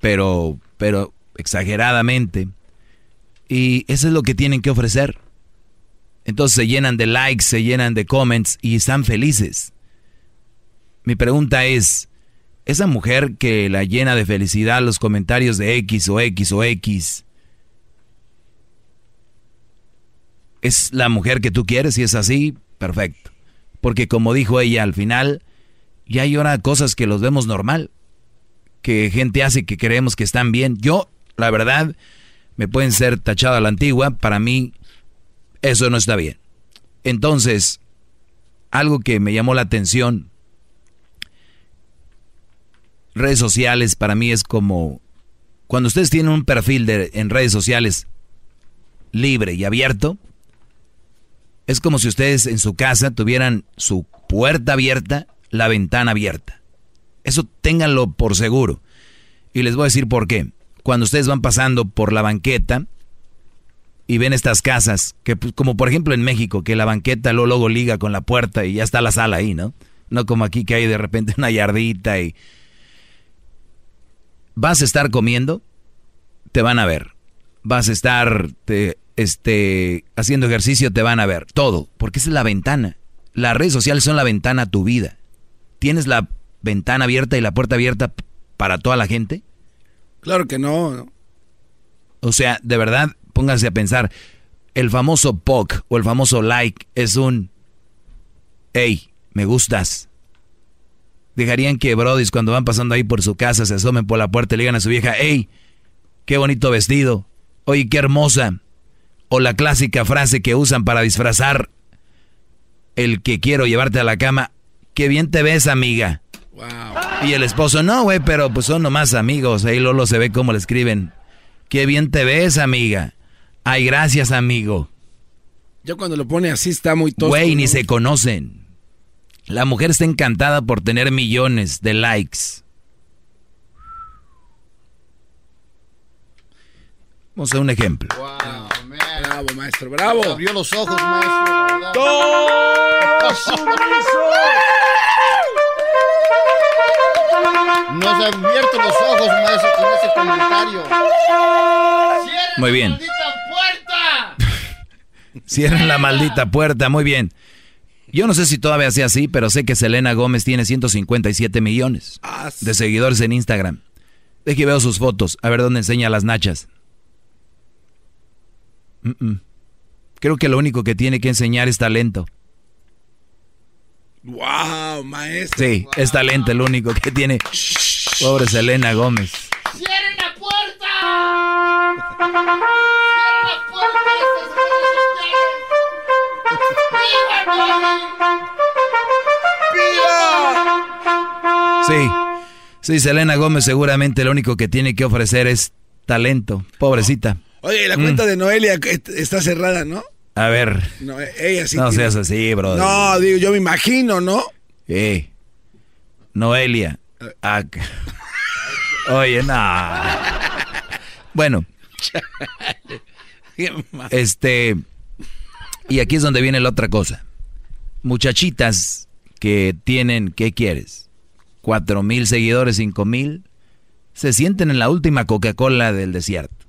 Speaker 6: pero, pero exageradamente. Y eso es lo que tienen que ofrecer. Entonces se llenan de likes, se llenan de comments y están felices. Mi pregunta es, esa mujer que la llena de felicidad los comentarios de X o X o X, ¿es la mujer que tú quieres? Si es así, perfecto. Porque como dijo ella al final, ya hay ahora cosas que los vemos normal, que gente hace que creemos que están bien. Yo, la verdad, me pueden ser tachado a la antigua, para mí eso no está bien. Entonces, algo que me llamó la atención, redes sociales para mí es como, cuando ustedes tienen un perfil de, en redes sociales libre y abierto, es como si ustedes en su casa tuvieran su puerta abierta, la ventana abierta. Eso ténganlo por seguro. Y les voy a decir por qué. Cuando ustedes van pasando por la banqueta, y ven estas casas, que pues, como por ejemplo en México, que la banqueta luego, luego liga con la puerta y ya está la sala ahí, ¿no? No como aquí que hay de repente una yardita y... Vas a estar comiendo, te van a ver. Vas a estar este, haciendo ejercicio, te van a ver. Todo, porque esa es la ventana. Las redes sociales son la ventana a tu vida. ¿Tienes la ventana abierta y la puerta abierta para toda la gente?
Speaker 4: Claro que no.
Speaker 6: O sea, de verdad, pónganse a pensar, el famoso POC o el famoso like es un, hey, me gustas. Dejarían que brodis cuando van pasando ahí por su casa se asomen por la puerta y le digan a su vieja, hey, qué bonito vestido, oye, qué hermosa. O la clásica frase que usan para disfrazar el que quiero llevarte a la cama, qué bien te ves, amiga. Y el esposo, no, güey, pero pues son nomás amigos. Ahí Lolo se ve cómo le escriben. Qué bien te ves, amiga. Ay, gracias, amigo.
Speaker 4: Yo cuando lo pone así está muy tosco.
Speaker 6: Güey, ni se conocen. La mujer está encantada por tener millones de likes. Vamos a un ejemplo.
Speaker 4: Wow, bravo, maestro, bravo.
Speaker 33: abrió los ojos, maestro. No se han abierto los ojos, maestro, con ese comentario.
Speaker 6: Muy bien. Cierren la maldita puerta, muy bien. Yo no sé si todavía sea así, pero sé que Selena Gómez tiene 157 millones de seguidores en Instagram. Deje veo sus fotos, a ver dónde enseña las nachas. Creo que lo único que tiene que enseñar es talento.
Speaker 4: Wow, maestro.
Speaker 6: Sí, es talento el único que tiene. Pobre Selena Gómez.
Speaker 28: ¡Cierren la puerta! ¡Cierren la puerta!
Speaker 6: Sí, sí, Selena Gómez seguramente lo único que tiene que ofrecer es talento. Pobrecita.
Speaker 4: Oye, la cuenta
Speaker 6: Mm.
Speaker 4: de Noelia está cerrada, ¿no?
Speaker 6: A ver.
Speaker 4: No, ella sí
Speaker 6: no
Speaker 4: tiene-
Speaker 6: seas así, bro.
Speaker 4: No, digo, yo me imagino, ¿no?
Speaker 6: Eh. Noelia. Ah, Oye, no. Bueno. Este. Y aquí es donde viene la otra cosa. Muchachitas que tienen, ¿qué quieres? Cuatro mil seguidores, cinco mil. Se sienten en la última Coca-Cola del desierto.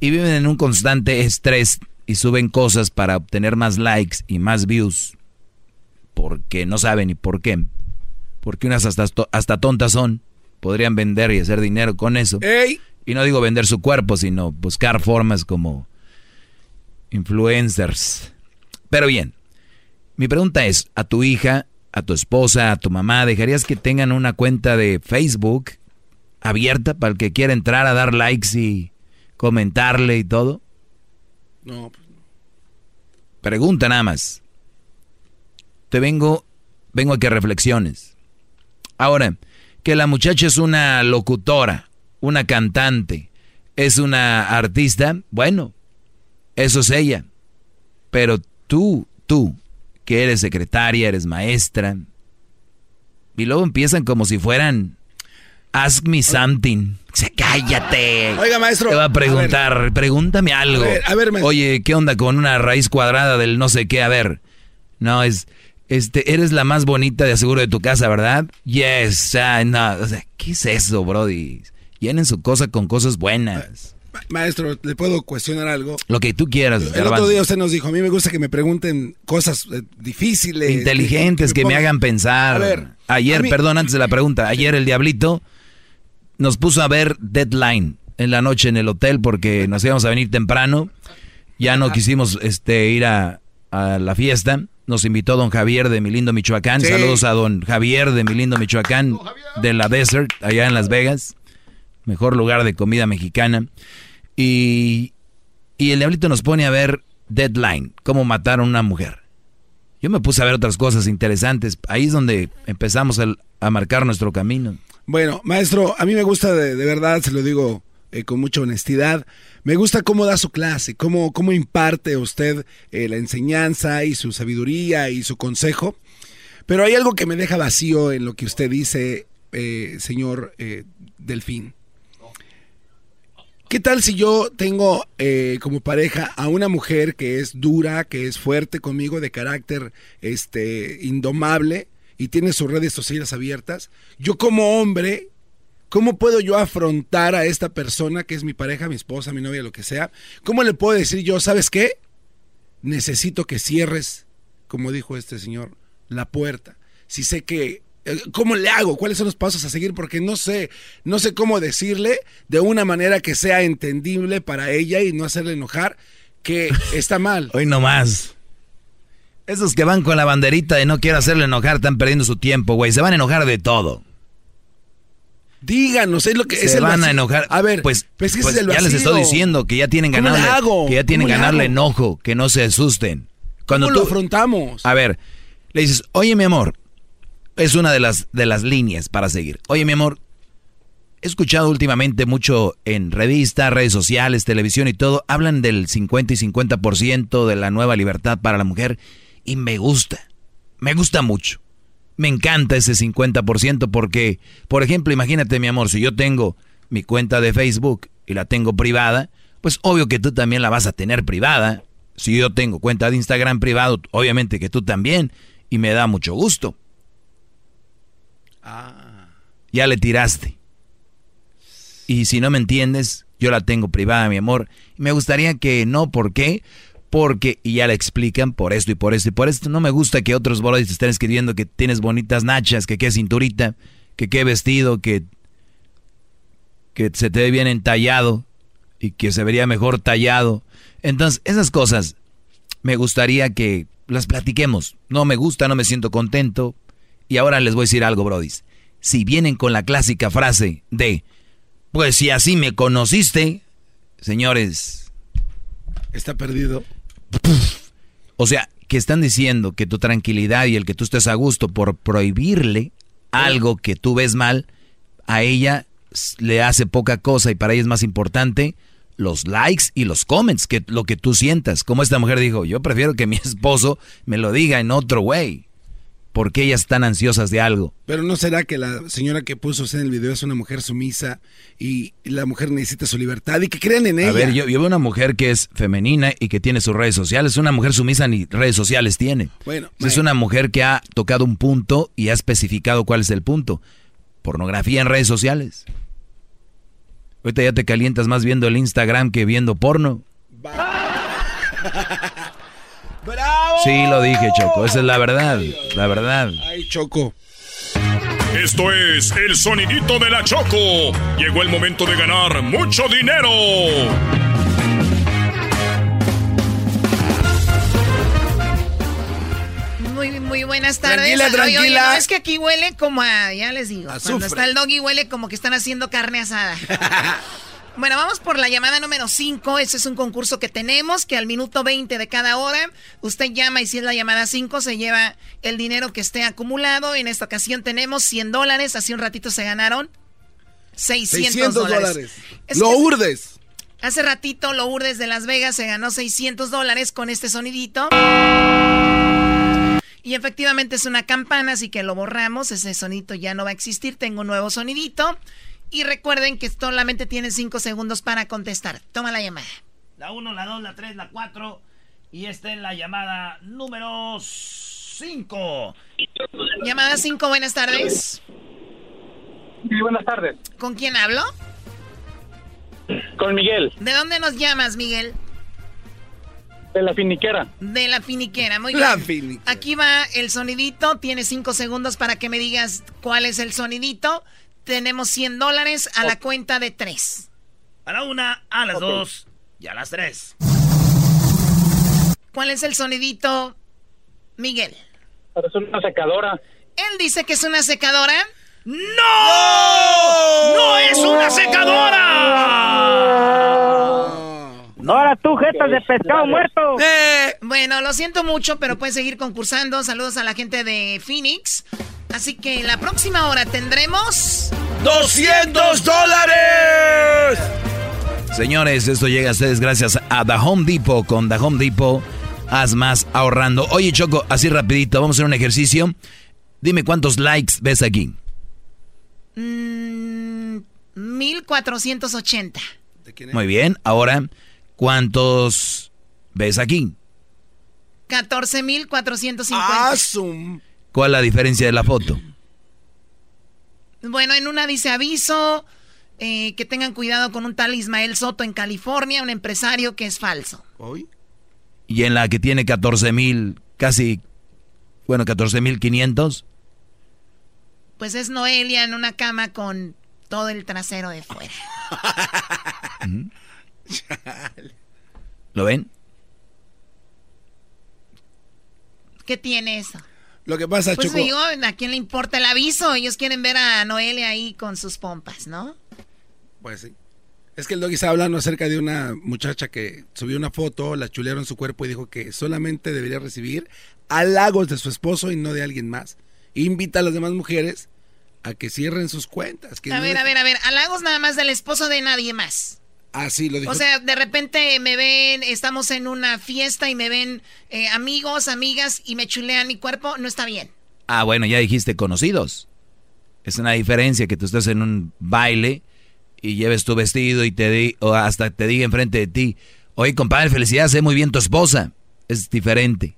Speaker 6: Y viven en un constante estrés y suben cosas para obtener más likes y más views. Porque no saben ni por qué. Porque unas hasta, hasta tontas son. Podrían vender y hacer dinero con eso. Y no digo vender su cuerpo, sino buscar formas como influencers. Pero bien, mi pregunta es, a tu hija, a tu esposa, a tu mamá, ¿dejarías que tengan una cuenta de Facebook abierta para el que quiera entrar a dar likes y comentarle y todo?
Speaker 4: No, pues,
Speaker 6: Pregunta nada más. Te vengo, vengo a que reflexiones. Ahora, que la muchacha es una locutora, una cantante, es una artista, bueno, eso es ella. Pero tú, tú, que eres secretaria, eres maestra, y luego empiezan como si fueran Ask me something. Se cállate.
Speaker 4: Oiga, maestro,
Speaker 6: Te va a
Speaker 4: a
Speaker 6: preguntar, pregúntame algo.
Speaker 4: A ver, a ver, maestro.
Speaker 6: Oye, ¿qué onda con una raíz cuadrada del no sé qué? A ver. No, es este eres la más bonita de seguro de tu casa, ¿verdad? Yes. Ah, no, o sea, ¿qué es eso, brody? Llenen su cosa con cosas buenas.
Speaker 4: Ma- maestro, ¿le puedo cuestionar algo?
Speaker 6: Lo que tú quieras.
Speaker 4: El
Speaker 6: garbanzo.
Speaker 4: otro día usted nos dijo, a mí me gusta que me pregunten cosas eh, difíciles.
Speaker 6: inteligentes que me
Speaker 4: pongan-
Speaker 6: hagan pensar.
Speaker 4: A ver,
Speaker 6: ayer,
Speaker 4: a mí-
Speaker 6: perdón, antes de la pregunta, ayer el diablito nos puso a ver Deadline en la noche en el hotel porque nos íbamos a venir temprano. Ya no quisimos este ir a, a la fiesta. Nos invitó don Javier de mi lindo Michoacán.
Speaker 4: Sí.
Speaker 6: Saludos a don Javier de mi lindo Michoacán, de la Desert, allá en Las Vegas. Mejor lugar de comida mexicana. Y, y el diablito nos pone a ver Deadline, cómo matar a una mujer. Yo me puse a ver otras cosas interesantes. Ahí es donde empezamos a marcar nuestro camino.
Speaker 4: Bueno, maestro, a mí me gusta de, de verdad, se lo digo eh, con mucha honestidad, me gusta cómo da su clase, cómo, cómo imparte usted eh, la enseñanza y su sabiduría y su consejo. Pero hay algo que me deja vacío en lo que usted dice, eh, señor eh, Delfín. ¿Qué tal si yo tengo eh, como pareja a una mujer que es dura, que es fuerte conmigo, de carácter este, indomable y tiene sus redes sociales abiertas? Yo como hombre, ¿cómo puedo yo afrontar a esta persona que es mi pareja, mi esposa, mi novia, lo que sea? ¿Cómo le puedo decir yo, sabes qué? Necesito que cierres, como dijo este señor, la puerta. Si sé que ¿Cómo le hago? ¿Cuáles son los pasos a seguir? Porque no sé, no sé cómo decirle de una manera que sea entendible para ella y no hacerle enojar que está mal.
Speaker 6: Hoy no más. Esos que van con la banderita de no quiero hacerle enojar están perdiendo su tiempo, güey. Se van a enojar de todo.
Speaker 4: Díganos, es lo que es
Speaker 6: Se
Speaker 4: el
Speaker 6: van a enojar.
Speaker 4: A ver,
Speaker 6: pues,
Speaker 4: pues,
Speaker 6: pues
Speaker 4: es el
Speaker 6: ya les estoy diciendo que ya tienen
Speaker 4: ¿Cómo le
Speaker 6: ganarle,
Speaker 4: hago?
Speaker 6: que ya tienen
Speaker 4: ¿Cómo le
Speaker 6: ganarle enojo, que no se asusten. Cuando
Speaker 4: ¿Cómo
Speaker 6: tú,
Speaker 4: lo afrontamos?
Speaker 6: A ver, le dices, oye mi amor, es una de las, de las líneas para seguir. Oye mi amor, he escuchado últimamente mucho en revistas, redes sociales, televisión y todo, hablan del 50 y 50% de la nueva libertad para la mujer y me gusta, me gusta mucho. Me encanta ese 50% porque, por ejemplo, imagínate mi amor, si yo tengo mi cuenta de Facebook y la tengo privada, pues obvio que tú también la vas a tener privada. Si yo tengo cuenta de Instagram privado, obviamente que tú también. Y me da mucho gusto. Ya le tiraste. Y si no me entiendes, yo la tengo privada, mi amor. Me gustaría que no, ¿por qué? Porque, y ya le explican por esto y por esto y por esto. No me gusta que otros bolos te estén escribiendo que tienes bonitas nachas, que qué cinturita, que qué vestido, que... que se te ve bien entallado y que se vería mejor tallado. Entonces, esas cosas me gustaría que las platiquemos. No me gusta, no me siento contento. Y ahora les voy a decir algo, brodis. Si vienen con la clásica frase de, pues si así me conociste, señores.
Speaker 4: Está perdido.
Speaker 6: O sea, que están diciendo que tu tranquilidad y el que tú estés a gusto por prohibirle algo que tú ves mal, a ella le hace poca cosa y para ella es más importante los likes y los comments que lo que tú sientas. Como esta mujer dijo, yo prefiero que mi esposo me lo diga en otro way. Porque ellas están ansiosas de algo?
Speaker 4: Pero no será que la señora que puso usted en el video es una mujer sumisa y la mujer necesita su libertad y que crean en ella.
Speaker 6: A ver, yo, yo veo una mujer que es femenina y que tiene sus redes sociales. Una mujer sumisa ni redes sociales tiene.
Speaker 4: Bueno,
Speaker 6: es una mujer que ha tocado un punto y ha especificado cuál es el punto. Pornografía en redes sociales. Ahorita ya te calientas más viendo el Instagram que viendo porno. Sí, lo dije, Choco. Esa es la verdad. La verdad.
Speaker 4: Ay, Choco.
Speaker 2: Esto es el sonidito de la Choco. Llegó el momento de ganar mucho dinero.
Speaker 3: Muy, muy buenas tardes.
Speaker 4: Tranquila,
Speaker 3: Oye, oye,
Speaker 4: tranquila.
Speaker 3: no, es que aquí huele como a, ya les digo, cuando está el doggy huele como que están haciendo carne asada. bueno, vamos por la llamada número 5. Ese es un concurso que tenemos, que al minuto 20 de cada hora usted llama y si es la llamada 5 se lleva el dinero que esté acumulado. En esta ocasión tenemos 100 dólares. Hace un ratito se ganaron 600,
Speaker 4: 600
Speaker 3: dólares.
Speaker 4: dólares.
Speaker 3: Es
Speaker 4: Lo urdes.
Speaker 3: Hace ratito Lourdes de Las Vegas se ganó 600 dólares con este sonidito. Y efectivamente es una campana, así que lo borramos. Ese sonidito ya no va a existir. Tengo un nuevo sonidito. Y recuerden que solamente tienen 5 segundos para contestar. Toma la llamada.
Speaker 36: La 1, la 2, la 3, la 4. Y esta es la llamada número 5.
Speaker 3: Llamada 5, buenas tardes.
Speaker 11: Sí, buenas tardes.
Speaker 3: ¿Con quién hablo?
Speaker 11: Con Miguel,
Speaker 3: ¿De dónde nos llamas, Miguel?
Speaker 11: de la finiquera.
Speaker 3: De la finiquera, muy
Speaker 11: La
Speaker 3: bien. Aquí va el sonidito, tienes cinco segundos para que me digas cuál es el sonidito. Tenemos 100 dólares a la cuenta de tres.
Speaker 36: A la 1, a las 2 y a las 3.
Speaker 3: ¿Cuál es el sonidito, Miguel?
Speaker 11: Parece una secadora.
Speaker 3: Él dice que es una secadora.
Speaker 36: ¡No! ¡No es una secadora!
Speaker 11: Ahora tú, jetas de pescado muerto.
Speaker 3: Bueno, lo siento mucho, pero pueden seguir concursando. Saludos a la gente de Phoenix. Así que la próxima hora tendremos...
Speaker 4: ¡200 dólares!
Speaker 6: Señores, esto llega a ustedes gracias a The Home Depot. Con The Home Depot, haz más ahorrando. Oye, Choco, así rapidito, vamos a hacer un ejercicio. Dime cuántos likes ves aquí.
Speaker 3: mm, 1480.
Speaker 6: Muy bien, ahora, ¿cuántos ves aquí?
Speaker 3: 14,450.
Speaker 6: ¿Cuál es la diferencia de la foto?
Speaker 3: Bueno, en una dice aviso eh, que tengan cuidado con un tal Ismael Soto en California, un empresario que es falso.
Speaker 6: Y en la que tiene 14 mil, casi, bueno, 14 mil 500.
Speaker 3: Pues es Noelia en una cama con todo el trasero de fuera.
Speaker 6: ¿Lo ven?
Speaker 3: ¿Qué tiene eso?
Speaker 4: Lo que pasa,
Speaker 3: Pues
Speaker 4: Choco.
Speaker 3: digo, ¿a quién le importa el aviso? Ellos quieren ver a Noelia ahí con sus pompas, ¿no?
Speaker 4: Pues sí. Es que el doggy estaba hablando acerca de una muchacha que subió una foto, la chulearon su cuerpo y dijo que solamente debería recibir halagos de su esposo y no de alguien más. Invita a las demás mujeres a que cierren sus cuentas. Que
Speaker 3: A
Speaker 4: no
Speaker 3: ver, a ver, a ver, halagos nada más del esposo de nadie más.
Speaker 4: Así lo dijo.
Speaker 3: O sea, de repente me ven, estamos en una fiesta y me ven eh, amigos, amigas y me chulean mi cuerpo, no está bien.
Speaker 6: Ah, bueno, ya dijiste conocidos. Es una diferencia que tú estés en un baile y lleves tu vestido y te di, o hasta te diga enfrente de ti, oye compadre, felicidades, sé muy bien tu esposa. Es diferente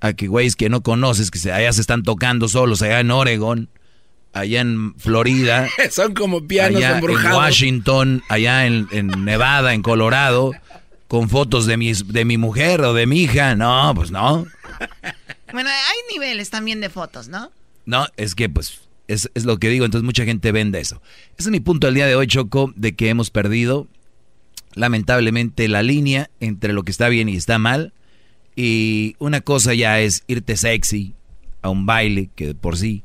Speaker 6: a que güeyes que no conoces, que se, allá se están tocando solos, allá en Oregon, allá en Florida,
Speaker 4: Son como pianos
Speaker 6: allá en. Washington, allá en, en Nevada, en Colorado, con fotos de, mis, de mi mujer o de mi hija. No, pues no.
Speaker 3: Bueno, hay niveles también de fotos, ¿no?
Speaker 6: No, es que pues Es, es lo que digo, entonces mucha gente vende eso. Ese es mi punto del día de hoy, Choco, de que hemos perdido lamentablemente la línea entre lo que está bien y está mal. Y una cosa ya es irte sexy a un baile, que por sí.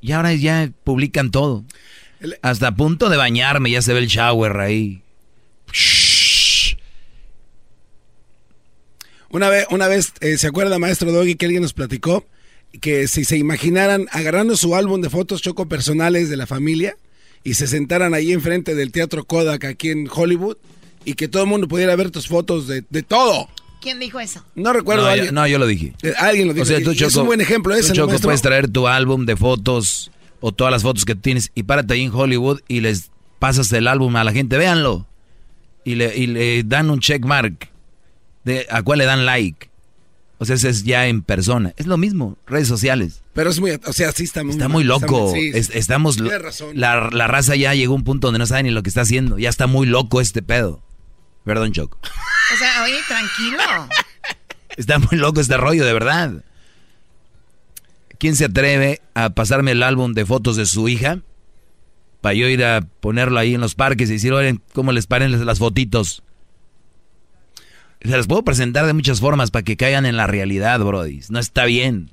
Speaker 6: Y ahora ya publican todo. Hasta a punto de bañarme ya se ve el shower ahí.
Speaker 4: Una vez, una vez eh, ¿se acuerda, maestro Doggy, que alguien nos platicó? Que si se imaginaran agarrando su álbum de fotos choco personales de la familia y se sentaran ahí enfrente del Teatro Kodak aquí en Hollywood y que todo el mundo pudiera ver tus fotos de, de todo.
Speaker 10: ¿Quién dijo eso?
Speaker 4: No recuerdo.
Speaker 6: No,
Speaker 4: alguien.
Speaker 6: yo, no, yo lo dije.
Speaker 4: Eh, alguien lo dijo.
Speaker 6: O sea, tú,
Speaker 4: Y es un buen ejemplo ese,
Speaker 6: tú,
Speaker 4: ¿no,
Speaker 6: Choco,
Speaker 4: maestro?
Speaker 6: puedes traer tu álbum de fotos o todas las fotos que tienes y párate ahí en Hollywood y les pasas el álbum a la gente, véanlo. Y le, y le dan un check mark. De, ¿A cuál le dan like? O sea, ese es ya en persona. Es lo mismo, redes sociales.
Speaker 4: Pero es muy, o sea, sí está muy
Speaker 6: Está muy loco.
Speaker 4: sí, sí.
Speaker 6: Es- estamos,
Speaker 4: Tiene razón.
Speaker 6: la, la raza ya llegó a un punto donde no sabe ni lo que está haciendo. Ya está muy loco este pedo. Perdón, Choco.
Speaker 10: O sea, oye, tranquilo.
Speaker 6: Está muy loco este rollo, de verdad. ¿Quién se atreve a pasarme el álbum de fotos de su hija? Para yo ir a ponerlo ahí en los parques y decir, oigan, ¿cómo les paren las fotitos? Se las puedo presentar de muchas formas para que caigan en la realidad, Brody. No está bien.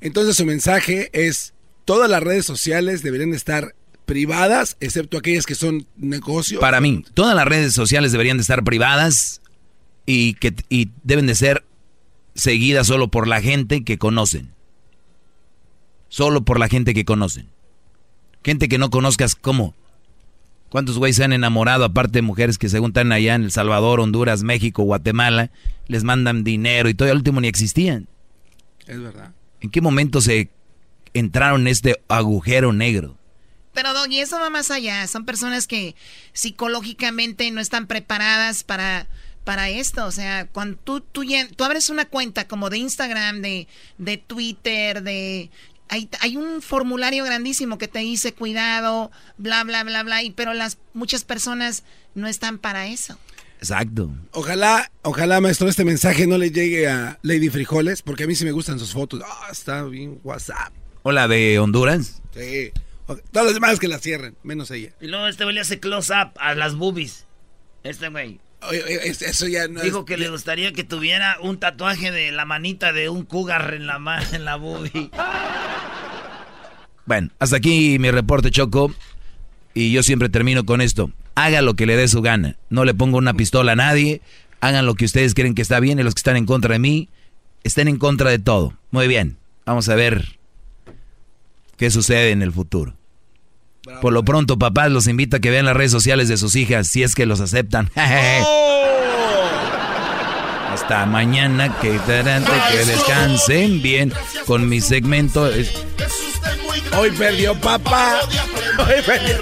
Speaker 4: Entonces su mensaje es, todas las redes sociales deberían estar privadas, excepto aquellas que son negocios.
Speaker 6: Para mí, todas las redes sociales deberían de estar privadas y, que, y deben de ser seguidas solo por la gente que conocen. Solo por la gente que conocen. Gente que no conozcas, ¿cómo? ¿Cuántos güeyes se han enamorado, aparte de mujeres que según están allá en El Salvador, Honduras, México, Guatemala, les mandan dinero y todo, al último ni existían?
Speaker 4: Es verdad.
Speaker 6: ¿En qué momento se entraron en este agujero negro?
Speaker 10: Pero Doggy, eso va más allá. Son personas que psicológicamente no están preparadas para, para esto. O sea, cuando tú, tú, llen- tú abres una cuenta como de Instagram, de, de Twitter, de... Hay, hay un formulario grandísimo que te dice cuidado, bla, bla, bla, bla, y, pero las muchas personas no están para eso.
Speaker 6: Exacto.
Speaker 4: Ojalá, ojalá, maestro, este mensaje no le llegue a Lady Frijoles, porque a mí sí me gustan sus fotos. Ah, está bien WhatsApp.
Speaker 6: Hola de Honduras.
Speaker 4: Sí. O- Todas las demás que la cierren, menos ella.
Speaker 3: Y luego este güey le hace close up a las boobies. Este güey.
Speaker 4: Eso ya no
Speaker 3: Dijo
Speaker 4: es-
Speaker 3: que le gustaría que tuviera un tatuaje de la manita de un cougar en la, ma- en la boobie.
Speaker 6: Bueno, hasta aquí mi reporte, Choco. Y yo siempre termino con esto. Haga lo que le dé su gana. No le pongo una pistola a nadie. Hagan lo que ustedes creen que está bien y los que están en contra de mí estén en contra de todo. Muy bien. Vamos a ver qué sucede en el futuro. Por lo pronto, papás, los invito a que vean las redes sociales de sus hijas si es que los aceptan. Hasta mañana, que, que descansen bien con mi segmento.
Speaker 4: Hoy perdió papá. Hoy perdió.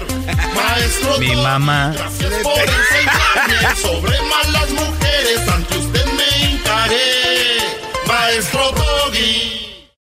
Speaker 1: Maestro
Speaker 6: Mi mamá.
Speaker 1: Gracias por enseñarme sobre malas mujeres. Ante usted me hincaré. Maestro Doggy.